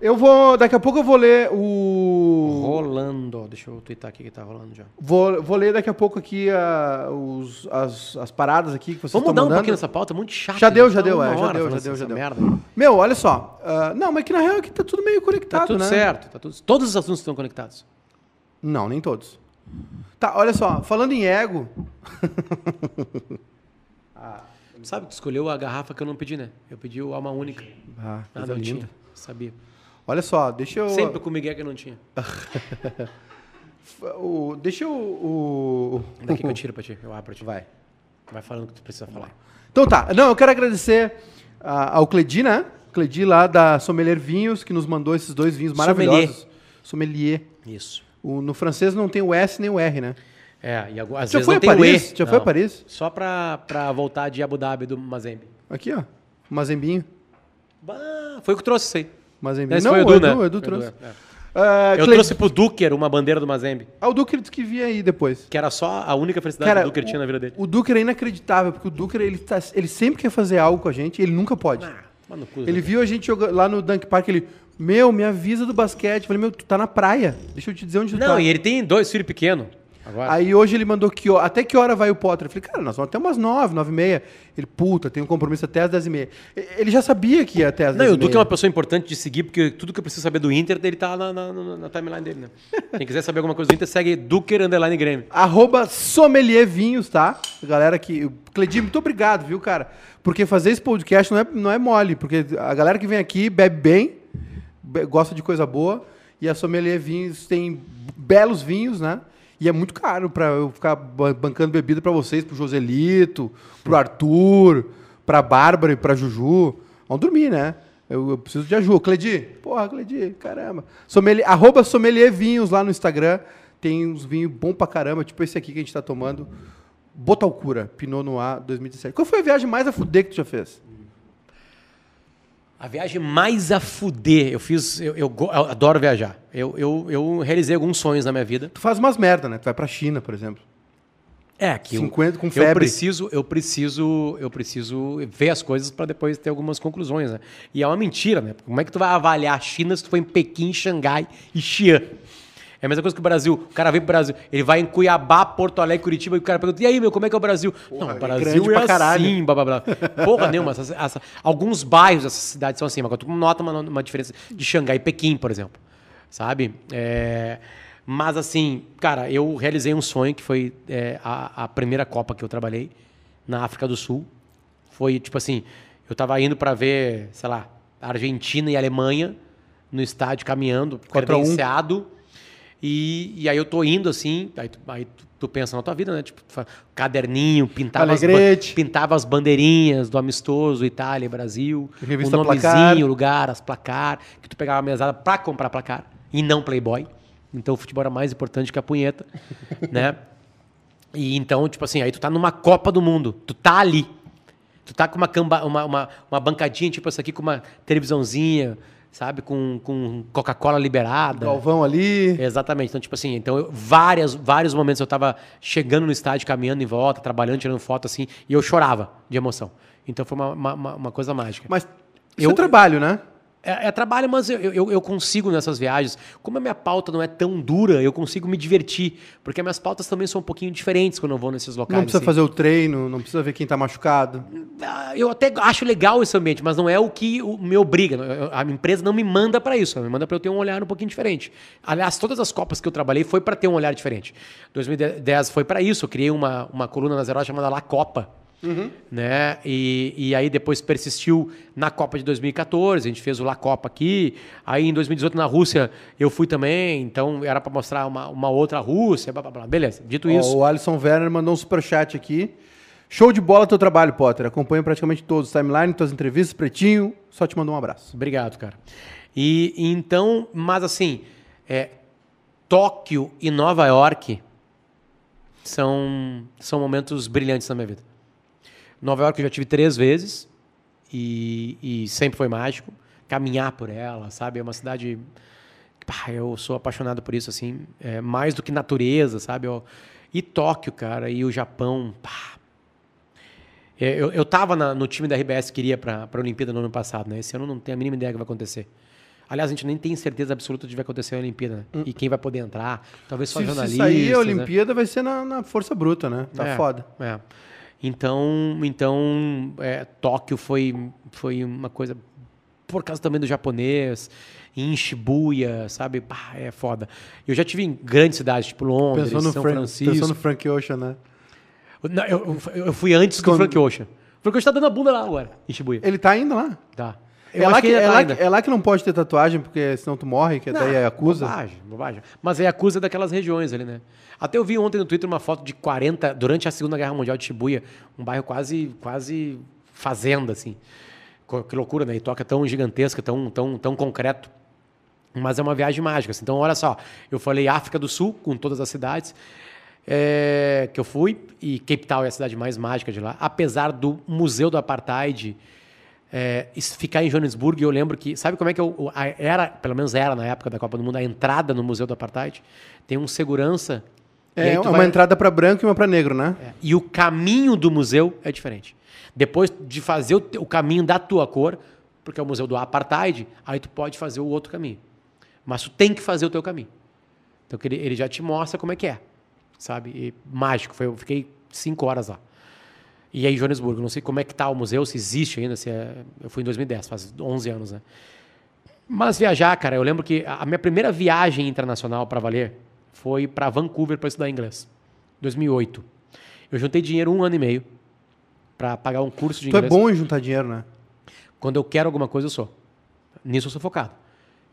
Eu vou. Daqui a pouco eu vou ler o. Rolando. Deixa eu twittar aqui que tá rolando já. Vou, vou ler daqui a pouco aqui a- os- as, as paradas aqui que vocês Vamos estão mudar um mandando. pouquinho essa pauta, é muito chato. Já deu, já Tá deu, uma é, já deu, já deu, já deu. Merda. Meu, olha só. ah, não, mas que na real aqui tá tudo meio conectado, Tá tudo né? certo. Tá tudo... Todos os assuntos estão conectados. Não, nem todos. Tá, olha só. Falando em ego. Sabe que tu escolheu a garrafa que eu não pedi, né? Eu pedi o alma única. Ah, Ah, coisa não linda. Sabia. Olha só, deixa eu. Sempre com o Miguel que não tinha. o- deixa eu. O, Daqui que eu tiro pra ti. Eu abro pra ti. Vai. Vai falando o que tu precisa falar. Então tá. Não, eu quero agradecer ah, ao Cledi, né? Cledi lá da Sommelier Vinhos, que nos mandou esses dois vinhos maravilhosos. Sommelier. Isso. O- no francês não tem o S nem o R, né? É, e agora, às Já vezes foi não a Paris? Já foi a Não. Paris? Só pra, pra voltar de Abu Dhabi do Mazembe. Aqui, ó. Mazembinho. Bah, foi o que trouxe isso aí. Mazembinho. Esse não, foi o Edu, Edu, né? o Edu trouxe. Edu, é. Ah, Eu Cledi- trouxe pro Duker uma bandeira do Mazembe, Ah, o Duker disse que vinha aí depois. que era só a única felicidade Cara, que o Duker tinha na vida dele. O Duker é inacreditável, porque o Duker ele, tá- ele sempre quer fazer algo com a gente ele nunca pode. Ah, toma no cu, Ele viu a gente joga- lá no Dunk Park, ele, meu, me avisa do basquete. Eu falei, meu, tu tá na praia. Deixa eu te dizer onde tu Não, tá. e ele tem dois filhos pequenos. Agora. Aí hoje ele mandou que até que hora vai o Potter? Eu falei, cara, nós vamos até umas nove, nove e meia. Ele, puta, tem um compromisso até às dez e meia. Ele já sabia que ia até às Não, e dez o e Duque é meia. uma pessoa importante de seguir, porque tudo que eu preciso saber do Inter, ele tá na, na, na- na timeline dele, né? Quem quiser saber alguma coisa do Inter, segue Duker Underline Grêmio. Arroba Sommelier Vinhos, tá? Galera que... Cledir, muito obrigado, viu, cara? Porque fazer esse podcast não é, não é mole, porque a galera que vem aqui bebe bem, be- gosta de coisa boa, e a Sommelier Vinhos tem belos vinhos, né? E é muito caro pra eu ficar ba- bancando bebida pra vocês, pro Joselito, pro Arthur, pra Bárbara e pra Juju. Vamos dormir, né? Eu, eu preciso de ajuda. Cledir, porra, Cledir, caramba. Sommelier, arroba Sommelier Vinhos lá no Instagram. Tem uns vinhos bons pra caramba, tipo esse aqui que a gente tá tomando. Botalcura, Pinot Noir 2017. Qual foi a viagem mais a fuder que tu já fez? A viagem mais a fuder, eu fiz. Eu, eu eu adoro viajar. Eu, eu, eu realizei alguns sonhos na minha vida. Tu faz umas merda, né? Tu vai pra China, por exemplo. É, que eu- 50 com eu febre. preciso, eu preciso, eu preciso ver as coisas para depois ter algumas conclusões, né? E é uma mentira, né? Como é que tu vai avaliar a China se tu for em Pequim, Xangai e Xi'an? É a mesma coisa que o Brasil. O cara vem pro Brasil, ele vai em Cuiabá, Porto Alegre, Curitiba, e o cara pergunta: e aí, meu, como é que é o Brasil? não, é o Brasil grande é pra caralho. assim, blá blá blá. Porra nenhuma. Essas- essa- alguns bairros dessas cidades são assim, mas tu nota uma, uma diferença de Xangai e Pequim, por exemplo. Sabe? É, mas assim, cara, eu realizei um sonho que foi é, a, a primeira Copa que eu trabalhei na África do Sul. Foi tipo assim, eu tava indo para ver, sei lá, Argentina e Alemanha no estádio caminhando, 4 a 1. credenciado. E, e aí eu tô indo assim, aí tu, aí tu, tu pensa na tua vida, né? Tipo, caderninho, pintava as, pintava as bandeirinhas do amistoso, Itália, Brasil, Revista o Placar. nomezinho, lugar, as placar, que tu pegava a mesada pra comprar placar e não Playboy. Então o futebol era mais importante que a punheta, né? E então, tipo assim, aí tu tá numa Copa do Mundo, tu tá ali. Tu tá com uma, camba, uma, uma, uma bancadinha, tipo essa aqui, com uma televisãozinha, sabe? Com, com Coca-Cola liberada. Galvão ali. Exatamente. Então, tipo assim, então eu, várias, vários momentos eu tava chegando no estádio, caminhando em volta, trabalhando, tirando foto, assim, e eu chorava de emoção. Então foi uma, uma, uma- coisa mágica. Mas Eu- trabalho, né? É, é trabalho, mas eu, eu, eu consigo nessas viagens. Como a minha pauta não é tão dura, eu consigo me divertir. Porque as minhas pautas também são um pouquinho diferentes quando eu vou nesses locais. Não precisa assim. fazer o treino, não precisa ver quem tá machucado. Ah, Eu até acho legal esse ambiente, mas não é o que me obriga. A empresa não me manda para isso, ela me manda para eu ter um olhar um pouquinho diferente. Aliás, todas as copas que eu trabalhei foi para ter um olhar diferente. 2010 foi para isso, eu criei uma, uma coluna na Zero chamada La Copa. Né? E, e aí depois persistiu na Copa de 2014, a gente fez o La Copa aqui. Aí em 2018 na Rússia eu fui também, então era para mostrar uma, uma outra Rússia, blá, blá, blá. beleza. Dito Ó, isso, o Alisson Werner mandou um superchat aqui. Show de bola teu trabalho, Potter. Acompanho praticamente todos os timeline, tuas entrevistas, Pretinho. Só te mandou um abraço. Obrigado, cara. E e então, mas assim, é, Tóquio e Nova York são, são momentos brilhantes na minha vida. Nova York eu já tive três vezes e, e sempre foi mágico. Caminhar por ela, sabe? É uma cidade. pá, eu sou apaixonado por isso, assim. É, mais do que natureza, sabe? Eu- e Tóquio, cara, e o Japão. Pá, é, Eu, eu tava na- no time da RBS que iria para a Olimpíada no ano passado, né? Esse ano não tenho a mínima ideia do que vai acontecer. Aliás, a gente nem tem certeza absoluta de que vai acontecer a Olimpíada, né? E quem vai poder entrar, talvez só Se, se jornalistas. sair a né? Olimpíada, vai ser na, na força bruta, né? Tá É, foda. é. Então, então é, Tóquio foi, foi uma coisa por causa também do japonês, em Shibuya, sabe? Pá, é foda. Eu já tive em grandes cidades, tipo Londres, Pensou São Frank, Francisco. pensou no Frank Ocean, né? Não, eu, eu- eu fui antes do Quando- Frank Ocean. O Frank Ocean tá dando a bunda lá agora, em Shibuya. Ele tá indo lá. Tá. É lá, que, é, tá lá, é lá que não pode ter tatuagem, porque senão tu morre, que daí é acusa. Bobagem, bobagem. Mas é acusa daquelas regiões ali, né? Até eu vi ontem no Twitter uma foto de 40, durante a Segunda Guerra Mundial de Shibuya, um bairro quase, quase fazenda, assim. Que loucura, né? E toca tão gigantesca, tão, tão, tão concreto. Mas é uma viagem mágica. assim. Então, olha só, eu falei África do Sul, com todas as cidades é, que eu fui, e Cape Town é a cidade mais mágica de lá. Apesar do Museu do Apartheid é, ficar em Joanesburgo, eu lembro que. Sabe como é que eu, a- era, pelo menos era na época da Copa do Mundo, a entrada no Museu do Apartheid? Tem um segurança. É uma vai- entrada pra branco e uma pra negro, né? é, E o caminho do museu é diferente. Depois de fazer o, o caminho da tua cor, porque é o museu do apartheid, aí tu pode fazer o outro caminho. Mas tu tem que fazer o teu caminho. Então ele, ele já te mostra como é que é, sabe? E mágico. Foi, eu fiquei cinco horas lá. E aí, Joanesburgo, não sei como é que tá o museu, se existe ainda. Se é, eu fui em 2010, faz 11 anos, né? Mas viajar, cara, eu lembro que a minha primeira viagem internacional para valer foi para Vancouver para estudar inglês. 2008. Eu juntei dinheiro um ano e meio para pagar um curso de Tu é inglês. bom em juntar dinheiro, né? Quando eu quero alguma coisa, eu sou. Nisso eu sou focado.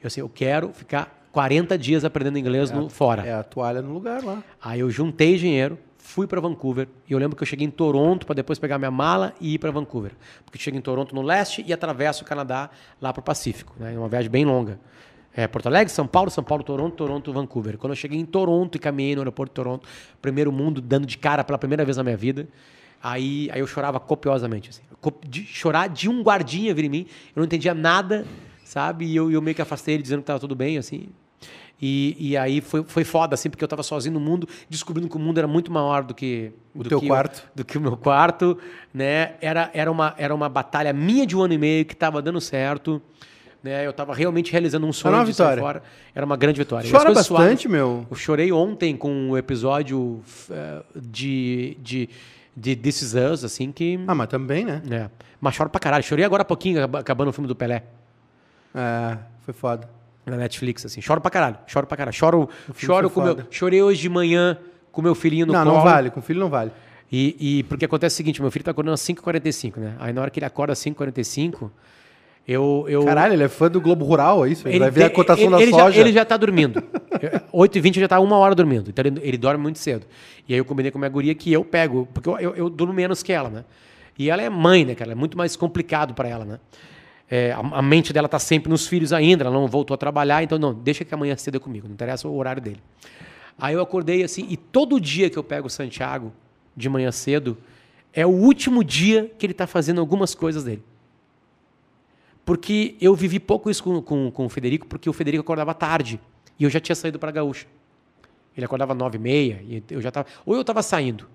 Eu assim, eu quero ficar 40 dias aprendendo inglês no, fora. É a toalha no lugar lá. Aí eu juntei dinheiro, fui para Vancouver e eu lembro que eu cheguei em Toronto para depois pegar minha mala e ir para Vancouver, porque chego em Toronto no leste e atravesso o Canadá lá para o Pacífico, né? É uma viagem bem longa. É, Porto Alegre, São Paulo, São Paulo, Toronto, Toronto, Vancouver. Quando eu cheguei em Toronto e caminhei no aeroporto de Toronto, primeiro mundo dando de cara pela primeira vez na minha vida, aí, aí eu chorava copiosamente. Assim. De- chorar de um guardinha vir em mim, eu não entendia nada, sabe? E eu, eu meio que afastei ele dizendo que estava tudo bem, assim. E, e aí foi, foi foda, assim, porque eu estava sozinho no mundo, descobrindo que o mundo era muito maior do que O do teu que quarto. do que o meu quarto, né? Era, era, uma, era uma batalha minha de um ano e meio que estava dando certo, né? Eu estava realmente realizando um sonho uma de vitória. fora. Era uma grande vitória. Chora bastante, suaves- meu. Eu chorei ontem com o episódio eh, de, de, de This Is Us, assim, que... Ah, mas também, né? É. Mas choro pra caralho. Chorei agora há pouquinho, acab- acabando o filme do Pelé. É, foi foda. Na Netflix, assim. Choro pra caralho, choro pra caralho. Choro, choro com meu, chorei hoje de manhã com meu filhinho no não, colo. não vale. Com filho não vale. E, e porque acontece o seguinte, meu filho tá acordando às 5h45, né? Aí na hora que ele acorda às 5h45, eu... eu Caralho, ele é fã do Globo Rural, é isso? Ele, ele vai ver a cotação ele- da ele soja. Já, ele já tá dormindo. 8h20 eu já tava uma hora dormindo. Então ele, ele dorme muito cedo. E aí eu combinei com a minha guria que eu pego, porque eu, eu, eu durmo menos que ela, né? E ela é mãe, né, cara? É muito mais complicado para ela, né? É, a, a, mente dela tá sempre nos filhos ainda, ela não voltou a trabalhar, então não, deixa que amanhã cedo é comigo, não interessa o horário dele. Aí eu acordei assim, e todo dia que eu pego o Santiago de manhã cedo, é o último dia que ele está fazendo algumas coisas dele. Porque eu vivi pouco isso com, com, com o Federico, porque o Federico acordava tarde. E eu já tinha saído para Gaúcha. Ele acordava nove e meia, e eu já estava. Ou eu estava saindo.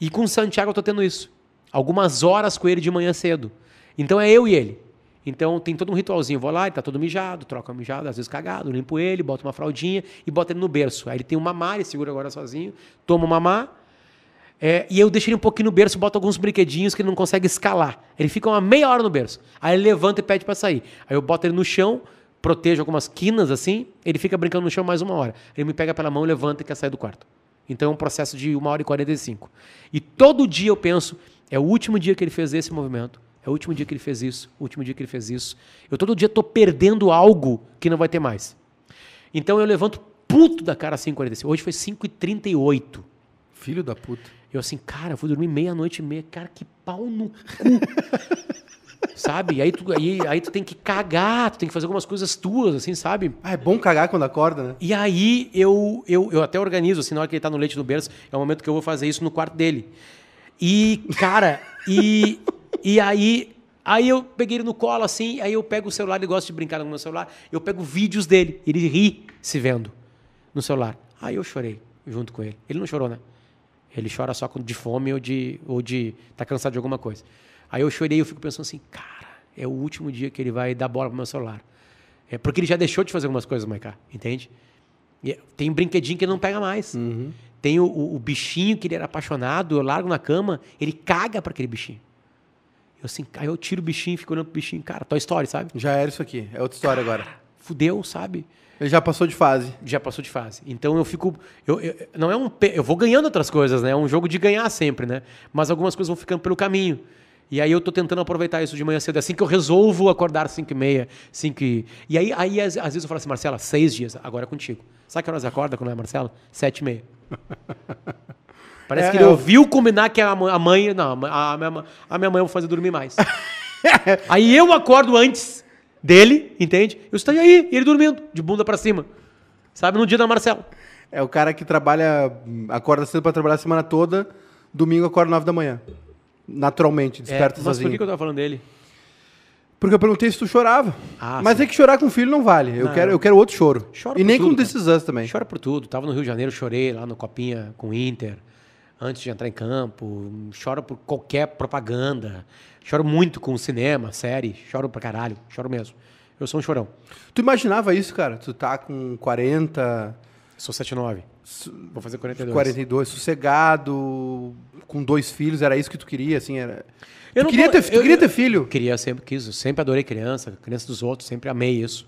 E com o Santiago eu estou tendo isso. Algumas horas com ele de manhã cedo. Então é eu e ele. Então tem todo um ritualzinho. Vou lá, ele tá todo mijado, troca a mijada, às vezes cagado, limpo ele, boto uma fraldinha e boto ele no berço. Aí ele tem um mamar, ele segura agora sozinho, toma o mamar é, e eu deixo ele um pouquinho no berço, boto alguns brinquedinhos que ele não consegue escalar. Ele fica uma meia hora no berço. Aí ele levanta e pede para sair. Aí eu boto ele no chão, protejo algumas quinas assim, ele fica brincando no chão mais uma hora. Ele me pega pela mão, levanta e quer sair do quarto. Então é um processo de uma hora e 45. E todo dia eu penso, é o último dia que ele fez esse movimento. É o último dia que ele fez isso, o último dia que ele fez isso. Eu todo dia estou perdendo algo que não vai ter mais. Então eu levanto puto da cara às 5h45. Hoje foi 5h38. Filho da puta. Eu assim, cara, eu vou dormir meia-noite e meia. Cara, que pau no cu. sabe? E aí tu, aí, aí tu tem que cagar, tu tem que fazer algumas coisas tuas, assim, sabe? Ah, é bom cagar quando acorda, né? E aí eu, eu, eu até organizo, assim, na hora que ele tá no leite do berço, é o momento que eu vou fazer isso no quarto dele. E, cara, e, e aí, aí eu peguei ele no colo, assim, aí eu pego o celular, ele gosta de brincar no meu celular, eu pego vídeos dele, ele ri se vendo no celular. Aí eu chorei junto com ele. Ele não chorou, né? Ele chora só de fome ou de ou de tá cansado de alguma coisa. Aí eu chorei e eu fico pensando assim, cara, é o último dia que ele vai dar bola pro meu celular. É porque ele já deixou de fazer algumas coisas, Maiká, entende? E tem um brinquedinho que ele não pega mais. Uhum. Tem o, o, o, bichinho que ele era apaixonado, eu largo na cama, ele caga para aquele bichinho. Eu assim, aí eu tiro o bichinho, fico olhando pro bichinho, cara, tua história, sabe? Já era isso aqui, é outra história cara, agora. Fudeu, sabe? Ele já passou de fase. Já passou de fase. Então eu fico. Eu, eu, não é um. Eu vou ganhando outras coisas, né? É um jogo de ganhar sempre, né? Mas algumas coisas vão ficando pelo caminho. E aí eu tô tentando aproveitar isso de manhã cedo. Assim que eu resolvo acordar 5 e meia, 5 e... E aí, aí às, às, vezes eu falo assim, Marcela, seis dias, agora é contigo. Sabe que horas acorda quando é Marcela? Sete e meia. Parece é, que ele eu... ouviu combinar que a mãe... Não, a minha, a minha mãe eu vou fazer dormir mais. aí eu acordo antes dele, entende? Eu estou aí, e ele dormindo, de bunda para cima. Sabe, no dia da Marcela. É o cara que trabalha, acorda cedo para trabalhar a semana toda, domingo acorda nove da manhã. Naturalmente, desperta é, mas sozinho. Mas por que eu tava falando dele? Porque eu perguntei se tu chorava. Ah, mas sim. é que chorar com filho não vale. Eu, não, quero, eu quero outro choro. e nem tudo, com decisões também. Chora por tudo. Tava no Rio de Janeiro, chorei lá no Copinha com o Inter, antes de entrar em campo. Choro por qualquer propaganda. Choro muito com cinema, série, choro pra caralho, choro mesmo. Eu sou um chorão. Tu imaginava isso, cara? Tu tá com 40. Sou 79. Vou fazer 42. 42, sossegado, com dois filhos, era isso que tu queria, assim, era. Eu tu queria, ter, tu eu, queria ter filho? Queria, sempre quis. Eu sempre adorei criança, criança dos outros, sempre amei isso.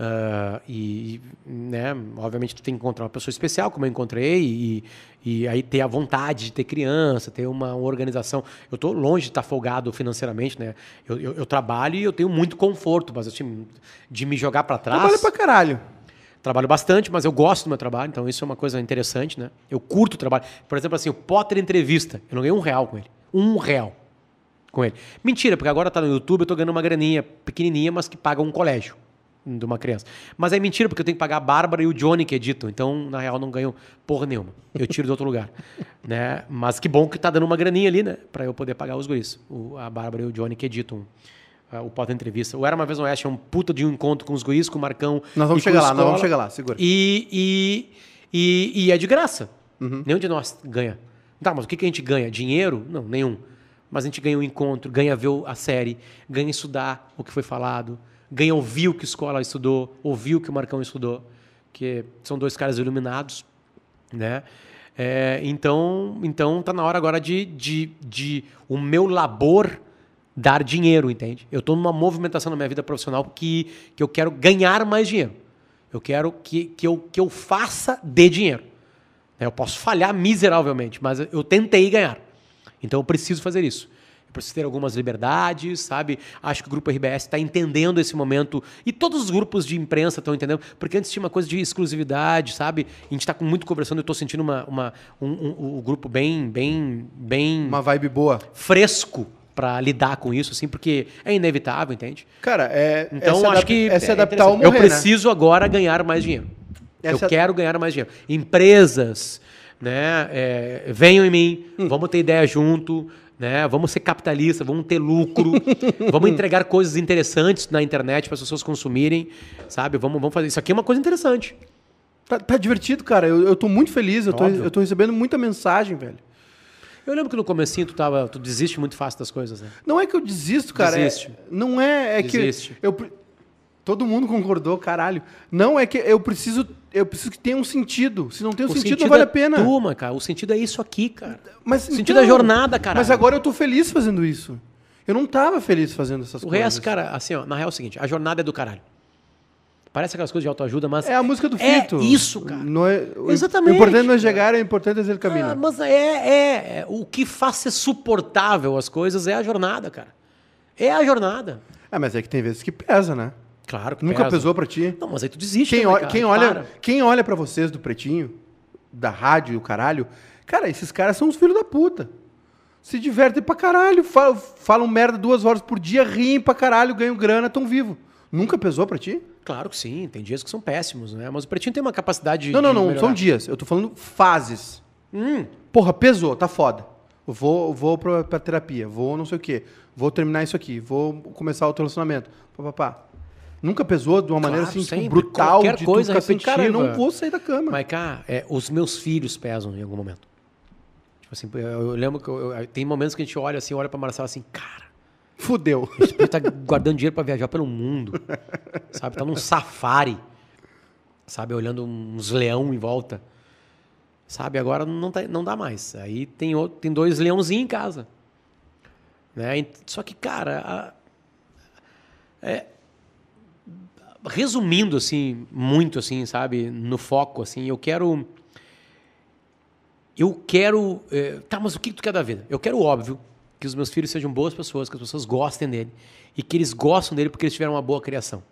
Uh, e, né, obviamente, tu tem que encontrar uma pessoa especial, como eu encontrei, e, e aí ter a vontade de ter criança, ter uma organização. Eu estou longe de estar folgado financeiramente, né? Eu, eu, eu, trabalho e eu tenho muito conforto, mas assim, de me jogar para trás. Trabalho pra caralho. Trabalho bastante, mas eu gosto do meu trabalho, então isso é uma coisa interessante, né? Eu curto o trabalho. Por exemplo, assim, o Potter Entrevista, eu não ganhei um real com ele. Um real com ele. Mentira, porque agora está no YouTube, eu estou ganhando uma graninha pequenininha, mas que paga um colégio de uma criança. Mas é mentira, porque eu tenho que pagar a Bárbara e o Johnny que editam. Então, na real, não ganho porra nenhuma. Eu tiro de outro lugar. né? Mas que bom que tá dando uma graninha ali, né? Pra eu poder pagar os guris. O, a Bárbara e o Johnny que editam uh, o Pota Entrevista. O Era Uma Vez no Oeste é um puta de um encontro com os guris, com o Marcão. Nós vamos chegar lá, nós vamos chegar lá, segura. E, e, e, e é de graça. Uhum. Nenhum de nós ganha. Tá, mas o que, que a gente ganha? Dinheiro? Não, nenhum. Mas a gente ganha o um encontro, ganha ver a série, ganha estudar o que foi falado ganha ouvir o que escola estudou, ouvir o que o Marcão estudou, que são dois caras iluminados, né? É, então, então tá na hora agora de, de, de o meu labor dar dinheiro, entende? Eu estou numa movimentação na minha vida profissional que, que eu quero ganhar mais dinheiro. Eu quero que, que, eu, que eu faça de dinheiro. Eu posso falhar miseravelmente, mas eu tentei ganhar. Então eu preciso fazer isso. Eu preciso ter algumas liberdades, sabe? Acho que o grupo RBS está entendendo esse momento e todos os grupos de imprensa estão entendendo, porque antes tinha uma coisa de exclusividade, sabe? A gente está muito conversando, eu estou sentindo uma, uma, um, um, um grupo bem, bem, bem Uma vibe boa. fresco para lidar com isso, assim, porque é inevitável, entende? Cara, é. Então é se acho que É se é adaptar ou interessante. morrer. Eu preciso agora ganhar mais dinheiro. Eu quero ganhar mais dinheiro. Empresas, né? é, venham em mim, Hum. vamos ter ideia junto, né? Vamos ser capitalistas, vamos ter lucro, vamos entregar coisas interessantes na internet para as pessoas consumirem, sabe? Vamos, vamos fazer isso aqui é uma coisa interessante. Tá, tá divertido, cara. Eu, eu tô muito feliz. Eu tô, Óbvio. eu tô recebendo muita mensagem, velho. Eu lembro que no comecinho tu tava, tu desiste muito fácil das coisas, né? Não é que eu desisto, cara. é- Desiste. não é, é que Desiste. eu pre- todo mundo concordou, caralho. Não é que eu preciso, eu preciso que tenha um sentido. Se não tem um O sentido, não vale é a pena. Turma, cara. O sentido é isso aqui, cara. Mas O sentido é jornada, caralho. Mas agora eu tô feliz fazendo isso. Eu não tava feliz fazendo essas O coisas. resto, cara, assim, ó, na real é o seguinte, a jornada é do caralho. Parece aquelas coisas de autoajuda, mas. É a música do é Fito. isso, cara. Não é, o- Exatamente, O importante não é cara. chegar, é importante é ele caminhar. Ah, mas é, é, é- O que faz ser suportável as coisas é a jornada, cara. É a jornada. Ah, mas é que tem vezes que pesa, né? Claro que Nunca pesa. pesou pra ti? Não, mas aí tu desiste, Quem, né, ol- cara? quem olha, para. quem olha para vocês do Pretinho, da rádio e o caralho, cara, esses caras são os filhos da puta. Se divertem pra caralho, falam, falam merda duas horas por dia, riem pra caralho, ganham grana, tão vivo. Nunca pesou pra ti? Claro que sim, tem dias que são péssimos, né? Mas o Pretinho tem uma capacidade Não, não, não, melhorar. são dias. Eu tô falando fases. Hum, Porra, pesou, tá foda. Vou, vou pra, pra terapia, vou não sei o quê, vou terminar isso aqui, vou começar outro relacionamento. Pá, pá, pá. Nunca pesou de uma maneira Claro, assim, tipo, brutal, Qualquer de coisa assim, cara, eu não vou sair da cama. Mas, cara, é, os meus filhos pesam em algum momento. Tipo assim, eu, eu lembro que eu- eu- tem momentos que a gente olha assim, olha pra Marcela assim, cara, Fudeu. a gente tá guardando dinheiro pra viajar pelo mundo. Sabe? Tá num safari. Sabe? Olhando uns leão em volta. Sabe? Agora não, tá- não dá mais. Aí tem, outro, tem dois leãozinhos em casa. Né? Só que, cara, a- é, resumindo assim, muito assim, sabe? No foco, assim, eu quero. Eu quero. eh, tá, mas o que tu quer da vida? Eu quero óbvio, que os meus filhos sejam boas pessoas, que as pessoas gostem dele. E que eles gostam dele porque eles tiveram uma boa criação.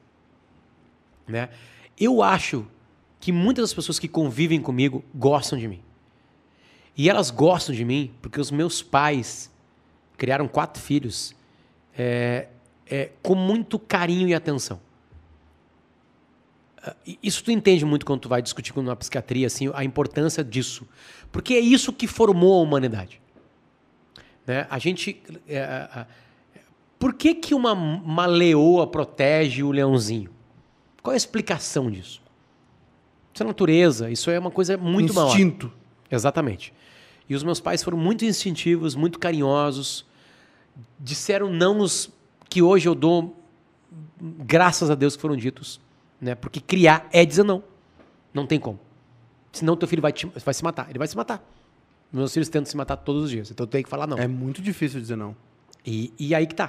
Né? Eu acho que muitas das pessoas que convivem comigo gostam de mim. E elas gostam de mim porque os meus pais criaram quatro filhos é, é, com muito carinho e atenção. Isso tu entende muito quando tu vai discutir com uma psiquiatria assim, a importância disso. Porque é isso que formou a humanidade. Né? A gente. é, a- a- por que, que uma, uma leoa protege o leãozinho? Qual é a explicação disso? Isso é natureza, isso é uma coisa muito maior. Instinto. Exatamente. E os meus pais foram muito instintivos, muito carinhosos. Disseram não os que hoje eu dou, graças a Deus que foram ditos. Né? Porque criar é dizer não. Não tem como. Senão teu filho vai, te- vai se matar. Ele vai se matar. Meus filhos tentam se matar todos os dias. Então eu tenho que falar não. É muito difícil dizer não. E, e aí que tá.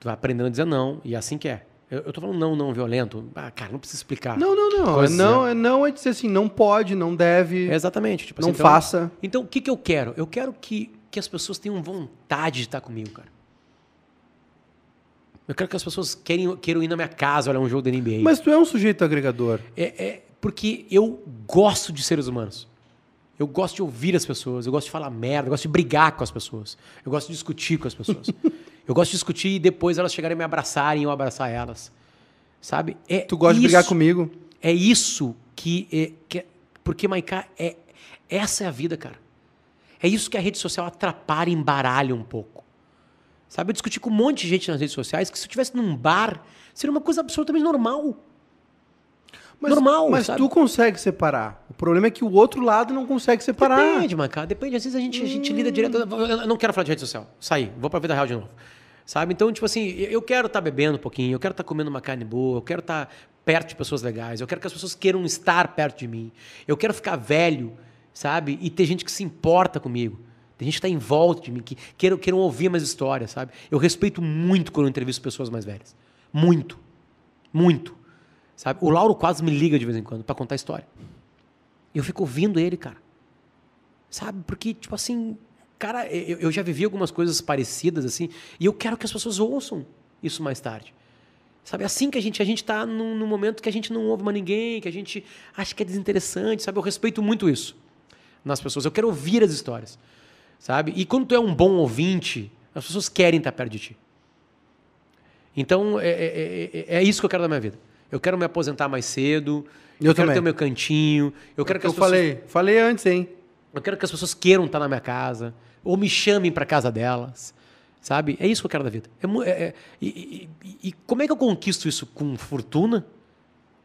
Tu vai aprendendo a dizer não, e é assim que é. Eu, eu tô falando não, não violento. Ah, cara, não precisa explicar. Não, não, não. É Coisa- não, é não é dizer assim, não pode, não deve, É exatamente. Tipo não assim, então- faça. Então, o que, que eu quero? Eu quero que, que as pessoas tenham vontade de estar comigo, cara. Eu quero que as pessoas queiram, queiram ir na minha casa olhar um jogo da NBA. Mas tu é um sujeito agregador. É, é porque eu gosto de seres humanos. Eu gosto de ouvir as pessoas, eu gosto de falar merda, eu gosto de brigar com as pessoas, eu gosto de discutir com as pessoas. eu gosto de discutir e depois elas chegarem a me abraçarem e eu abraçar elas. Sabe? É Tu gosta de brigar comigo. É isso que. É, que é- porque, Maiká, é, essa é a vida, cara. É isso que a rede social atrapalha e embaralha um pouco. Sabe? Eu discuti com um monte de gente nas redes sociais que se eu estivesse num bar, seria uma coisa absolutamente normal. Mas, Normal, Mas sabe? tu consegue separar. O problema é que o outro lado não consegue separar. Depende, Maiká, depende. Às vezes a gente, a gente lida direto. Eu não quero falar de rede social. Saí, vou pra vida real de novo. Sabe? Então, tipo assim, eu quero estar bebendo um pouquinho, eu quero estar comendo uma carne boa, eu quero estar perto de pessoas legais, eu quero que as pessoas queiram estar perto de mim. Eu quero ficar velho, sabe? E ter gente que se importa comigo. Tem gente que está em volta de mim, que queiram, queiram ouvir mais histórias, sabe? Eu respeito muito quando eu entrevisto pessoas mais velhas. Muito. Muito. Sabe? O Lauro quase me liga de vez em quando para contar história. Eu fico ouvindo ele, cara. Sabe? Porque, tipo assim, cara, eu, eu já vivi algumas coisas parecidas assim, e eu quero que as pessoas ouçam isso mais tarde. Sabe, assim que a gente a gente está num, num, momento que a gente não ouve mais ninguém, que a gente acha que é desinteressante, sabe? Eu respeito muito isso nas pessoas. Eu quero ouvir as histórias, sabe? E quando tu é um bom ouvinte, as pessoas querem estar perto de ti. Então, é, é, é, é isso que eu quero da minha vida. Eu quero me aposentar mais cedo, eu, eu quero ter o meu cantinho, eu quero que eu as pessoas... falei, falei antes, hein? Eu quero que as pessoas queiram estar na minha casa, ou me chamem para casa delas. Sabe? É isso que eu quero da vida. É, é, é e, e, e, como é que eu conquisto isso? Com fortuna?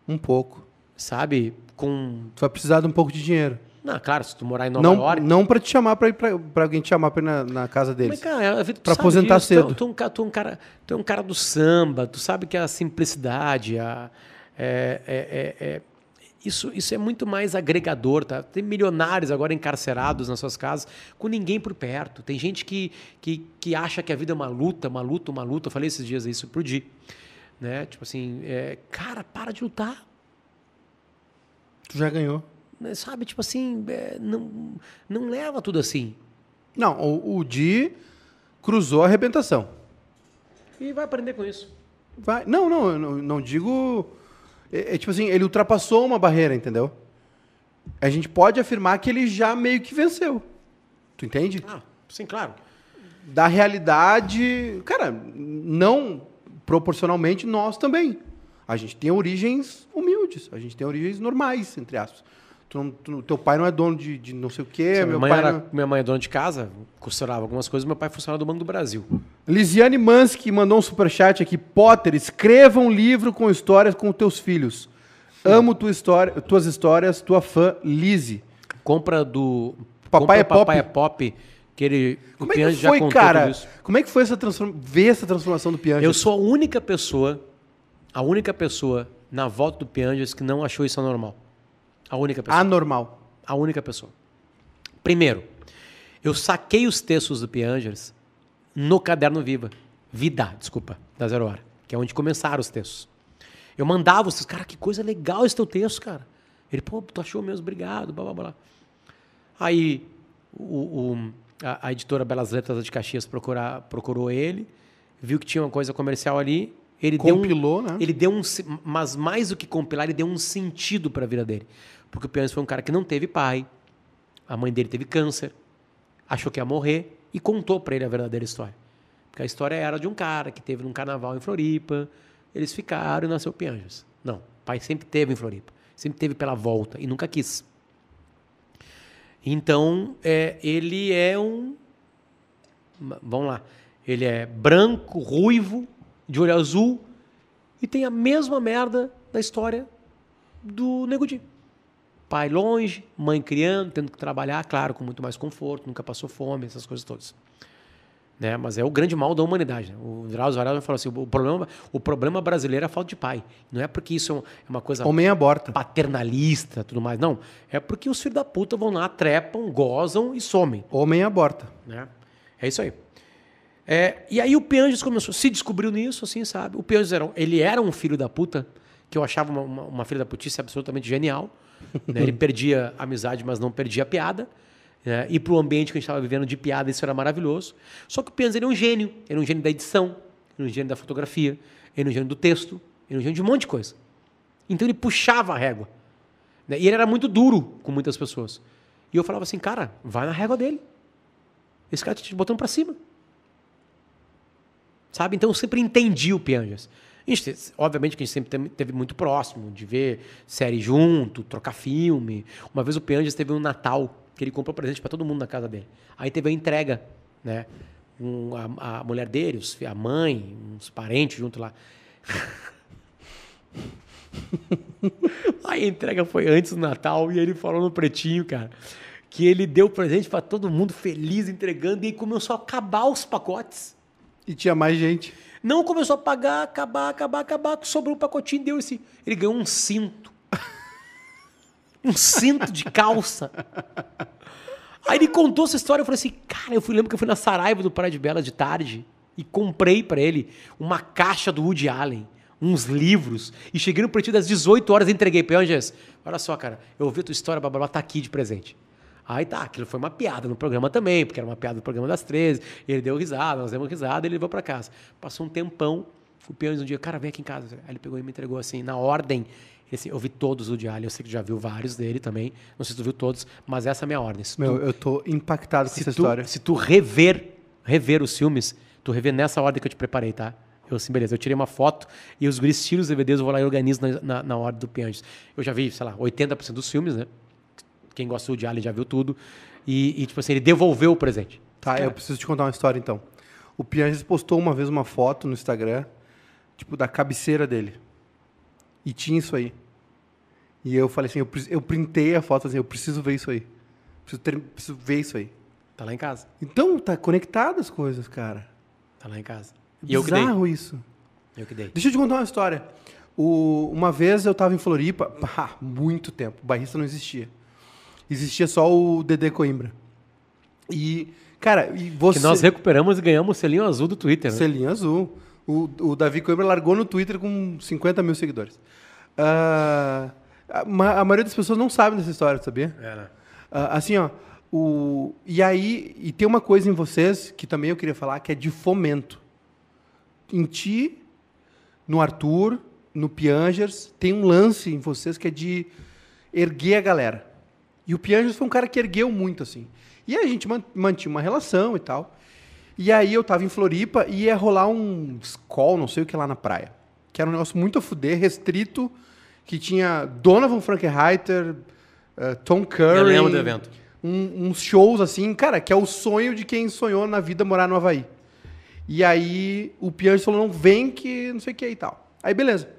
Um pouco. Sabe? Com. Tu vai precisar de um pouco de dinheiro. Não, claro, se tu morar em Nova não, York. Não para te chamar para ir para alguém te chamar para ir na, na, casa deles. Mas, cara, para aposentar disso. cedo. Tu, tu, é um, tu, é um cara, tu é um cara do samba, tu sabe que a simplicidade, a, é, é, é, é isso, isso é muito mais agregador, tá? Tem milionários agora encarcerados nas suas casas, com ninguém por perto. Tem gente que, que, que acha que a vida é uma luta, uma luta, uma luta. Eu falei esses dias isso pro Di. Né? Tipo assim, é, cara, para de lutar. Tu já ganhou. Né, sabe, tipo assim, é, não, não leva tudo assim. Não, o, o Di cruzou a arrebentação. E vai aprender com isso. Vai. Não, não, não, não digo é, é, tipo assim, ele ultrapassou uma barreira, entendeu? A gente pode afirmar que ele já meio que venceu. Tu entende? Ah, sim, claro. Da realidade, cara, não proporcionalmente nós também. A gente tem origens humildes, a gente tem origens normais, entre aspas. Tu, tu, teu pai não é dono de, de não sei o quê. meu pai era, não... Minha mãe é dona de casa, costurava algumas coisas, meu pai funcionava do Banco do Brasil. Lisiane Mansky mandou um superchat aqui. Potter, escreva um livro com histórias com teus filhos. Amo tua história, tuas histórias, tua fã Lizzie. Compra do Papai, compra é, pop. Papai é Pop. Que ele, Como é que foi, cara? Como é que foi essa transform... ver essa transformação do Pianges? Eu sou a única pessoa, a única pessoa na volta do Pianges que não achou isso anormal. A única pessoa. Anormal. A única pessoa. Primeiro, eu saquei os textos do Piangers no Caderno Viva. Vida, desculpa, da Zero Hora. Que é onde começaram os textos. Eu mandava vocês, cara, que coisa legal esse teu texto, cara. Ele, pô, tu achou mesmo, obrigado, blá, blá, blá. Aí o, o a, a, editora Belas Letras de Caxias procura, procurou ele, viu que tinha uma coisa comercial ali, ele Compilou, deu um, né? Ele deu um, mas mais do que compilar, ele deu um sentido para a vida dele. Porque o Pianos foi um cara que não teve pai, a mãe dele teve câncer, achou que ia morrer e contou para ele a verdadeira história. Porque a história era de um cara que teve num carnaval em Floripa, eles ficaram e nasceu Pianjas. Não, pai sempre teve em Floripa, sempre teve pela volta e nunca quis. Então, é, ele é um. Vamos lá. Ele é branco, ruivo, de olho azul e tem a mesma merda da história do Nego Di. Pai longe, mãe criando, tendo que trabalhar, claro, com muito mais conforto, nunca passou fome, essas coisas todas. Né? Mas é o grande mal da humanidade. Né? O Drauzio Varela falou assim: o problema, o problema brasileiro é a falta de pai. Não é porque isso é uma coisa Homem aborta. paternalista tudo mais. Não. É porque os filhos da puta vão lá, trepam, gozam e somem. Homem aborta. Né? É isso aí. É, e aí o Pianges começou, se descobriu nisso, assim, sabe? O Pianges era, ele era um filho da puta, que eu achava uma, uma, uma filha da putice absolutamente genial. Né? Ele perdia a amizade, mas não perdia a piada. Né? E para o ambiente que a gente estava vivendo de piada, isso era maravilhoso. Só que o Pianges era um gênio. Ele é um gênio da edição, ele é um gênio da fotografia, é um gênio do texto, é um gênio de um monte de coisa. Então ele puxava a régua. Né? E ele era muito duro com muitas pessoas. E eu falava assim, cara, vai na régua dele. Esse cara tá te botando para cima. Sabe? Então eu sempre entendi o Pianjas. Gente, obviamente que a gente sempre teve muito próximo de ver série junto, trocar filme. Uma vez o Pianjas teve um Natal que ele comprou presente para todo mundo na casa dele. Aí teve a entrega, né? Um, a, a, mulher dele, os, a mãe, uns parentes junto lá. Aí a entrega foi antes do Natal e ele falou no pretinho, cara, que ele deu presente para todo mundo feliz entregando e começou a acabar os pacotes. E tinha mais gente. Não começou a pagar, acabar, acabar, acabar, sobrou um pacotinho, deu esse. Ele ganhou um cinto. um cinto de calça. Aí ele contou essa história, eu falei assim, cara, eu fui, lembro que eu fui na Saraiva do Praia de Bela de tarde e comprei para ele uma caixa do Woody Allen, uns livros, e cheguei no pretinho das 18 horas e entreguei para ele, olha só, cara, eu ouvi a tua história, Babalá, tá aqui de presente. Aí tá, aquilo foi uma piada no programa também, porque era uma piada do programa das 13. Ele deu risada, nós demos risada, ele levou para casa. Passou um tempão, o Pianos um dia, cara, vem aqui em casa. Aí ele pegou e me entregou assim, na ordem. Assim, eu vi todos o de Alien, eu sei que já viu vários dele também. Não sei se tu viu todos, mas essa é a minha ordem. Se Meu, tu, eu tô impactado com essa tu, história. se tu rever, rever os filmes, tu rever nessa ordem que eu te preparei, tá? Eu assim, beleza, eu tirei uma foto e os guris tiram os DVDs, eu vou lá e organizo na, na, na ordem do Pianges. Eu já vi, sei lá, 80% dos filmes, né? Quem gostou de Alien já viu tudo. E, e, tipo assim, ele devolveu o presente. Tá, Cara, eu preciso te contar uma história então. O Pianges postou uma vez uma foto no Instagram, tipo, da cabeceira dele. E tinha isso aí. E eu falei assim, eu, eu printei a foto assim, eu preciso ver isso aí. Preciso, ter- preciso ver isso aí. Tá lá em casa. Então, tá conectado as coisas, cara. Tá lá em casa. É E eu que dei. bizarro isso. Eu que dei. Deixa eu te contar uma história. O- uma vez eu tava em Floripa, há muito tempo, o bairrista não existia. Existia só o Dedê Coimbra. E, cara, e você... Que nós recuperamos e ganhamos o selinho azul do Twitter, né? Selinho azul. O, o Davi Coimbra largou no Twitter com 50 mil seguidores. Ah, a, a maioria das pessoas não sabe dessa história, sabia? É, né? Ah, assim, ó. O, e aí, e tem uma coisa em vocês que também eu queria falar, que é de fomento. Em ti, no Arthur, no Piangers, tem um lance em vocês que é de erguer a galera. E o Piangers foi um cara que ergueu muito, assim. E aí a gente man- mantinha uma relação e tal. E aí eu tava em Floripa e ia rolar um call, não sei o que lá na praia. Que era um negócio muito a fuder, restrito, que tinha Donovan Frankenreiter, eh, Tom Curry. Eu lembro do evento. um- uns shows assim, cara, que é o sonho de quem sonhou na vida morar no Havaí. E aí o Piangers falou, não, vem que não sei o que e tal. Aí beleza.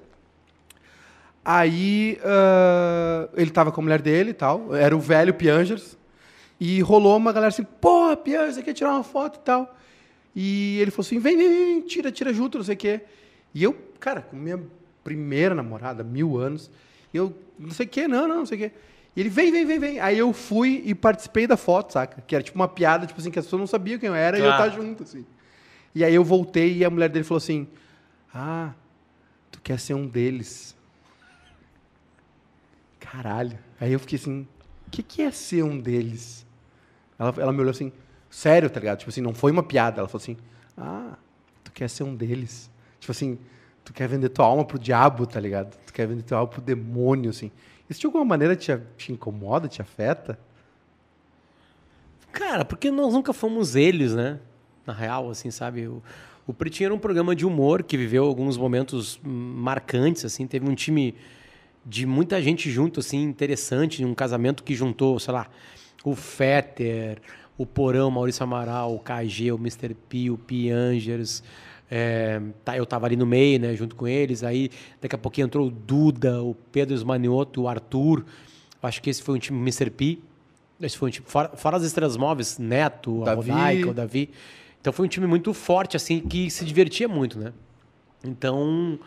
Aí ah, ele tava com a mulher dele e tal, era o velho Piangers. E rolou uma galera assim, porra, Piangers, você quer tirar uma foto e tal. E ele falou assim, vem, vem, vem, tira, tira junto, não sei o quê. E eu, cara, com minha primeira namorada, mil anos, eu, não sei o quê, não, não, não sei o quê. E ele, vem, vem, vem, vem. Aí eu fui e participei da foto, saca? Que era tipo uma piada, tipo assim, que as pessoas não sabiam quem eu era e eu Claro. tava junto, assim. E aí eu voltei e a mulher dele falou assim, ah, tu quer ser um deles. Caralho. Aí eu fiquei assim, o que, que é ser um deles? Ela, ela me olhou assim, sério, tá ligado? Tipo assim, não foi uma piada. Ela falou assim, ah, tu quer ser um deles. Tipo assim, tu quer vender tua alma pro diabo, tá ligado? Tu quer vender tua alma pro demônio, assim. Isso de alguma maneira te, te incomoda, te afeta? Cara, porque nós nunca fomos eles, né? Na real, assim, sabe? O, o Pretinho era um programa de humor que viveu alguns momentos marcantes, assim. Teve um time de muita gente junto, assim, interessante. Um casamento que juntou, sei lá, o Fetter, o Porão, Maurício Amaral, o KG, o Mr. P, o Piangers. É, tá, eu tava ali no meio, né, junto com eles. Aí, daqui a pouquinho entrou o Duda, o Pedro Esmanioto, o Arthur. Acho que esse foi um time Mr. P. Esse foi um time, fora, fora as estrelas móveis, Neto, a. Rodaica, o Davi. Então foi um time muito forte, assim, que se divertia muito, né? Então,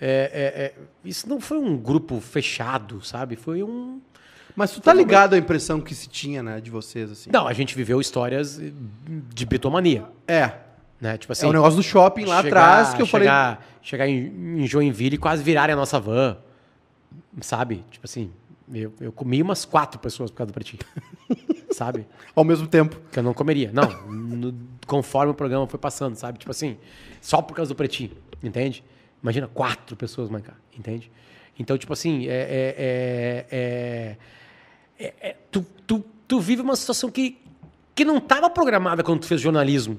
é, é, é, isso não foi um grupo fechado, sabe? Foi um. Mas tu tá ligado à impressão que se tinha, né, de vocês, assim? Não, a gente viveu histórias de bitomania, É. né? Tipo assim. é o negócio do shopping lá chegar- atrás que eu falei. chegar, Chegar em, em Joinville e quase virarem a nossa van, sabe? Tipo assim, eu, eu comi umas quatro pessoas por causa do pretinho, sabe? Ao mesmo tempo. Que eu não comeria. Não, no- conforme o programa foi passando, sabe? Tipo assim, só por causa do pretinho, entende? Imagina quatro pessoas marcar, entende? Então, tipo assim, é, é, é, é- é- é- tu, tu, tu vive uma situação que, que não estava programada quando tu fez jornalismo.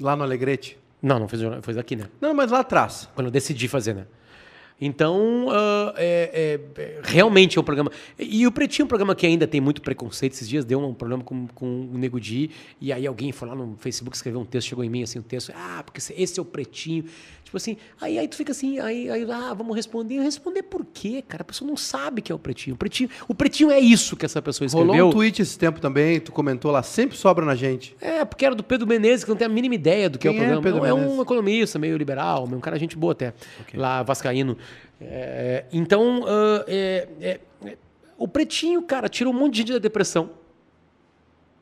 Lá no Alegrete. Não, não fez jornalismo, foi aqui, né? Não, mas lá atrás. Quando eu decidi fazer, né? Então, ah, é- é- é- realmente é um programa. E o Pretinho é um programa que ainda tem muito preconceito. Esses dias deu um problema com, com o Nego Di, e aí alguém foi lá no Facebook escreveu um texto, chegou em mim assim, um texto, ah, porque esse- é o Pretinho. Tipo assim, aí, aí tu fica assim, aí, aí ah, vamos responder. Responder por quê, cara? A pessoa não sabe que é o Pretinho. O Pretinho, o pretinho é isso que essa pessoa escreveu. Rolou um tweet esse tempo também, tu comentou lá, sempre sobra na gente. É, porque era do Pedro Menezes, que não tem a mínima ideia do que é o Quem é programa. Pedro Não, é um economista, meio liberal, um cara gente boa até, lá vascaíno. É, então, ah, é, é, é, o Pretinho, cara, tirou um monte de gente da depressão.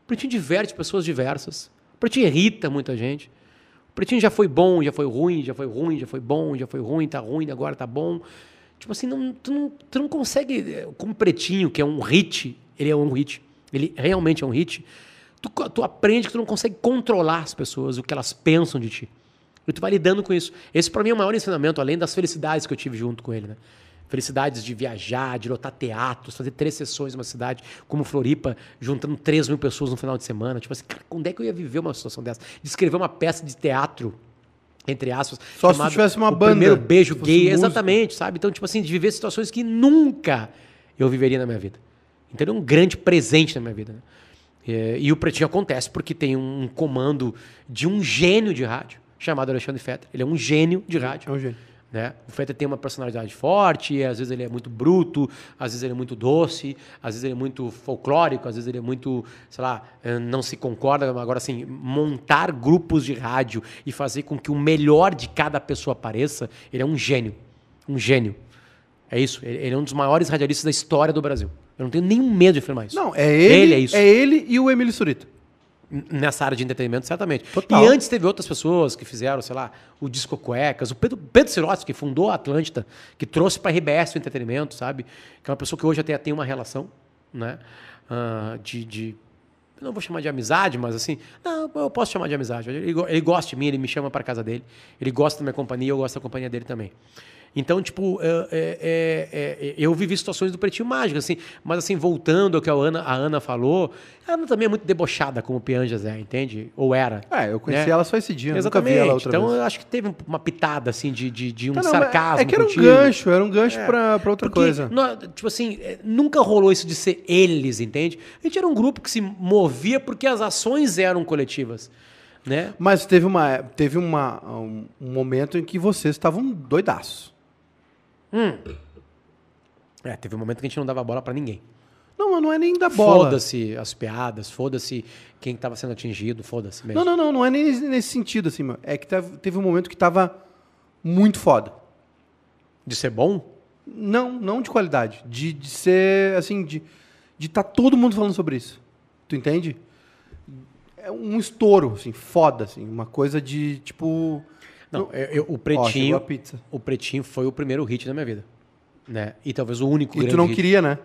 O Pretinho diverte pessoas diversas. O Pretinho irrita muita gente. O Pretinho já foi bom, já foi ruim, já foi ruim, já foi bom, já foi ruim, tá ruim, agora tá bom. Tipo assim, não, tu, não, tu não consegue, eh, como Pretinho, que é um hit, ele é um hit. ele realmente é um hit, tu, tu aprende que tu não consegue controlar as pessoas, o que elas pensam de ti. E tu vai lidando com isso. Esse, para mim, é o maior ensinamento, além das felicidades que eu tive junto com ele, né? Felicidades de viajar, de lotar teatros, fazer três sessões numa cidade como Floripa, juntando 3 mil pessoas no final de semana. Tipo assim, cara, onde é que eu ia viver uma situação dessa? De escrever uma peça de teatro, entre aspas. Só se tivesse uma o banda, Primeiro beijo gay, músico. exatamente, sabe? Então, tipo assim, de viver situações que nunca eu viveria na minha vida. Então, é um grande presente na minha vida. né? É, E, o Pretinho acontece porque tem um comando de um gênio de rádio, chamado Alexandre Fetter. Ele é um gênio de rádio. É um gênio. Né? O Fetter tem uma personalidade forte, às vezes ele é muito bruto, às vezes ele é muito doce, às vezes ele é muito folclórico, às vezes ele é muito, sei lá, eh, não se concorda. Agora, assim, montar grupos de rádio e fazer com que o melhor de cada pessoa apareça, ele é um gênio. Um gênio. É isso. Ele é um dos maiores radialistas da história do Brasil. Eu não tenho nenhum medo de afirmar isso. Não, é ele, Ele é isso. ele e o Emílio Surita. Nessa área de entretenimento, certamente. Total. E antes teve outras pessoas que fizeram, sei lá, o Disco Cuecas, o Pedro, Pedro Sirotsky, que fundou a Atlântida, que trouxe para a RBS o entretenimento, sabe? Que é uma pessoa que hoje até tem uma relação, né? Ah, de, de- não vou chamar de amizade, mas assim, não, eu posso chamar de amizade. Ele, ele gosta de mim, ele me chama para casa dele, ele gosta da minha companhia, eu gosto da companhia dele também. Então, tipo, é, é, é, é, eu vivi situações do Pretinho Mágico, assim, mas assim, voltando ao que a Ana, a Ana falou, a Ana também é muito debochada como o Pianjas é, entende? Ou era. É, eu conheci né? ela só esse dia, nunca Exatamente. vi ela outra então, vez. eu acho que teve uma pitada, assim, de, de, de um não, mas sarcasmo É que era um contigo. gancho, era um gancho pra, pra outra coisa. nó- tipo assim, é, nunca rolou isso de ser eles, entende? A gente era um grupo que se movia porque as ações eram coletivas, né? Mas teve, uma, teve uma, um, um momento em que vocês estavam doidaços. É, teve um momento que a gente não dava bola pra ninguém. Não, não é nem da bola. Foda-se as piadas, foda-se quem estava sendo atingido, foda-se mesmo. Não, não, não, não é nem nesse- sentido, assim, meu. É que teve, teve um momento que tava muito foda. De ser bom? Não, não de qualidade. De, de ser, assim, de de tá todo mundo falando sobre isso. Tu entende? É um estouro, assim, foda, assim. Uma coisa de, tipo... Não, eu- eu- o Ó, Pretinho, pizza. o Pretinho foi o primeiro hit da minha vida, né? E talvez o único E tu não hit. queria, né?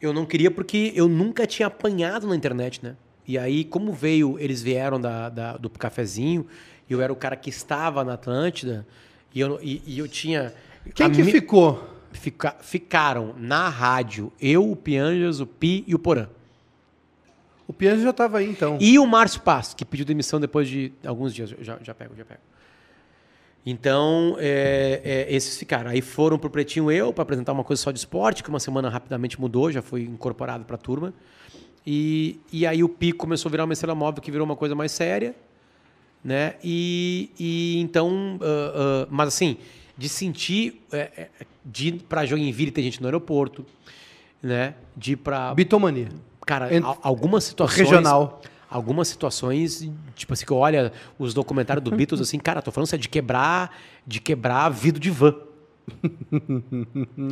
Eu não queria porque eu nunca tinha apanhado na internet, né? E aí, como veio, eles vieram da, da- do cafezinho, eu era o cara que estava na Atlântida, e eu, e, e eu tinha. Quem que mi- ficou? fica- ficaram na rádio eu, o Pianjas, o Pi e o Porã. O Pianjo já tava aí, então. E o Márcio Paz, que pediu demissão depois de alguns dias. Eu Já, já pego, já pego. Então, é, é, esses ficaram. Aí foram pro Pretinho Eu para apresentar uma coisa só de esporte, que uma semana rapidamente mudou, já foi incorporado para a turma. E, e aí o Pi começou a virar uma estrela móvel que virou uma coisa mais séria. Né? E, e então, ah, ah, mas assim, de sentir, é, é, de ir para Joinville ter gente no aeroporto, né? De ir para Bitomania. Cara, Ent- al- algumas situações. Regional. Algumas situações, tipo assim, que olha os documentários do Beatles assim, cara, tô falando isso é de quebrar, de quebrar vidro de van.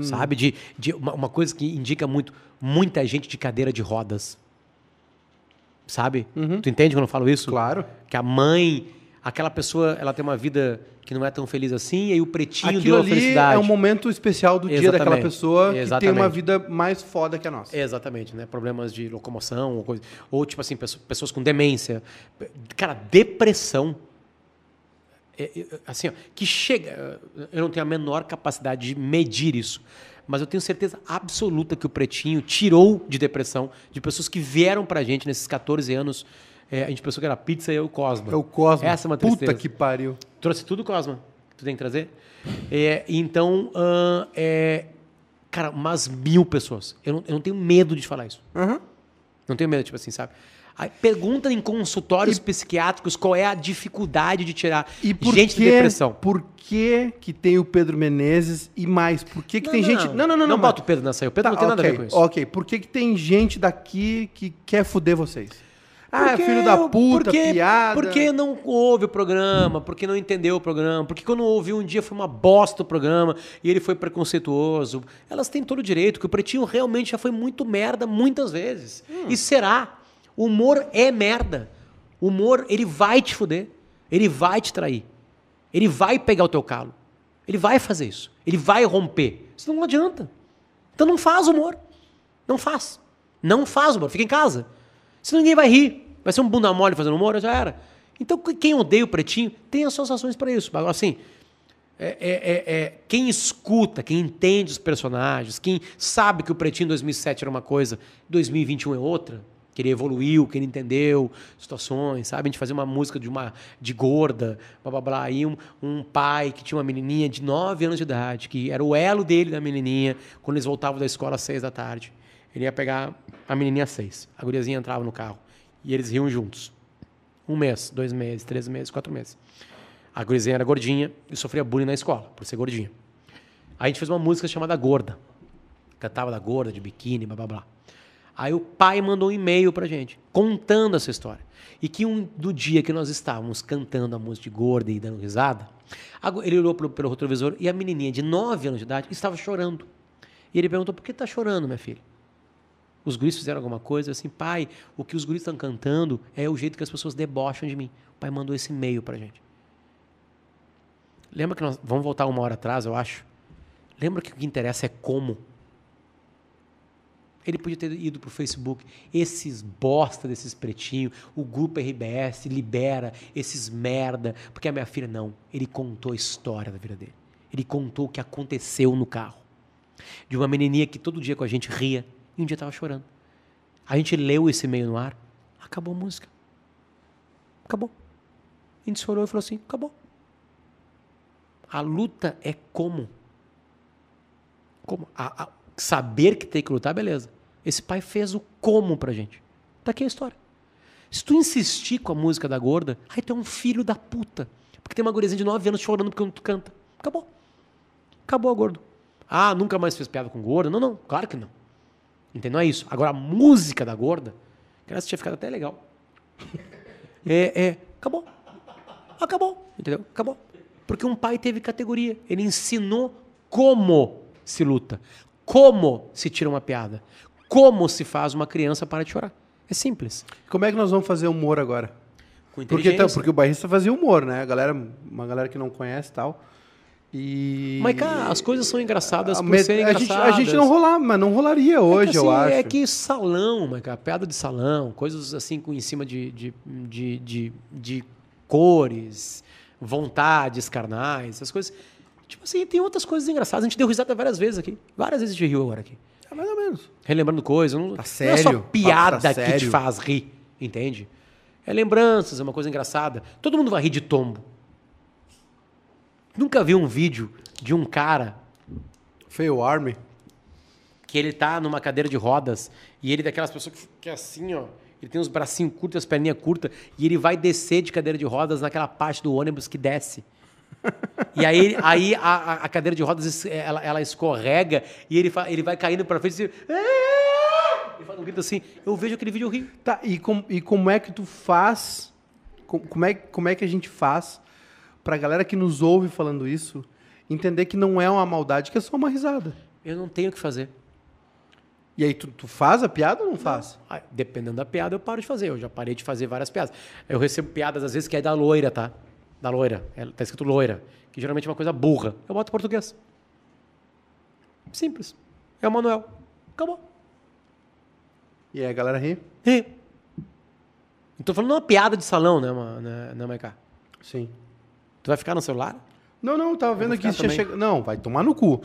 Sabe? De, de uma, uma coisa que indica muito, muita gente de cadeira de rodas. Sabe? Tu entende quando eu falo isso? Claro. Que a mãe, aquela pessoa, ela tem uma vida que não é tão feliz assim, e aí o pretinho Aquilo deu a felicidade. é um momento especial do dia daquela Exatamente. pessoa que tem Exatamente. uma vida mais foda que a nossa. Exatamente, né? Problemas de locomoção, ou, coisa, ou tipo assim, pesso- pessoas com demência. Cara, depressão. É, é, assim, ó, que chega. Eu não tenho a menor capacidade de medir isso. Mas eu tenho certeza absoluta que o Pretinho tirou de depressão de pessoas que vieram pra gente nesses 14 anos. É, a gente pensou que era pizza e eu Cosma. É o Cosmo. Essa é uma Puta tristeza. que pariu. Trouxe tudo, Cosma, que tu tem que trazer. É, então, ahn, é, cara, umas mil pessoas. Eu não, eu não tenho medo de falar isso. Aham. Não tenho medo, tipo assim, sabe? Aí, pergunta em consultórios psiquiátricos qual é a dificuldade de tirar E por gente que, de depressão. Por que que tem o Pedro Menezes e mais? Por que que tem gente... Não, não, não. Não não Ah, Porque- filho da puta, porque, piada. Porque não ouve o programa, porque não entendeu o programa, porque quando ouviu um dia foi uma bosta o programa e ele foi preconceituoso. Elas têm todo o direito, que o Pretinho realmente já foi muito merda muitas vezes. Hum. E será. O humor é merda. O humor, ele vai te fuder. Ele vai te trair. Ele vai pegar o teu calo. Ele vai fazer isso. Ele vai romper. Isso não adianta. Então não faz humor. Não faz. Não faz humor, fica em casa. Senão ninguém vai rir. Vai ser um bunda mole fazendo humor, já era. Então, quem odeia o pretinho tem associações para isso. Agora, assim, é, é, é, é, quem escuta, quem entende os personagens, quem sabe que o pretinho em 2007 era uma coisa, 2021 é outra, que ele evoluiu, que ele entendeu situações, sabe? A gente uma música de uma de gorda, blá blá blá. Aí um, um pai que tinha uma menininha de 9 anos de idade, que era o elo dele da menininha, quando eles voltavam da escola às 6 da tarde. Ele ia pegar a menininha às 6. A guriazinha entrava no carro. E eles riam juntos. Um mês, dois meses, três meses, quatro meses. A guriazinha era gordinha e sofria bullying na escola, por ser gordinha. Aí a gente fez uma música chamada Gorda. Cantava da gorda, de biquíni, blá blá blá. Aí o pai mandou um e-mail pra gente, contando essa história. E que um, do dia que nós estávamos cantando a música de gorda e dando risada, ele olhou pelo, pelo retrovisor e a menininha de 9 anos de idade estava chorando. E ele perguntou: por que está chorando, minha filha? Os guris fizeram alguma coisa assim, pai, o que os guris estão cantando é o jeito que as pessoas debocham de mim. O pai mandou esse e-mail pra gente. Lembra que nós vamos voltar uma hora atrás, eu acho. Lembra que o que interessa é como ele podia ter ido para o Facebook. Esses bosta desses pretinhos, o grupo RBS libera esses merda. Porque a minha filha, não. Ele contou a história da vida dele. Ele contou o que aconteceu no carro. De uma menininha que todo dia com a gente ria e um dia estava chorando. A gente leu esse e-mail no ar, acabou a música. Acabou. A gente chorou e falou assim: acabou. A luta é como. Como? A, a, saber que tem que lutar, beleza. Esse pai fez o como pra gente. Tá aqui a história. Se tu insistir com a música da gorda, aí tu é um filho da puta. Porque tem uma gurizinha de 9 anos chorando porque tu canta. Acabou. Acabou a gordo. Ah, nunca mais fez piada com gorda? Não, não, claro que não. Entendeu? Não é isso. Agora, a música da gorda, que essa tinha ficado até legal. É, é, acabou. Acabou. Entendeu? Acabou. Porque um pai teve categoria. Ele ensinou como se luta, como se tira uma piada? Como se faz uma criança para de chorar? É simples. Como é que nós vamos fazer humor agora? Com Porque, tá, porque o bairrista fazia humor, né? A galera, uma galera que não conhece e tal. E. Mas, cara, as coisas são engraçadas a, por serem a gente, engraçadas. a gente não rolar, mas não rolaria hoje, é que, eu assim, acho. É que salão, mas, cara, piada de salão, coisas assim com, em cima de, de, de, de, de cores, vontades carnais, essas coisas. Tipo assim, tem outras coisas engraçadas. A gente deu risada várias vezes aqui. Várias vezes a gente riu agora aqui. É mais ou menos. Relembrando coisas. Não, Tá não é sério, só piada tá que te sério. faz rir, entende? É lembranças, é uma coisa engraçada. Todo mundo vai rir de tombo. Nunca vi um vídeo de um cara Fail Army. que ele tá numa cadeira de rodas e ele é daquelas pessoas que, que é assim, ó. Ele tem os bracinhos curtos, as perninhas curtas, e ele vai descer de cadeira de rodas naquela parte do ônibus que desce. E aí, aí a, a- cadeira de rodas ela, ela escorrega e ele, fa- ele vai caindo pra frente e "Ah!" ele faz um grito assim. Eu vejo aquele vídeo eu rio. Tá, e, com, e como é que tu faz? com- Como é, como é que a gente faz pra galera que nos ouve falando isso entender que não é uma maldade, que é só uma risada? Eu não tenho o que fazer. E aí, tu, tu faz a piada ou não faz? Ah, Dependendo da piada, eu paro de fazer. Eu já parei de fazer várias piadas. Eu recebo piadas, às vezes, que é da loira, tá? Da loira. É, tá escrito loira. Que geralmente é uma coisa burra. Eu boto português. Simples. É o Manuel. Acabou. E aí a galera ri? E... Não tô falando uma piada de salão, né, né, né Maiká? Sim. Tu vai ficar no celular? Não, não, tava vendo aqui tinha chegado. Não, vai tomar no cu.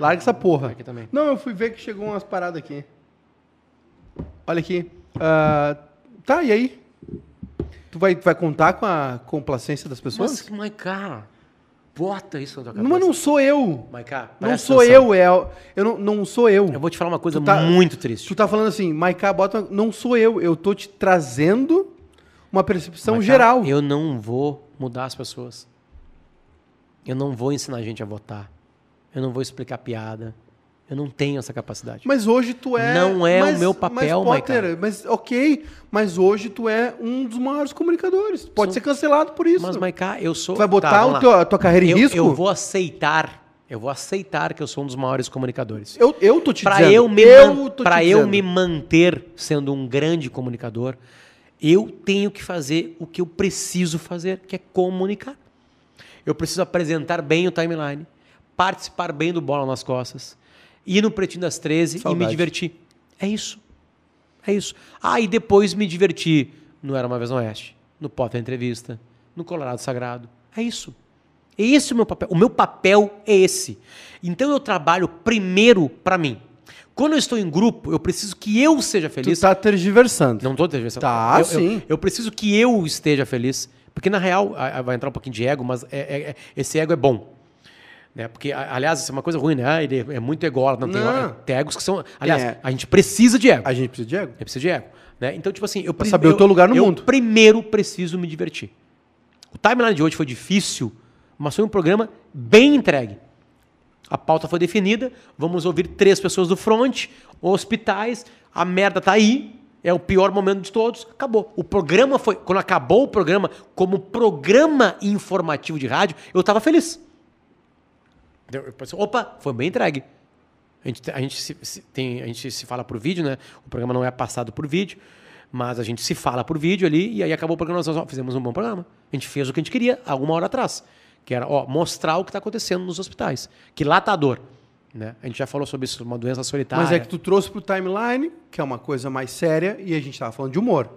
Larga essa porra. Aqui também. Não, eu fui ver que chegou umas paradas aqui. Olha aqui. Ah, tá, e aí? Tu vai, tu vai contar com a complacência das pessoas? Mas, Maiká, bota isso na tua cabeça. Não, mas não sou eu. Maiká, Não sou atenção. eu, é. Eu não, não sou eu. Eu vou te falar uma coisa tá- muito triste. Tu tá falando assim, Maiká, bota. Não sou eu. Eu tô te trazendo uma percepção Maiká, geral. Eu não vou mudar as pessoas. Eu não vou ensinar a gente a votar. Eu não vou explicar piada. Eu não tenho essa capacidade. Mas hoje tu é. Não é o mas- meu papel, mas, Potter, Maiká. mas ok, mas hoje tu é um dos maiores comunicadores. Pode Sou- ser cancelado por isso. Mas, Maiká, eu sou. Tu vai botar Tá, o teu- a tua carreira em eu, risco? Eu vou aceitar. Eu vou aceitar que eu sou um dos maiores comunicadores. Eu, eu tô te Para dizendo. eu, me, eu man- pra eu me manter sendo um grande comunicador, eu tenho que fazer o que eu preciso fazer, que é comunicar. Eu preciso apresentar bem o timeline, participar bem do Bola nas Costas, ir no Pretinho das 13 e me Saudade. divertir. É isso. É isso. Ah, e depois me diverti no Era Uma Vez no Oeste, no Potter Entrevista, no Colorado Sagrado. É isso. É esse o meu papel. O meu papel é esse. Então eu trabalho primeiro para mim. Quando eu estou em grupo, eu preciso que eu seja Tu feliz. tá tergiversando. Não estou tergiversando. Tá, eu, sim. Eu, eu preciso que eu esteja feliz. Porque, na real, a- a- vai entrar um pouquinho de ego, mas é- é- é- esse ego é bom. Né? Porque, a- aliás, isso é uma coisa ruim, né? Ah, ele é muito ególatra. Não, tem, Não. tem egos que são... Aliás, É. a gente precisa de ego. A gente precisa de ego. Eu preciso de ego. Né? Então, tipo assim, eu Pra saber o eu- teu lugar no eu mundo. primeiro preciso me divertir. O timeline de hoje foi difícil, mas foi um programa bem entregue. A pauta foi definida, vamos ouvir três pessoas do front, hospitais, a merda tá aí, é o pior momento de todos, acabou. O programa foi, quando acabou o programa, como programa informativo de rádio, eu tava feliz. Eu pensei, opa, foi bem entregue. A gente, a, gente se, se- tem, a gente se fala por vídeo, né? O programa não é passado por vídeo, mas a gente se fala por vídeo ali e aí acabou o programa. Nós fizemos um bom programa. A gente fez o que a gente queria alguma hora atrás, que era ó, mostrar o que está acontecendo nos hospitais. Que lá tá a dor. Né? A gente já falou sobre isso, uma doença solitária. Mas é que tu trouxe pro timeline, que é uma coisa mais séria, e a gente tava falando de humor.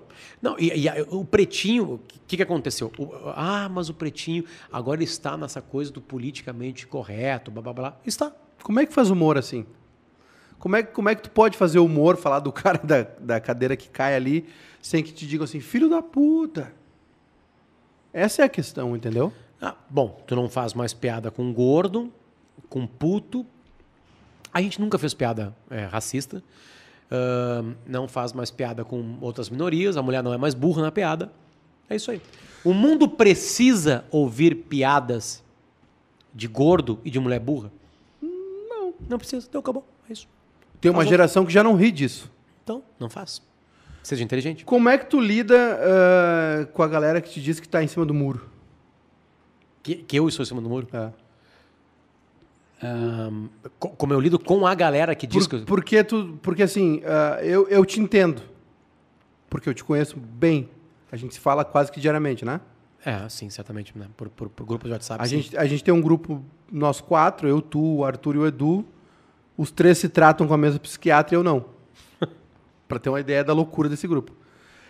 Não, e, e o pretinho, o que, que aconteceu? O- ah, mas o pretinho agora está nessa coisa do politicamente correto, blá blá blá. Está. Como é que faz humor assim? Como é, que- como é que tu pode fazer humor, falar do cara da, da cadeira que cai ali, sem que te digam assim, filho da puta? Essa é a questão, entendeu? Ah, bom, tu não faz mais piada com gordo, com puto. A gente nunca fez piada é, racista. Ahn, não faz mais piada com outras minorias. A mulher não é mais burra na piada. É isso aí. O mundo precisa ouvir piadas de gordo e de mulher burra? Não, não precisa. Então acabou. É isso. Tem uma um- geração que já não ri disso. Então, não faz. Seja inteligente. Como é que tu lida ah, com a galera que te diz que tá em cima do muro? Que, que eu estou em cima do muro. É. Co- como eu lido com a galera que diz Por- que eu... porque, tu, porque assim, ah, eu, eu te entendo. Porque eu te conheço bem. A gente se fala quase que diariamente, né? É, sim, certamente. Né? Por, por, por grupos de WhatsApp. A sim. gente, a gente tem um grupo, nós quatro, eu, tu, o Arthur e o Edu. Os três se tratam com a mesma psiquiatra e eu não. pra ter uma ideia da loucura desse grupo.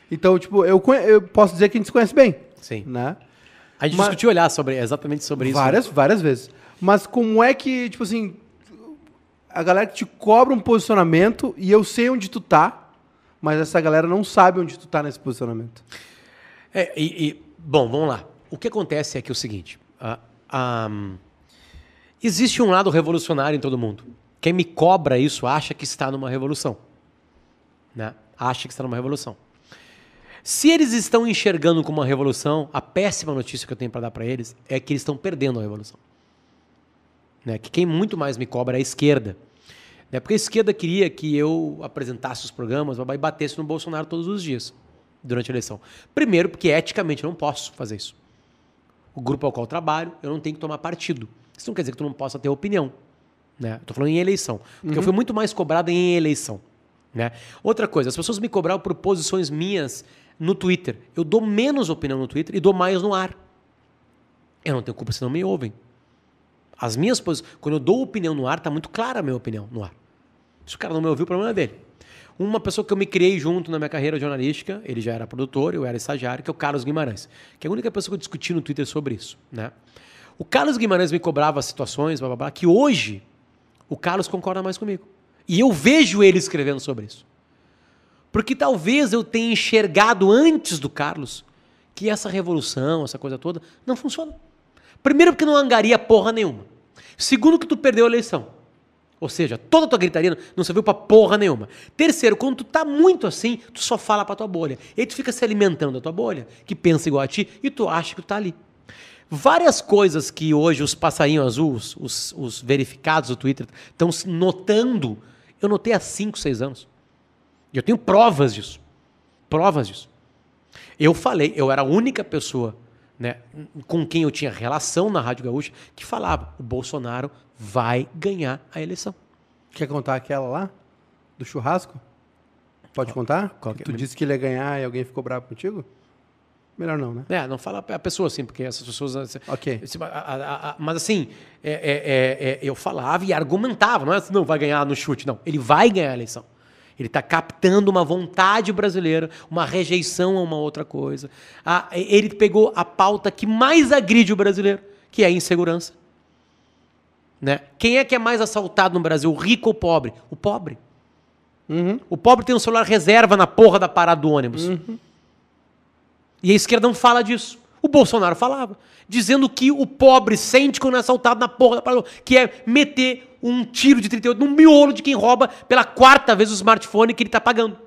Então, tipo, eu, eu posso dizer que a gente se conhece bem, Sim. né? A gente Mas- discutiu olhar sobre, exatamente sobre isso. Várias, várias vezes. Mas como é que, tipo assim, a galera te cobra um posicionamento e eu sei onde tu tá, mas essa galera não sabe onde tu tá nesse posicionamento. É, e, e, bom, vamos lá. O que acontece é que é o seguinte: existe um lado revolucionário em todo mundo. Quem me cobra isso acha que está numa revolução. Né? Acha que está numa revolução. Se eles estão enxergando como uma revolução, a péssima notícia que eu tenho para dar para eles é que eles estão perdendo a revolução. Né? Que quem muito mais me cobra é a esquerda. Né? Porque a esquerda queria que eu apresentasse os programas e batesse no Bolsonaro todos os dias durante a eleição. Primeiro, porque eticamente eu não posso fazer isso. O grupo ao qual eu trabalho, eu não tenho que tomar partido. Isso não quer dizer que tu não possa ter opinião. Né? Tô falando em eleição. Porque eu fui muito mais cobrado em eleição. Né? Outra coisa, as pessoas me cobravam por posições minhas no Twitter. Eu dou menos opinião no Twitter e dou mais no ar. Eu não tenho culpa se não me ouvem. As minhas posições. Quando eu dou opinião no ar, tá muito clara a minha opinião no ar. Se o cara não me ouviu, o problema é dele. Uma pessoa que eu me criei junto na minha carreira jornalística, ele já era produtor, eu era estagiário, que é o Carlos Guimarães. Que é a única pessoa que eu discuti no Twitter sobre isso. Né? O Carlos Guimarães me cobrava situações, blá, blá, blá, que hoje o Carlos concorda mais comigo. E eu vejo ele escrevendo sobre isso. Porque talvez eu tenha enxergado antes do Carlos que essa revolução, essa coisa toda, não funciona. Primeiro, porque não angaria porra nenhuma. Segundo, que tu perdeu a eleição. Ou seja, toda a tua gritaria não serviu pra porra nenhuma. Terceiro, quando tu tá muito assim, tu só fala pra tua bolha. E aí tu fica se alimentando da tua bolha, que pensa igual a ti, e tu acha que tu tá ali. Várias coisas que hoje os passarinhos azuis, os, os verificados do Twitter, estão notando, eu notei há 5, 6 anos. E eu tenho provas disso. Provas disso. Eu falei, eu era a única pessoa né, com quem eu tinha relação na Rádio Gaúcha que falava: o Bolsonaro vai ganhar a eleição. Quer contar aquela lá? Do churrasco? Pode contar? qual que é? tu disse que ele ia ganhar e alguém ficou bravo contigo? Melhor não, né? É, não fala a pessoa assim, porque essas pessoas. assim, Ok. a- Mas assim, é- é- é- é, eu falava e argumentava, não é assim, não vai ganhar no chute, não. Ele vai ganhar a eleição. Ele está captando uma vontade brasileira, uma rejeição a uma outra coisa. Ah, ele pegou a pauta que mais agride o brasileiro, que é a insegurança. Né? Quem é que é mais assaltado no Brasil, o rico ou o pobre? O pobre. Uhum. O pobre tem um celular reserva na porra da parada do ônibus. E a esquerda não fala disso. O Bolsonaro falava. Dizendo que o pobre sente quando é assaltado na porra da parada do ônibus, que é meter um tiro de 38 no miolo de quem rouba pela quarta vez o smartphone que ele está pagando.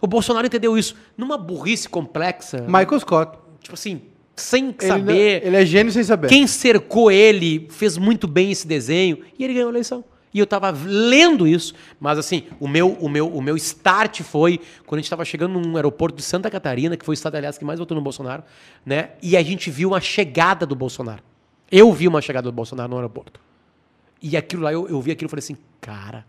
O Bolsonaro entendeu isso numa burrice complexa. Michael Scott. Tipo assim, sem Ele, saber. ele é gênio sem saber. Quem cercou ele fez muito bem esse desenho e ele ganhou a eleição. E eu tava lendo isso, mas assim, o meu, o meu, o meu start foi quando a gente tava chegando num aeroporto de Santa Catarina, que foi o estado, aliás, que mais votou no Bolsonaro, né? E a gente viu uma chegada do Bolsonaro. Eu vi uma chegada do Bolsonaro no aeroporto. E aquilo lá, eu, eu vi aquilo e falei assim, cara,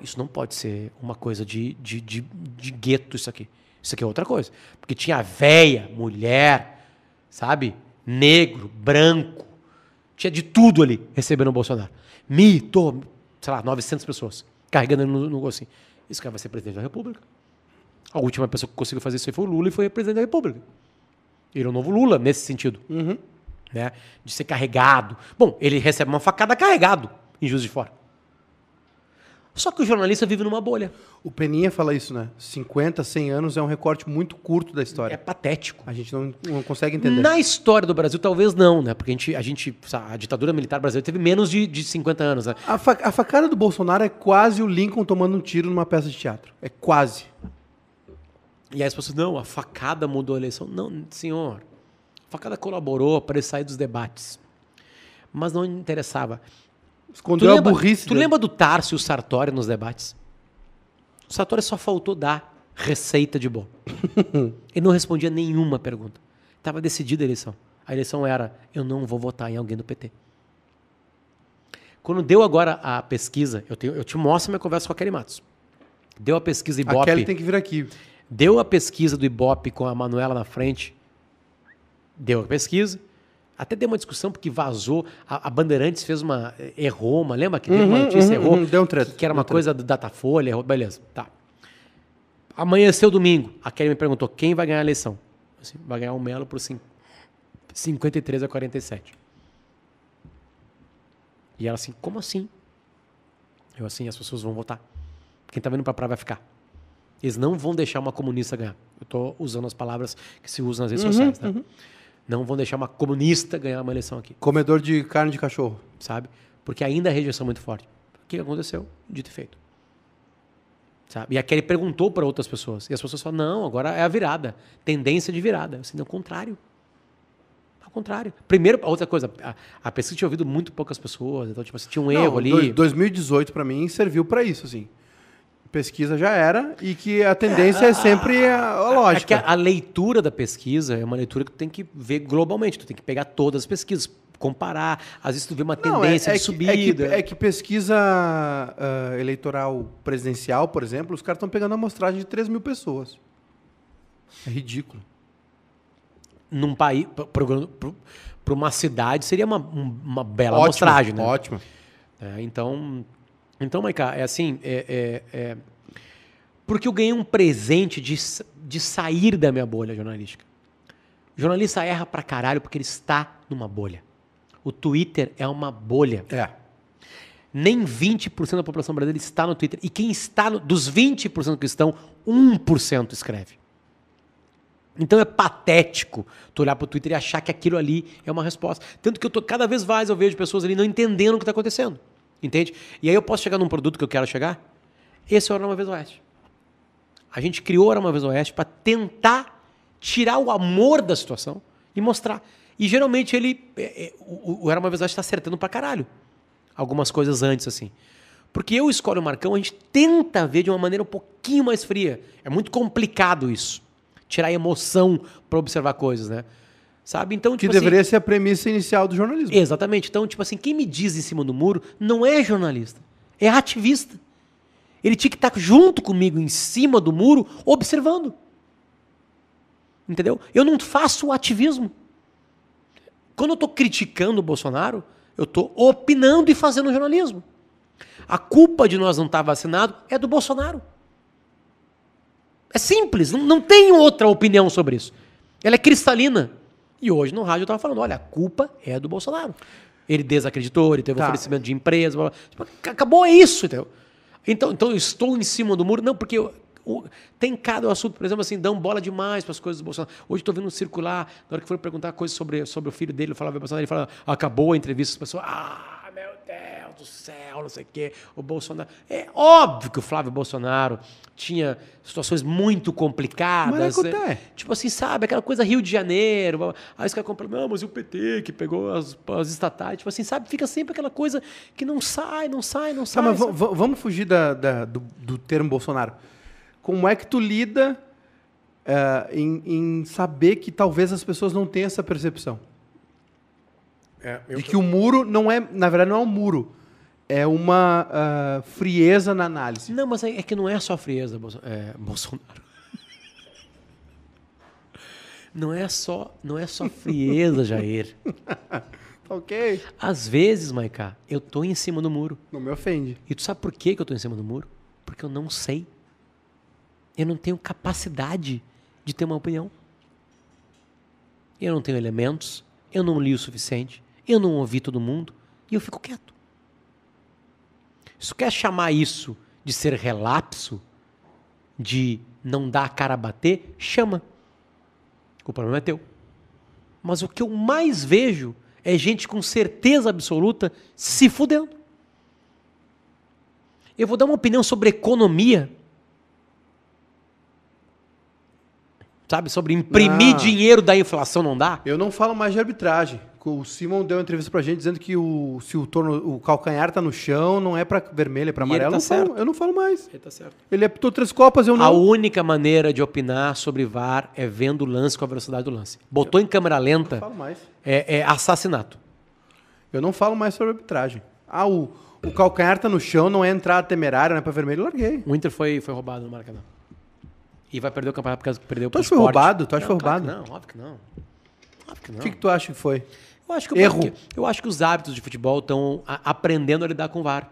isso não pode ser uma coisa de, de, de, de gueto, isso aqui. Isso aqui é outra coisa. Porque tinha véia, mulher, sabe? Negro, branco. Tinha de tudo ali recebendo o Bolsonaro. Mito, sei lá, 900 pessoas carregando ele no, no assim. Esse cara vai ser presidente da República. A última pessoa que conseguiu fazer isso aí foi o Lula e foi presidente da República. Ele é o novo Lula nesse sentido. Né? De ser carregado. Bom, ele recebe uma facada carregado em Juiz de Fora. Só que o jornalista vive numa bolha. O Peninha fala isso, né? 50, 100 anos é um recorte muito curto da É história. patético. A gente não, não consegue entender. Na história do Brasil, talvez não, né? Porque a gente, a, gente, a ditadura militar brasileira teve menos de, de 50 anos, né? A, fa- a facada do Bolsonaro é quase o Lincoln tomando um tiro numa peça de teatro. É quase. E aí as pessoas, não, a facada mudou a eleição. Não, senhor. A facada colaborou para ele sair dos debates. Mas não interessava. Tu Escondeu a lembra, burrice. tu dele. lembra do Tarso e o Sartori nos debates? O Sartori só faltou dar receita de bolo. ele não respondia nenhuma pergunta. Estava decidida a eleição. A eleição era: eu não vou votar em alguém do PT. Quando deu agora a pesquisa, eu, tenho- eu te mostro minha conversa com a Kelly Matos. Deu a pesquisa A Ibope. Kelly tem que vir aqui. Deu a pesquisa do Ibope com a Manuela na frente. Deu a pesquisa. Até deu uma discussão porque vazou. A, a Bandeirantes fez uma. Errou uma. Lembra que teve uma Uhum, notícia? uhum, errou. uhum, deu um treta, Que, que era uma um treta. coisa do Datafolha. Errou, beleza. Tá. Amanheceu domingo. A Kelly me perguntou quem vai ganhar a eleição. Assim, vai ganhar o Melo por cin- 53 a 47. E ela assim, como assim? Eu assim, as pessoas vão votar. Quem tá vindo pra praia vai ficar. Eles não vão deixar uma comunista ganhar. Eu tô usando as palavras que se usam nas redes sociais, né? Não vão deixar uma comunista ganhar uma eleição aqui, Comedor de carne de cachorro. sabe? Porque ainda a rejeição é muito forte. O que aconteceu? Dito e feito. Sabe? E a Kelly perguntou para outras pessoas. E as pessoas falaram, não, agora é a virada. Tendência de virada. Eu Assim, não, ao contrário. Ao contrário. Primeiro, outra coisa, a, a pesquisa tinha ouvido muito poucas pessoas, então, tipo, assim, tinha um erro Não, ali. dois- 2018 pra mim serviu pra isso, assim. Pesquisa já era e que a tendência é, sempre a, a É lógica. que a, a leitura da pesquisa é uma leitura que tu tem que ver globalmente. Tu tem que pegar todas as pesquisas, comparar. Às vezes tu vê uma Não, tendência é, é de que- subida. É que, é que pesquisa ah, eleitoral presidencial, por exemplo, os caras estão pegando amostragem de 3 mil pessoas. É ridículo. Num país, para uma cidade, seria uma, um- uma bela Ótimo, amostragem, né? Ótimo. É, então, então, Maiká, é assim, é, é- é- porque eu ganhei um presente de, de sair da minha bolha jornalística. O jornalista erra pra caralho porque ele está numa bolha. O Twitter é uma bolha. É. Nem 20% da população brasileira está no Twitter. E quem está no, dos 20% que estão, 1% escreve. Então é patético tu olhar pro Twitter e achar que aquilo ali é uma resposta. Tanto que eu tô, cada vez mais eu vejo pessoas ali não entendendo o que está acontecendo. Entende? E aí eu posso chegar num produto que eu quero chegar? Esse é o Era Vez Oeste. A gente criou o Uma Vez Oeste para tentar tirar o amor da situação e mostrar. E geralmente ele. é, é, o, Era Vez Oeste está acertando pra caralho. Algumas coisas antes, assim. Porque eu escolho o Marcão, a gente tenta ver de uma maneira um pouquinho mais fria. É muito complicado isso. Tirar emoção para observar coisas, né? Sabe? Então, Que tipo assim- deveria ser a premissa inicial do jornalismo. Exatamente. Então, tipo assim, quem me diz em cima do muro não é jornalista, é ativista. Ele tinha que estar junto comigo em cima do muro, observando. Entendeu? Eu não faço ativismo. Quando eu estou criticando o Bolsonaro, eu estou opinando e fazendo jornalismo. A culpa de nós não estar vacinado é do Bolsonaro. É simples, não, não tem outra opinião sobre isso. Ela é cristalina. E hoje no rádio eu estava falando, olha, a culpa é do Bolsonaro. Ele desacreditou, ele teve Tá. oferecimento de empresa, blá, blá. Tipo, acabou é isso, entendeu? Então, então eu estou em cima do muro, não, porque eu- o- tem cada assunto, por exemplo, assim, dão bola demais para as coisas do Bolsonaro. Hoje estou vendo circular, na hora que foram perguntar coisas sobre, sobre o filho dele, eu falava Bolsonaro, ele fala, acabou a entrevista, as pessoas, ah, meu Deus do céu, não sei o quê, o Bolsonaro. É óbvio que o Flávio Bolsonaro tinha situações muito complicadas. Maracutá. né? Tipo assim, sabe, aquela coisa Rio de Janeiro. Aí os caras compram, não, mas e o PT que pegou as, as estatais? Tipo assim, sabe, fica sempre aquela coisa que não sai, não sai, não Tá, sai. mas sabe? va- vamos fugir da- da- do, do termo Bolsonaro. Como é que tu lida eh, em, em saber que talvez as pessoas não tenham essa percepção? De que o muro não é, na verdade, não é um muro. É uma ah, frieza na análise. Não, mas é, é que não é só frieza, Bolso- é, Bolsonaro. Não é só, não é só frieza, Jair. Tá ok? Às vezes, Maiká, eu tô em cima do muro. Não me ofende. E tu sabe por que que eu tô em cima do muro? Porque eu não sei. Eu não tenho capacidade de ter uma opinião. Eu não tenho elementos, eu não li o suficiente, eu não ouvi todo mundo e eu fico quieto. Se tu quer chamar isso de ser relapso, de não dar a cara a bater, chama. O problema é teu. Mas o que eu mais vejo é gente com certeza absoluta se fudendo. Eu vou dar uma opinião sobre economia. Sabe, sobre imprimir Não. dinheiro da inflação não dá? Eu não falo mais de arbitragem. O Simon deu uma entrevista pra gente dizendo que o, se o, torno, o calcanhar tá no chão, não é pra vermelho, é pra E ele amarelo. tá eu, não falo, certo. eu não falo mais. Ele tá certo. Ele apitou três copas, eu A não. única maneira de opinar sobre VAR é vendo o lance com a velocidade do lance. Botou em câmera Eu não lenta, falo mais. é, é assassinato. Eu não falo mais sobre arbitragem. Ah, o, o calcanhar tá no chão, não é entrada temerária, não é pra vermelho, eu larguei. O Inter foi, foi roubado no Maracanã. E vai perder o campeonato por causa que perdeu Tu pro acha que foi roubado? Tu acha que foi claro roubado? não, óbvio que não. Óbvio que O não. que, que tu acha que foi? Eu acho que, o- Erro. porque- eu acho que os hábitos de futebol estão aprendendo a lidar com o VAR.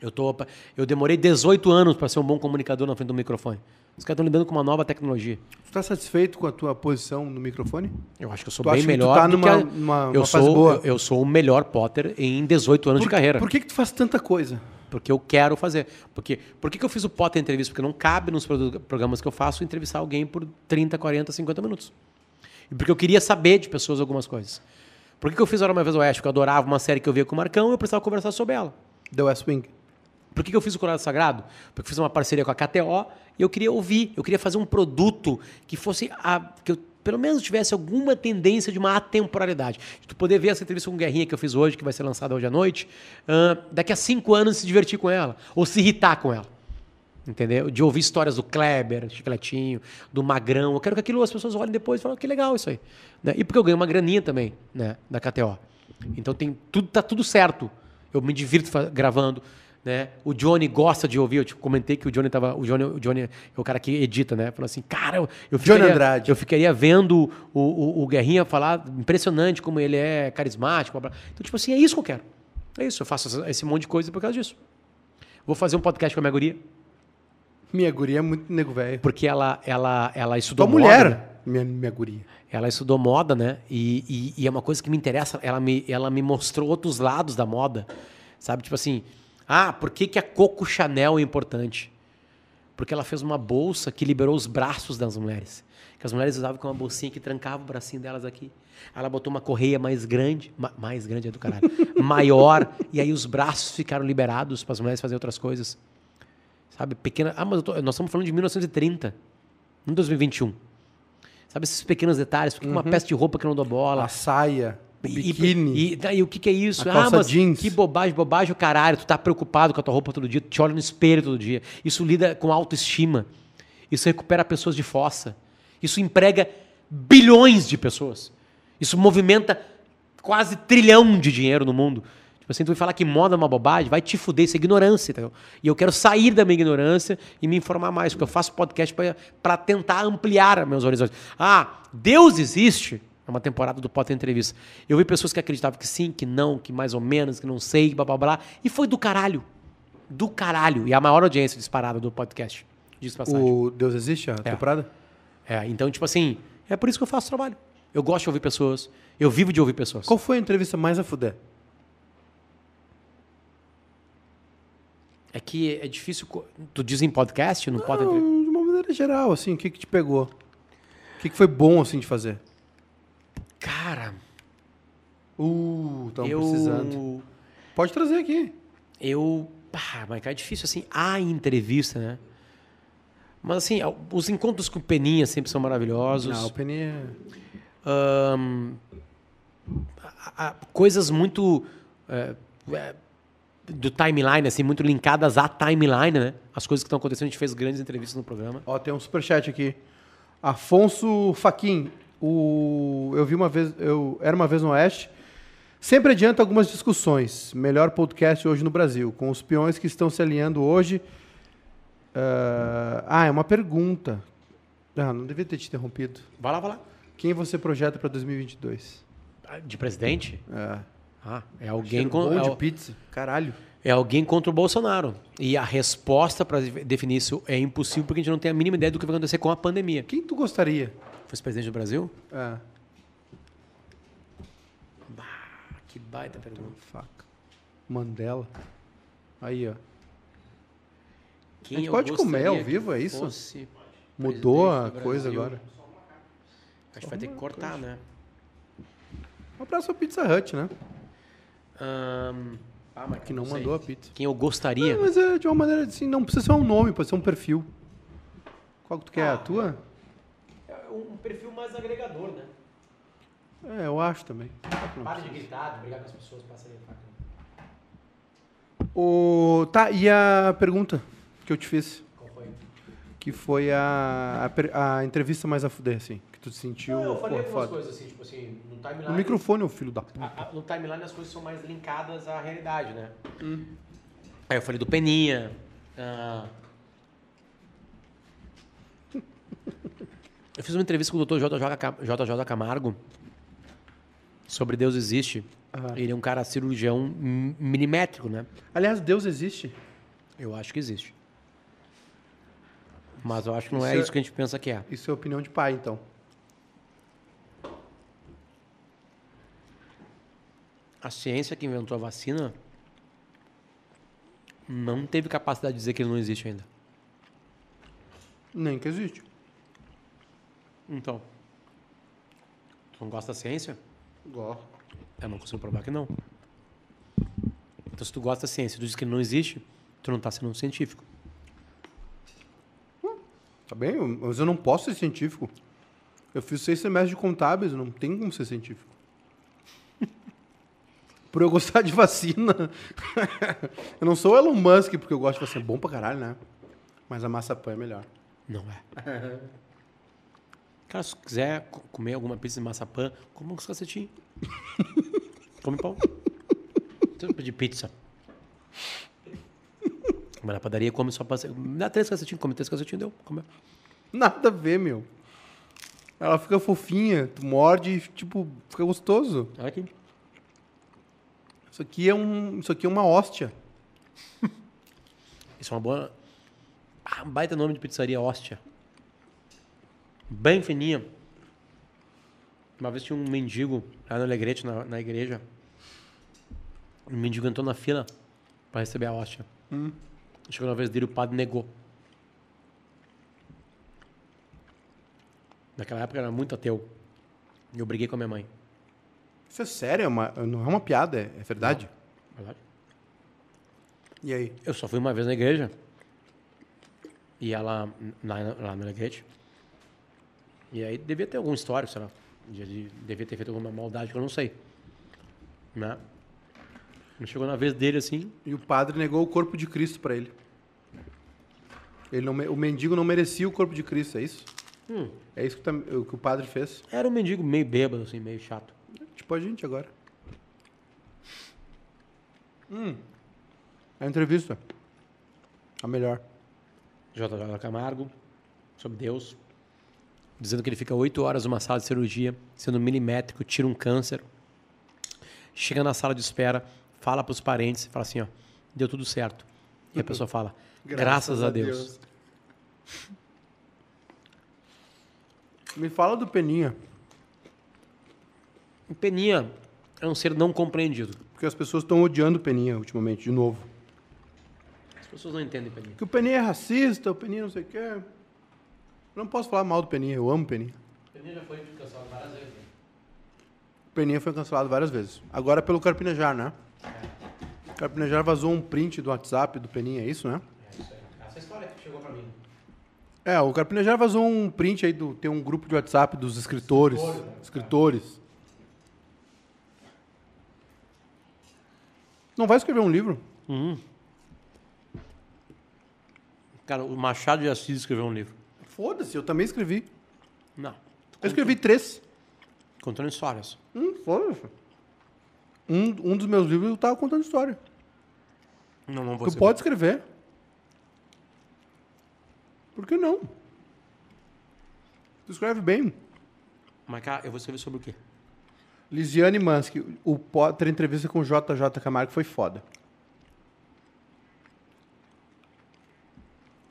Eu, tô, eu demorei 18 anos para ser um bom comunicador na frente do microfone. Os caras estão lidando com uma nova tecnologia. Tu tá satisfeito com a tua posição no microfone? Eu acho que eu sou Tu bem acha que tu melhor tá numa- que a- numa- eu uma sou boa? Eu, eu sou o melhor Potter em 18 anos de carreira. Por que, que tu faz tanta coisa? Porque eu quero fazer. Porque, por que, que eu fiz o Potter entrevista? Porque não cabe nos programas que eu faço entrevistar alguém por 30, 40, 50 minutos. E porque eu queria saber de pessoas algumas coisas. Por que, que eu fiz Hora Uma Vez Oeste? Porque eu adorava uma série que eu via com o Marcão e eu precisava conversar sobre ela. The West Wing. Por que, que eu fiz o Colorado Sagrado? Porque eu fiz uma parceria com a KTO e eu queria ouvir, eu queria fazer um produto que fosse a, que eu pelo menos tivesse alguma tendência de uma atemporalidade. De tu poder ver essa entrevista com o Guerrinha que eu fiz hoje, que vai ser lançada hoje à noite, ah, daqui a cinco anos se divertir com ela, ou se irritar com ela. Entendeu? De ouvir histórias do Kleber, Chicletinho, do Magrão. Eu quero que aquilo as pessoas olhem depois e falem, "Ah, que legal isso aí. Né? E porque eu ganho uma graninha também, né? Da KTO. Então tem tudo, tá tudo certo. Eu me divirto gravando. Né? O Johnny gosta de ouvir. Eu te comentei que o Johnny tava. O Johnny, o Johnny é o cara que edita, né? Falou assim, cara, eu, eu Johnny ficaria, Andrade. eu ficaria vendo o, o, o Guerrinha falar impressionante como ele é carismático. blá, blá. Então, tipo assim, é isso que eu quero. É isso, eu faço esse monte de coisa por causa disso. Vou fazer um podcast com a minha guria, Minha guria é muito nego velho. porque ela, ela, ela estudou Tua moda, né? mulher, minha, minha guria. Ela estudou moda, né? E, e- e é uma coisa que me interessa. Ela me, ela me mostrou outros lados da moda. Sabe? Tipo assim, ah, por que, que a Coco Chanel é importante? Porque ela fez uma bolsa que liberou os braços das mulheres. Que as mulheres usavam com uma bolsinha que trancava o bracinho delas aqui. Ela botou uma correia mais grande, ma- mais grande é do caralho, maior, e aí os braços ficaram liberados para as mulheres fazerem outras coisas. Sabe? Pequena. Ah, mas eu tô- nós estamos falando de 1930, não 2021. Sabe esses pequenos detalhes? Por que uma peça de roupa que não dá bola? A saia, o E- biquíni. E, daí o que, que é isso? A ah, mas jeans. que bobagem, bobagem o caralho. Tu tá preocupado com a tua roupa todo dia, tu te olha no espelho todo dia. Isso lida com autoestima. Isso recupera pessoas de fossa. Isso emprega bilhões de pessoas. Isso movimenta quase trilhão de dinheiro no mundo. Tipo assim, tu vai falar que moda é uma bobagem, vai te fuder, isso é ignorância, entendeu? E eu quero sair da minha ignorância e me informar mais, porque eu faço podcast para tentar ampliar meus horizontes. Ah, Deus existe? É uma temporada do Potter Entrevista. Eu vi pessoas que acreditavam que sim, que não, que mais ou menos, que não sei, blá blá blá. E foi do caralho. Do caralho. E a maior audiência disparada do podcast. Diz passagem. O Deus Existe, a temporada? É, então, tipo assim, é por isso que eu faço trabalho. Eu gosto de ouvir pessoas. Eu vivo de ouvir pessoas. Qual foi a entrevista mais a fuder? É que é difícil. Tu diz em podcast? Não, pode. Não, de uma maneira geral, assim, o que que te pegou? O que que foi bom, assim, de fazer? Cara, Uh, eu. precisando. Pode trazer aqui. Eu. Pá, mas é difícil assim. A entrevista, né? Mas assim, os encontros com o Peninha sempre são maravilhosos. Não, o Penny é... Ahn, a- a- coisas muito é, é, do timeline, assim, muito linkadas à timeline, né? As coisas que estão acontecendo, a gente fez grandes entrevistas no programa. Ó, tem um superchat aqui. Afonso Faquin. O... Eu vi uma vez... Eu era uma vez no Oeste. Sempre adianta algumas discussões. Melhor podcast hoje no Brasil. Com os peões que estão se alinhando hoje... Ah, Ah, é uma pergunta. Ah, não devia ter te interrompido. Vai lá, vai lá. Quem você projeta para 2022? De presidente? É. Ah, é alguém, bom é, de o- pizza. Caralho. é alguém contra o Bolsonaro. E a resposta para definir isso é impossível porque a gente não tem a mínima ideia do que vai acontecer com a pandemia. Quem tu gostaria? Fosse presidente do Brasil? É. Ah, que baita pergunta. Faca. Mandela. Aí, ó. Quem A gente eu pode comer ao vivo, é isso? Mudou a coisa agora. Acho que vai ter que cortar, né? Um abraço ao Pizza Hut, né? Ahn, ah, mas Que não sei. mandou a pizza. Quem eu gostaria? Não, mas é de uma maneira assim, não precisa ser um nome, pode ser um perfil. Qual que tu quer? Ah, a tua? É um perfil mais agregador, né? É, eu acho também. Para de gritar, de brigar com as pessoas, passa ali a faca. O... Tá, e a pergunta que eu te fiz? Qual foi? Que foi a, a, a entrevista mais a fuder, assim. Tu te sentiu Não, eu falei algumas foda. coisas assim, tipo assim, no timeline. No microfone, ô filho da puta. a- a- no timeline as coisas são mais linkadas à realidade, né? Aí eu falei do Peninha. ah, Eu fiz uma entrevista com o Dr. JJ, Cam- JJ Camargo sobre Deus Existe. Aham. Ele é um cara cirurgião milimétrico, né? Aliás, Deus existe. Eu acho que existe. Mas eu acho que não é Isso é- isso que a gente pensa que é. Isso é opinião de pai, então. A ciência que inventou a vacina não teve capacidade de dizer que ele não existe ainda. Nem que existe. Então. Tu não gosta da ciência? Gosto. Eu não consigo provar que não. Então, se tu gosta da ciência e tu diz que ele não existe, tu não está sendo um científico. Tá bem, mas eu não posso ser científico. Eu fiz seis semestres de contábeis, não tem como ser científico. Por eu gostar de vacina. eu não sou o Elon Musk porque eu gosto de vacina. É bom pra caralho, né? Mas a maçapã é melhor. Não é. Cara, se quiser co- comer alguma pizza de maçapã, come uns cacetinhos. come pão. Não pedir pizza. Mas na padaria come só passa. Dá três cacetinhos, come três cacetinhos, deu. Comeu. Nada a ver, meu. Ela fica fofinha, tu morde e, tipo, fica gostoso. Olha aqui. Isso aqui é, um, isso aqui é uma hóstia. Isso é uma boa. Ah, um baita nome de pizzaria, hóstia. Bem fininha. Uma vez tinha um mendigo lá no Alegrete, na, na igreja. Um mendigo entrou na fila para receber a hóstia. Chegou na vez dele, o padre negou. Naquela época era muito ateu. E eu briguei com a minha mãe. Isso é sério, é uma- não é uma piada, é, é verdade. Verdade? E aí? Eu só fui uma vez na igreja. E ela, lá, lá no Alegrete. E aí devia ter alguma história, sei lá. De, de- devia ter feito alguma maldade que eu não sei. Né? Chegou na vez dele assim. E o padre negou o corpo de Cristo pra ele. ele não, o mendigo não merecia o corpo de Cristo, é isso? Hum, É isso que, tá- o que o padre fez. era um mendigo meio bêbado, assim, meio chato. Tipo a gente agora. Hum. A entrevista. A melhor. JJ Camargo, sobre Deus. dizendo que ele fica oito horas numa sala de cirurgia, sendo milimétrico, tira um câncer, chega na sala de espera, fala para os parentes, fala assim, ó, deu tudo certo. E a pessoa fala, graças, a Deus. Me fala do Peninha, O Peninha é um ser não compreendido. porque as pessoas estão odiando o Peninha ultimamente, de novo. As pessoas não entendem Peninha. Que o Peninha é racista, o Peninha não sei o quê. Eu não posso falar mal do Peninha, eu amo o Peninha. Peninha já foi cancelado várias vezes. O Peninha foi cancelado várias vezes. Agora é pelo Carpinejar, né? O Carpinejar vazou um print do WhatsApp do Peninha, é isso, né? É isso aí. Essa história que chegou para mim. É, o Carpinejar vazou um print aí do. Tem um grupo de WhatsApp dos escritores. Escritores, né? Escritores. Não vai escrever um livro? Cara, o Machado de Assis escreveu um livro. Foda-se, eu também escrevi. Não. Eu escrevi três. Contando histórias. Hum, foda-se. Um, um dos meus livros eu tava contando história. Não, não vou Tu pode escrever. Por que não? Tu escreve bem. Mas, cara, eu vou escrever sobre o quê? Lisiane Mansky, o Potter entrevista com o JJ Camargo foi foda.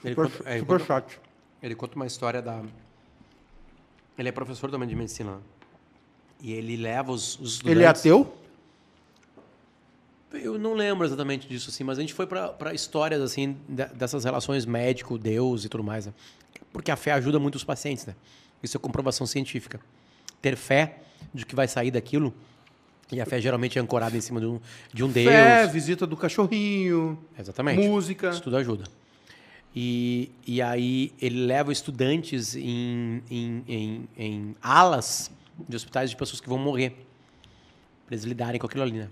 Ele Super, conta, é, ele, super conta, shot. ele conta uma história da... Ele é professor também de medicina. né? E ele leva os, os estudantes... Ele é ateu? Eu não lembro exatamente disso, assim, mas a gente foi para histórias, assim, de- dessas relações médico-deus e tudo mais, né? Porque a fé ajuda muito os pacientes, né? Isso é comprovação científica. Ter fé de que vai sair daquilo, e a fé geralmente é ancorada em cima de um, de um Deus. Fé, visita do cachorrinho, Exatamente. música. Isso tudo ajuda. E, e aí ele leva estudantes em, em, em, em alas de hospitais de pessoas que vão morrer. Para eles lidarem com aquilo ali, né?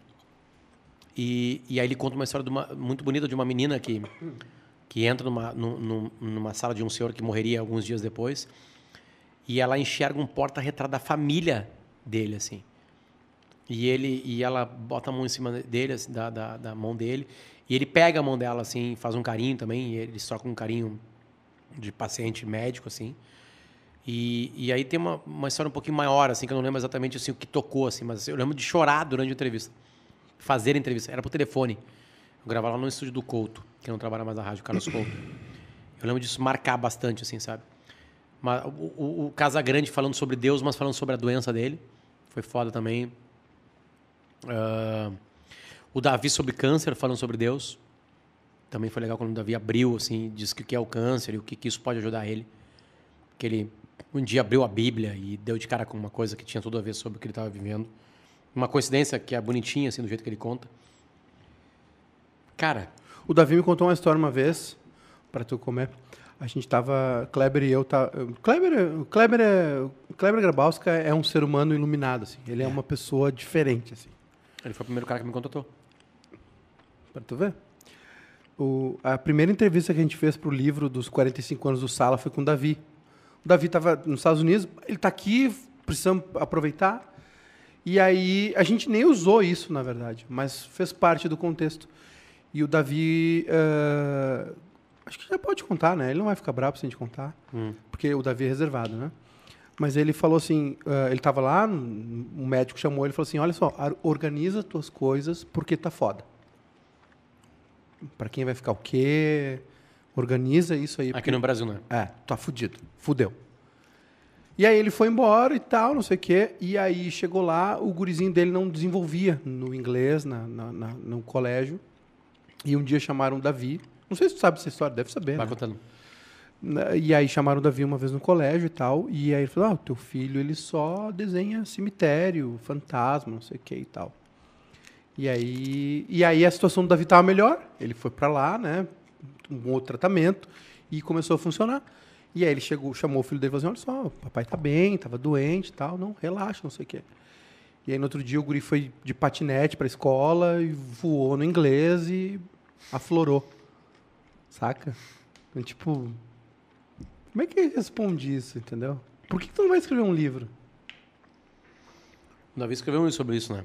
E, e aí ele conta uma história uma- muito bonita de uma menina que, que entra numa, num- num- numa sala de um senhor que morreria alguns dias depois. E ela enxerga um porta-retrato da família dele, assim. E ele e ela bota a mão em cima dele, assim, da, da, da mão dele, e ele pega a mão dela assim, faz um carinho também, e eles trocam um carinho de paciente médico assim. E, e aí tem uma, uma história um pouquinho maior assim, que eu não lembro exatamente assim o que tocou assim, mas eu lembro de chorar durante a entrevista. Fazer a entrevista, era por telefone. Eu gravava lá no estúdio do Couto, que não trabalha mais na rádio, Carlos Couto. Eu lembro disso marcar bastante assim, sabe? O, o, Casagrande falando sobre Deus, mas falando sobre a doença dele. Foi foda também. Ah, o Davi sobre câncer, falando sobre Deus. Também foi legal quando o Davi abriu, assim, disse que o que é o câncer e o que, que isso pode ajudar ele. Que ele um dia abriu a Bíblia e deu de cara com uma coisa que tinha tudo a ver sobre o que ele estava vivendo. Uma coincidência que é bonitinha, assim, do jeito que ele conta. Cara, O Davi me contou uma história uma vez, para tu comer. A gente tava, Kleber e eu tá, Kleber, é- Kleber é, Kleber Grabowska é um ser humano iluminado assim. Ele é, uma pessoa diferente assim. ele foi o primeiro cara que me contatou. Para tu ver. O, a primeira entrevista que a gente fez pro livro dos 45 anos do Sala foi com o Davi. O Davi estava nos Estados Unidos, ele está aqui, precisamos aproveitar. E aí, a gente nem usou isso, na verdade, mas fez parte do contexto. E o Davi. eh, acho que já pode contar, né? Ele não vai ficar bravo se a gente contar, porque o Davi é reservado, né? Mas ele falou assim: eh, ele estava lá, um médico chamou ele e falou assim: olha só, organiza tuas coisas porque tá foda. Para quem vai ficar o quê? Organiza isso aí. Aqui no Brasil, né? É, tá fudido. Fudeu. E aí ele foi embora e tal, não sei o quê. E aí chegou lá, o gurizinho dele não desenvolvia no inglês, na, na- na- no colégio. E um dia chamaram o Davi. Não sei se tu sabe essa história, deve saber. Vai né? contando. E aí chamaram o Davi uma vez no colégio e tal. E aí ele falou: Ah, o teu filho ele só desenha cemitério, fantasma, não sei o que e tal. E aí, e aí a situação do Davi estava melhor. Ele foi para lá, né? Um outro tratamento e começou a funcionar. E aí ele chegou, chamou o filho dele e falou assim: Olha só, o papai tá bem, tava doente e tal. Não, relaxa, não sei o quê. E aí no outro dia o guri foi de patinete para a escola e voou no inglês e aflorou. Saca? Então, tipo, como é que responde isso, entendeu? Por que, que tu não vai escrever um livro? O Davi escreveu um sobre isso, né?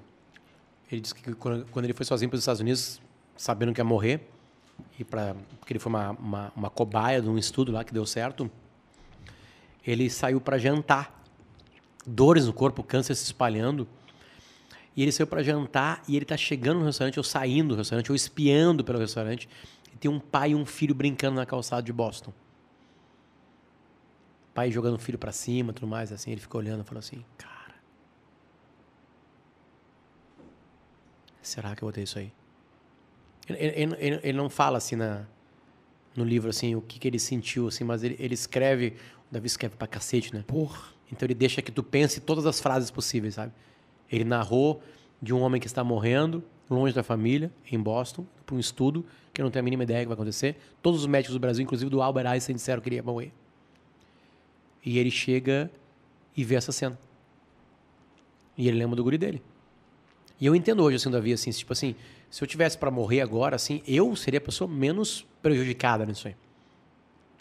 Ele disse que quando ele foi sozinho para os Estados Unidos, sabendo que ia morrer, e pra, porque ele foi uma, uma, uma cobaia de um estudo lá que deu certo, Ele saiu para jantar. Dores no corpo, câncer se espalhando. E ele saiu para jantar e ele tá chegando no restaurante, ou saindo do restaurante, ou espiando pelo restaurante. E tem um pai e um filho brincando na calçada de Boston. Pai jogando o filho para cima, tudo mais, assim. Ele ficou olhando e falou assim: Cara, será que eu vou ter isso aí? Ele, ele- ele- ele não fala assim na, no livro assim o que, que ele sentiu, assim, mas ele, ele escreve. O Davi escreve pra cacete, né? Porra. Então ele deixa que tu pense todas as frases possíveis, sabe? Ele narrou de um homem que está morrendo, longe da família, em Boston, para um estudo que eu não tenho a mínima ideia do que vai acontecer. Todos os médicos do Brasil, inclusive do Albert Einstein, disseram que ele ia morrer. E ele chega e vê essa cena. E ele lembra do guri dele. E eu entendo hoje, assim, Davi, assim, tipo assim, se eu tivesse para morrer agora, assim, eu seria a pessoa menos prejudicada nisso aí.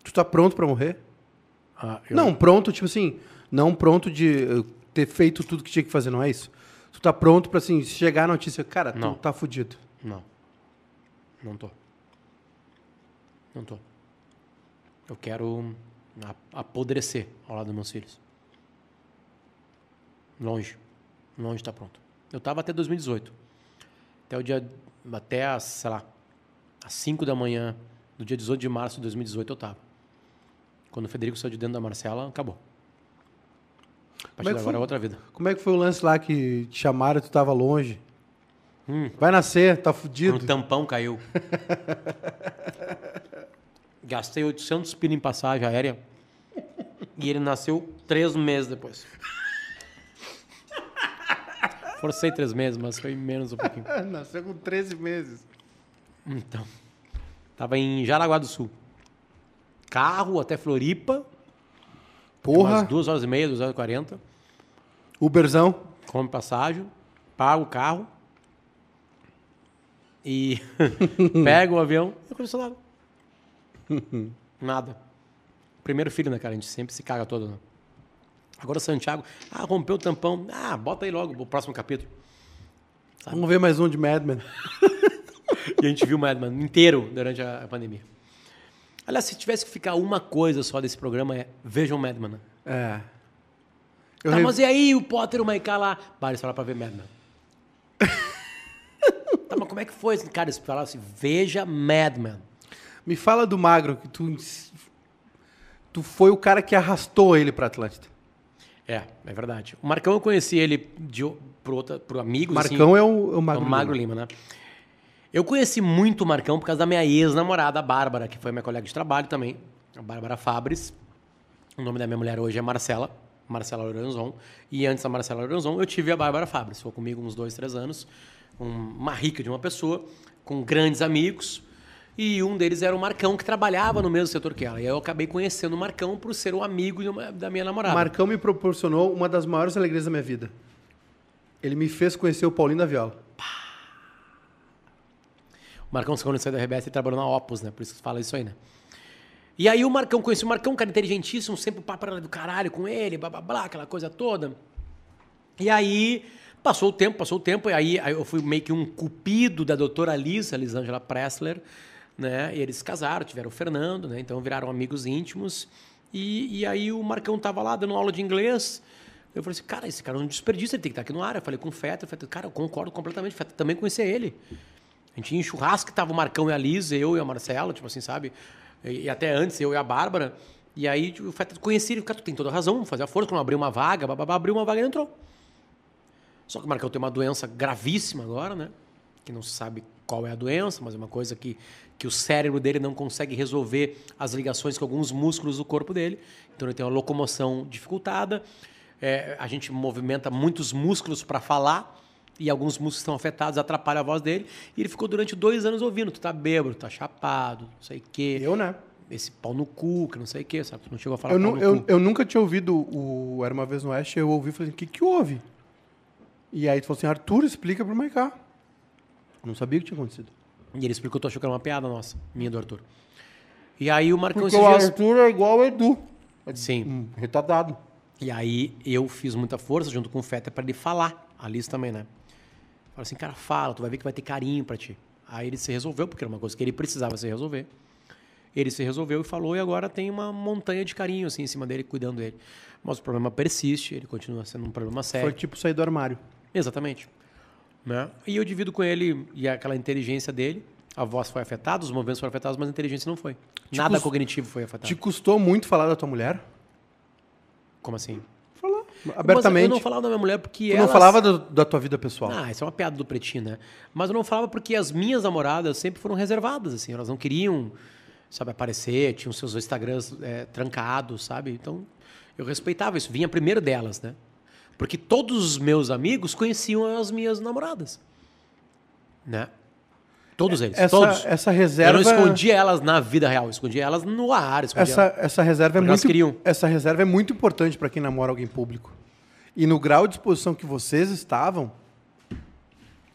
Tu tá pronto pra morrer? Ah, eu- Não, pronto, tipo assim, não pronto de eh, ter feito tudo que tinha que fazer, não é isso? Tu tá pronto pra, assim, chegar a notícia, cara, tu Não. tá fudido. Não. Não tô. Não tô. Eu quero apodrecer ao lado dos meus filhos. Longe. Longe tá pronto. Eu tava até 2018. Até o dia. Até, as, sei lá, às 5 da manhã do dia 18 de março de 2018 eu tava. Quando o Federico saiu de dentro da Marcela, acabou. A partir é agora é foi? outra vida. Como é que foi o lance lá que te chamaram e tu tava longe? Hum. Vai nascer, tá fudido. o tampão caiu. Gastei 800 pila em passagem aérea. E ele nasceu três meses depois. Forcei três meses, mas foi menos um pouquinho. Nasceu com 13 meses. Então. Tava em Jaraguá do Sul. Carro até Floripa. Porra, Umas duas horas e meia, duas horas e quarenta. Uberzão. Come passagem. Pago o carro. E pego o avião. Não aconteceu nada. Nada. Primeiro filho, né, cara? A gente sempre se caga todo, né? Agora o Santiago. Ah, rompeu o tampão. Ah, bota aí logo o próximo capítulo. Vamos ver mais um de Mad Men. E a gente viu o Madman inteiro durante a, pandemia. Aliás, se tivesse que ficar uma coisa só desse programa é vejam Madman. Né? É. Eu Tá, re- mas e aí o Potter e o Maiká lá? Bah, eles falaram pra ver Madman. Tá, mas como é que foi? Cara, eles falaram assim, veja Madman. Me fala do Magro, que tu... Tu foi o cara que arrastou ele pra Atlântida. É, é verdade. O Marcão eu conheci ele de, o- por, outra, por amigos. assim, Marcão é o, é o É Magro. o Magro Lima. Lima, né? Eu conheci muito o Marcão por causa da minha ex-namorada, a Bárbara, que foi minha colega de trabalho também, a Bárbara Fabres. O nome da minha mulher hoje é Marcela, Marcela Loranzon. E antes da Marcela Loranzon, eu tive a Bárbara Fabres. Ficou comigo uns dois, três anos. Um- uma rica de uma pessoa, com grandes amigos. E um deles era o Marcão, que trabalhava no mesmo setor que ela. E aí eu acabei conhecendo o Marcão por ser um amigo uma- da minha namorada. Marcão me proporcionou uma das maiores alegrias da minha vida. Ele me fez conhecer o Paulinho da Viola. O Marcão, quando saiu da RBS, ele trabalhou na Opus, né? Por isso que fala isso aí, né? E aí o Marcão, conheci o Marcão, um cara inteligentíssimo, sempre o papo do caralho com ele, blá, blá, blá, aquela coisa toda. E aí, passou o tempo, passou o tempo, e aí, aí eu fui meio que um cupido da doutora Lisa, Lisângela Pressler, né? E eles casaram, tiveram o Fernando, né? Então viraram amigos íntimos. E, e aí o Marcão tava lá dando aula de inglês. Eu falei assim, cara, esse cara é um desperdício, ele tem que estar aqui no ar. Eu falei com o Feta, Feta, cara, eu concordo completamente, Feta também conhecia ele. A gente ia em churrasco tava o Marcão e a Lisa, eu e a Marcela, tipo assim, sabe? E, e até antes, eu e a Bárbara. E aí tipo, o Feta conhecia ele, cara, tu tem toda razão, fazer a força, quando abriu uma vaga, abriu uma vaga e entrou. Só que o Marcão tem uma doença gravíssima agora, né? Que não se sabe qual é a doença, mas é uma coisa que, que o cérebro dele não consegue resolver as ligações com alguns músculos do corpo dele. Então ele tem uma locomoção dificultada. É, a gente movimenta muitos músculos para falar e alguns músculos estão afetados, atrapalha a voz dele. E ele ficou durante dois anos ouvindo: tu tá bêbado, tu tá chapado, não sei o quê. Eu, né? Esse pau no cu, que não sei o quê, sabe? Tu não chegou a falar Eu, nu- no eu, cu. eu nunca tinha ouvido o Era Uma Vez no Oeste, eu ouvi e falei, o que que houve? E aí tu falou assim, Arthur, explica pro Maiká. Não sabia o que tinha acontecido. E ele explicou, tu achou que era uma piada nossa, minha do Arthur. E aí o Marcão Porque o dias... Arthur é igual o Edu. Sim. Um retardado. E aí eu fiz muita força junto com o Feta para ele falar. A Liz também, né? Falei assim, cara, fala, tu vai ver que vai ter carinho pra ti. Aí ele se resolveu, porque era uma coisa que ele precisava se resolver. Ele se resolveu e falou, e agora tem uma montanha de carinho assim em cima dele, cuidando dele. Mas o problema persiste, ele continua sendo um problema sério. Foi tipo sair do armário. Exatamente. Né? E eu divido com ele e aquela inteligência dele. A voz foi afetada, os movimentos foram afetados, mas a inteligência não foi. Nada cus- cognitivo foi afetado. Te custou muito falar da tua mulher? Como assim? Falar. Mas Abertamente. eu não falava da minha mulher porque Tu ela. não falava do- da tua vida pessoal. Ah, isso é uma piada do pretinho, né? Mas eu não falava porque as minhas namoradas sempre foram reservadas, assim. Elas não queriam, sabe, aparecer, tinham seus Instagrams é, trancados, sabe? Então, eu respeitava isso. Vinha primeiro delas, né? Porque todos os meus amigos conheciam as minhas namoradas. Né? Todos eles, essa, todos. essa Eu reserva. não escondia elas na vida real, eu escondia elas no ar. Essa, essa reserva é Porque elas muito. queriam. Essa reserva é muito importante para quem namora alguém público. E no grau de exposição que vocês estavam,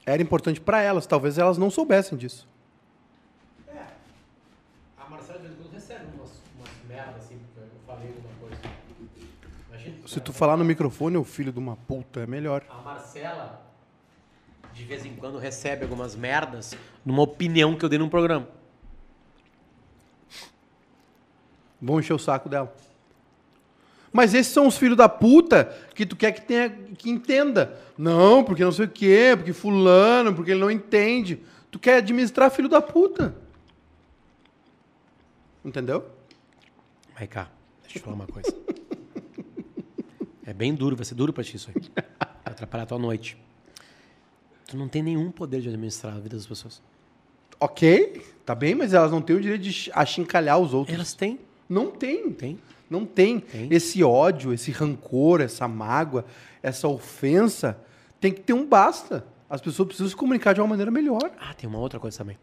era importante para elas. Talvez elas não soubessem disso. A Marcela, de vez em quando, recebe umas, umas merdas, assim, porque eu falei alguma coisa. Imagina, Se tu falar no microfone, o filho de uma puta, é melhor. A Marcela, de vez em quando, recebe algumas merdas numa opinião que eu dei num programa. Vão encher o saco dela. Mas esses são os filhos da puta que tu quer que tenha que entenda. Não, porque não sei o quê, porque fulano, porque ele não entende. Tu quer administrar filho da puta. Entendeu? Vai cá, deixa eu falar uma coisa. É bem duro, vai ser duro pra ti isso aí. Vai atrapalhar a tua noite. Tu não tem nenhum poder de administrar a vida das pessoas. Ok, tá bem, mas elas não têm o direito de ch- achincalhar os outros. Elas têm. Não tem. Tem. Não tem. Tem. Esse ódio, esse rancor, essa mágoa, essa ofensa, tem que ter um basta. As pessoas precisam se comunicar de uma maneira melhor. Ah, tem uma outra coisa também.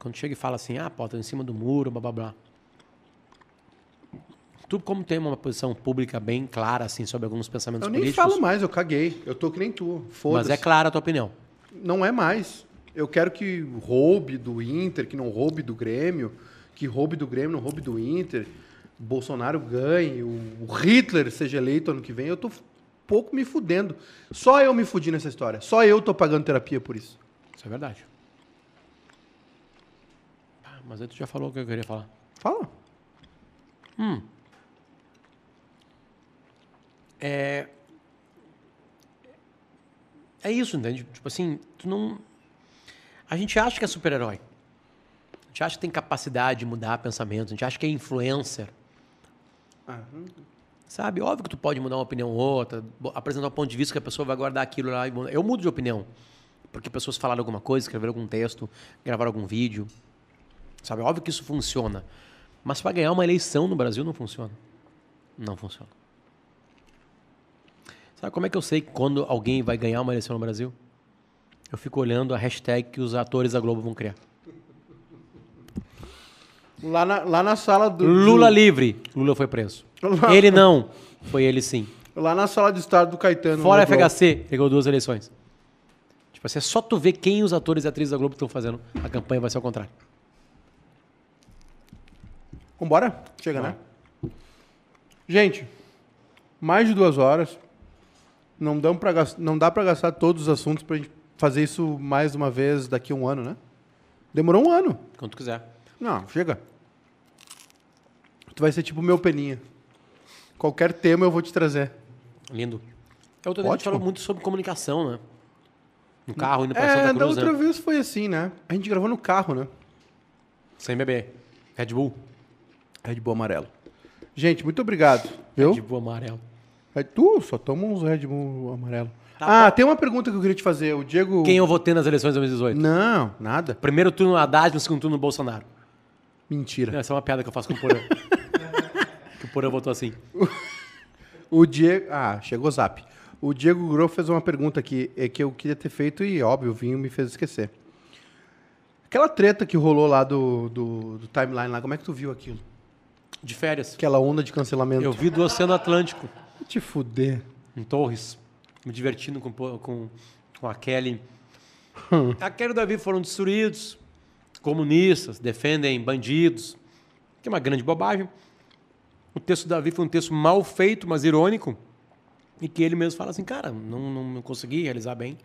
Quando chega e fala assim, ah, pô, tô em cima do muro, blá blá blá. Tu, como tem uma posição pública bem clara, assim, sobre alguns pensamentos Eu nem políticos, falo mais, eu caguei. Eu tô que nem tu. mas é clara a tua opinião. Não é mais. Eu quero que roube do Inter, que não roube do Grêmio, que roube do Grêmio, não roube do Inter. Bolsonaro ganhe, o Hitler seja eleito ano que vem. Eu tô pouco me fudendo. Só eu me fudi nessa história. Só eu tô pagando terapia por isso. Isso é verdade. Ah, mas aí tu já falou o que eu queria falar. Fala. É. É isso, entende? Tipo assim, tu não. A gente acha que é super-herói. A gente acha que tem capacidade de mudar pensamentos. A gente acha que é influencer. Sabe? Óbvio que tu pode mudar uma opinião ou outra, apresentar um ponto de vista que a pessoa vai guardar aquilo lá. Eu mudo de opinião. Porque pessoas falaram alguma coisa, escreveram algum texto, gravaram algum vídeo. Sabe? Óbvio que isso funciona. Mas para ganhar uma eleição no Brasil não funciona. Não funciona. Sabe como é que eu sei quando alguém vai ganhar uma eleição no Brasil? Eu fico olhando a hashtag que os atores da Globo vão criar. Lá na, lá na sala do. Lula do- livre. Lula foi preso. Lula- Ele não. Foi ele sim. Lá na sala de estado do Caetano. Fora. FHC, pegou duas eleições. Tipo assim, é só tu ver quem os atores e atrizes da Globo estão fazendo. A campanha vai ser ao contrário. Vambora? Chega, né? Gente, mais de duas horas. Não, dão pra, não dá pra gastar todos os assuntos pra gente fazer isso mais uma vez daqui a um ano, né? Demorou um ano. Quando tu quiser. Não, chega. Tu vai ser tipo meu peninha. Qualquer tema eu vou te trazer. Lindo. A outra vez a gente falou muito sobre comunicação, né? No carro, indo pra É, Santa da Cruz, outra né? vez foi assim, né? A gente gravou no carro, né? Sem beber. Red Bull. Red Bull amarelo. Gente, muito obrigado. Viu? Red Bull amarelo. Red- Tu só toma uns Red Bull amarelo. Tá ah, tem uma pergunta que eu queria te fazer. O Diego. Quem eu votei nas eleições de 2018? Não, nada. Primeiro turno Haddad, no segundo turno Bolsonaro. Mentira. Essa é uma piada que eu faço com o Porã. que o Porã votou assim. O Diego. Ah, chegou o zap. O Diego Groff fez uma pergunta aqui é que eu queria ter feito e, óbvio, o vinho me fez esquecer. Aquela treta que rolou lá do, do, do timeline lá, como é que tu viu aquilo? De férias. Aquela onda de cancelamento. Eu vi do Oceano Atlântico, te fuder. em Torres, me divertindo com, com, com a Kelly. A Kelly e o Davi foram destruídos, comunistas, defendem bandidos, que é uma grande bobagem. O texto do Davi foi um texto mal feito, mas irônico, e que ele mesmo fala assim, cara, não, não, não consegui realizar bem.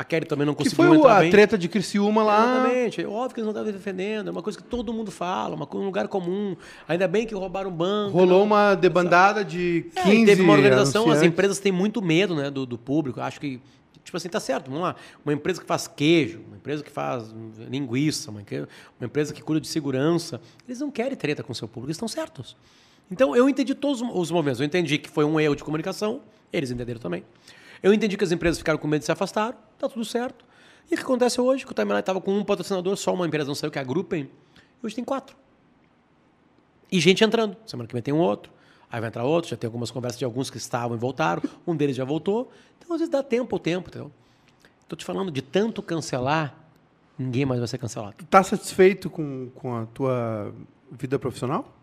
A Kelly também não Que conseguiu foi o- entrar a bem. treta de Criciúma lá. Exatamente. É Óbvio que eles não estavam defendendo. É uma coisa que todo mundo fala, uma coisa, um lugar comum. Ainda bem que roubaram um banco. Rolou não- uma debandada de É, 15 e teve uma organização, as anunciantes. empresas têm muito medo né, do, do público. Acho que, tipo assim, tá certo, vamos lá. Uma empresa que faz queijo, uma empresa que faz linguiça, uma, que- uma empresa que cuida de segurança, eles não querem treta com o seu público, eles estão certos. Então, eu entendi todos os movimentos. Eu entendi que foi um erro de comunicação, eles entenderam também. Eu entendi que as empresas ficaram com medo de se afastar, tá tudo certo. E o que acontece hoje? Que o Timeline estava com um patrocinador, só uma empresa não saiu, que é a Gruppen. Hoje tem quatro. E gente entrando. Semana que vem tem um outro. Aí vai entrar outro. Já tem algumas conversas de alguns que estavam e voltaram. Um deles já voltou. Então, às vezes, dá tempo ao tempo. Entendeu? Tô te falando de tanto cancelar, ninguém mais vai ser cancelado. Tu tá satisfeito com, com a tua vida profissional?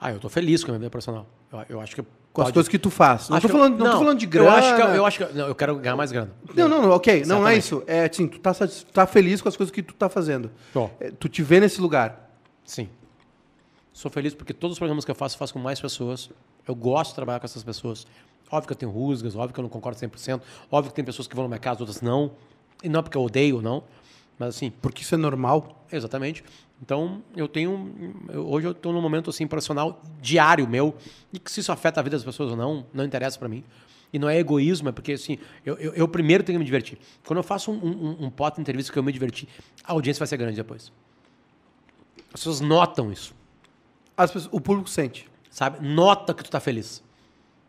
Ah, eu tô feliz com a minha vida profissional. Eu, eu acho que. Com as coisas que tu faz. Não, Acho tô falando, não, tô falando de grana. Eu acho que, eu acho que não, eu quero ganhar mais grana. Não, não, não, ok. Não é isso. É assim, tu tá, tá feliz com as coisas que tu tá fazendo. É, tu te vê nesse lugar. Sim. Sou feliz porque todos os programas que eu faço, eu faço com mais pessoas. Eu gosto de trabalhar com essas pessoas. Óbvio que eu tenho rusgas, óbvio que eu não concordo 100%. Óbvio que tem pessoas que vão na minha casa, outras não. E não é porque eu odeio, não. Mas assim, Porque isso é normal. Exatamente. Então, eu tenho. eu- hoje eu estou num momento assim, profissional diário meu. E que se isso afeta a vida das pessoas ou não, não interessa para mim. E não é egoísmo, é porque assim, eu, eu, eu primeiro tenho que me divertir. Quando eu faço um, um, um pote de entrevista que eu me diverti, a audiência vai ser grande depois. As pessoas notam isso, As pessoas- o público sente. sabe? Nota que tu tá feliz.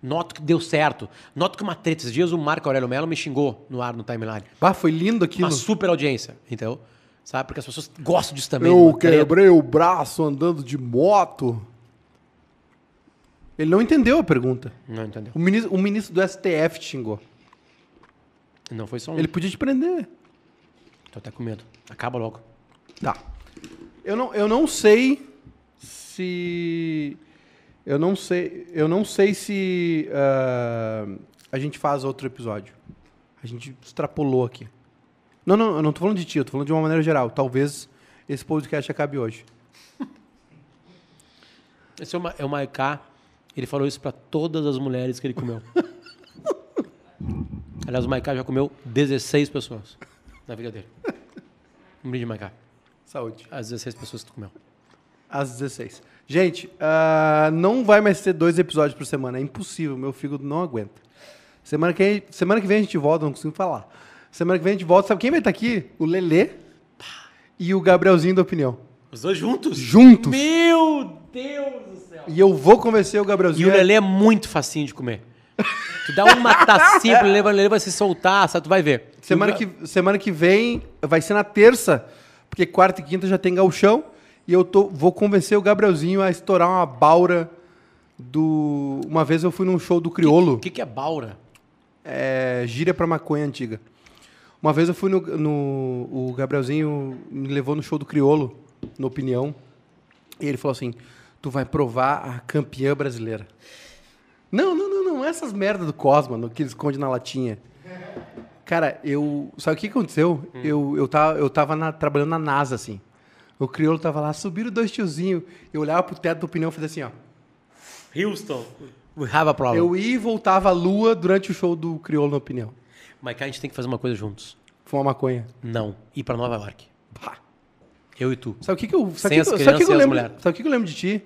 Nota que deu certo. Nota que uma treta. Esses dias o Marco Aurélio Mello me xingou no ar, no timeline. Ah, foi lindo aquilo. Uma super audiência, entendeu? Sabe? Porque as pessoas gostam disso também. Eu uma treta. quebrei o braço andando de moto. Ele não entendeu a pergunta. Não entendeu? O ministro, o ministro do STF te xingou. Não foi só um. Ele podia te prender. Tô até com medo. Acaba logo. Tá. Eu não, eu não sei se. Eu não sei. Eu não sei se ah, a gente faz outro episódio. A gente extrapolou aqui. Não, não, eu não tô falando de ti, eu tô falando de uma maneira geral. Talvez esse podcast acabe hoje. Esse é o, Ma- é o Maiká. Ele falou isso pra todas as mulheres que ele comeu. Aliás, o Maiká já comeu 16 pessoas na vida dele. Um brinde, Maiká. Saúde. As 16 pessoas que tu comeu. Às 16. Gente, ah, não vai mais ter dois episódios por semana. É impossível, meu fígado não aguenta. Semana que, semana que vem a gente volta, não consigo falar. Semana que vem a gente volta. Sabe quem vai estar aqui? O Lelê e o Gabrielzinho da Opinião. Os dois juntos? Juntos. Meu Deus do céu. E eu vou convencer o E Gabrielzinho. o Lelê é muito facinho de comer. Tu dá uma tacinha pro Lelê, o Lelê vai se soltar, sabe? Tu vai ver. Semana que, semana que vem vai ser na terça, porque quarta e quinta já tem gauchão. E eu tô, vou convencer o Gabrielzinho a estourar uma baura do. Uma vez eu fui num show do Criolo. O que, que é baura? é, gíria pra maconha antiga. Uma vez eu fui no, no- O Gabrielzinho me levou no show do Criolo, no Opinião. E ele falou assim: Tu vai provar a campeã brasileira. Não, não, não, não. Essas merdas do Cosma, no que ele esconde na latinha. Cara, eu. Sabe o que aconteceu? Eu, eu tava, eu tava na- trabalhando na NASA, assim. O crioulo tava lá, subiram dois tiozinhos. Eu olhava pro teto do pneu e fazia assim, ó. Houston. We have a problem. Eu ia e voltava à lua durante o show do crioulo no pneu. Maiká, a gente tem que fazer uma coisa juntos. Fumar maconha. Não. Ir pra Nova York. Pá. Eu e tu. Sabe o que, que eu. Sabe Sem que as crianças que eu e as lembro? mulheres. Sabe o que que eu lembro de ti?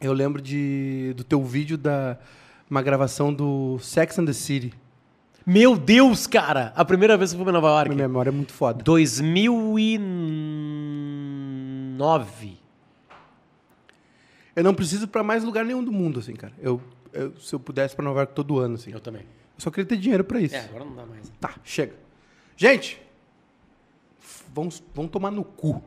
Eu lembro de, do teu vídeo da uma gravação do Sex and the City. Meu Deus, cara! A primeira vez que eu fui pra Nova York. Minha memória é muito foda. 2009. Eu não preciso pra mais lugar nenhum do mundo, assim, cara. Eu, eu- se eu pudesse pra Nova York todo ano, assim. Eu também. Eu só queria ter dinheiro pra isso. É, agora não dá mais. Tá, chega. Gente, vamos, vamos tomar no cu.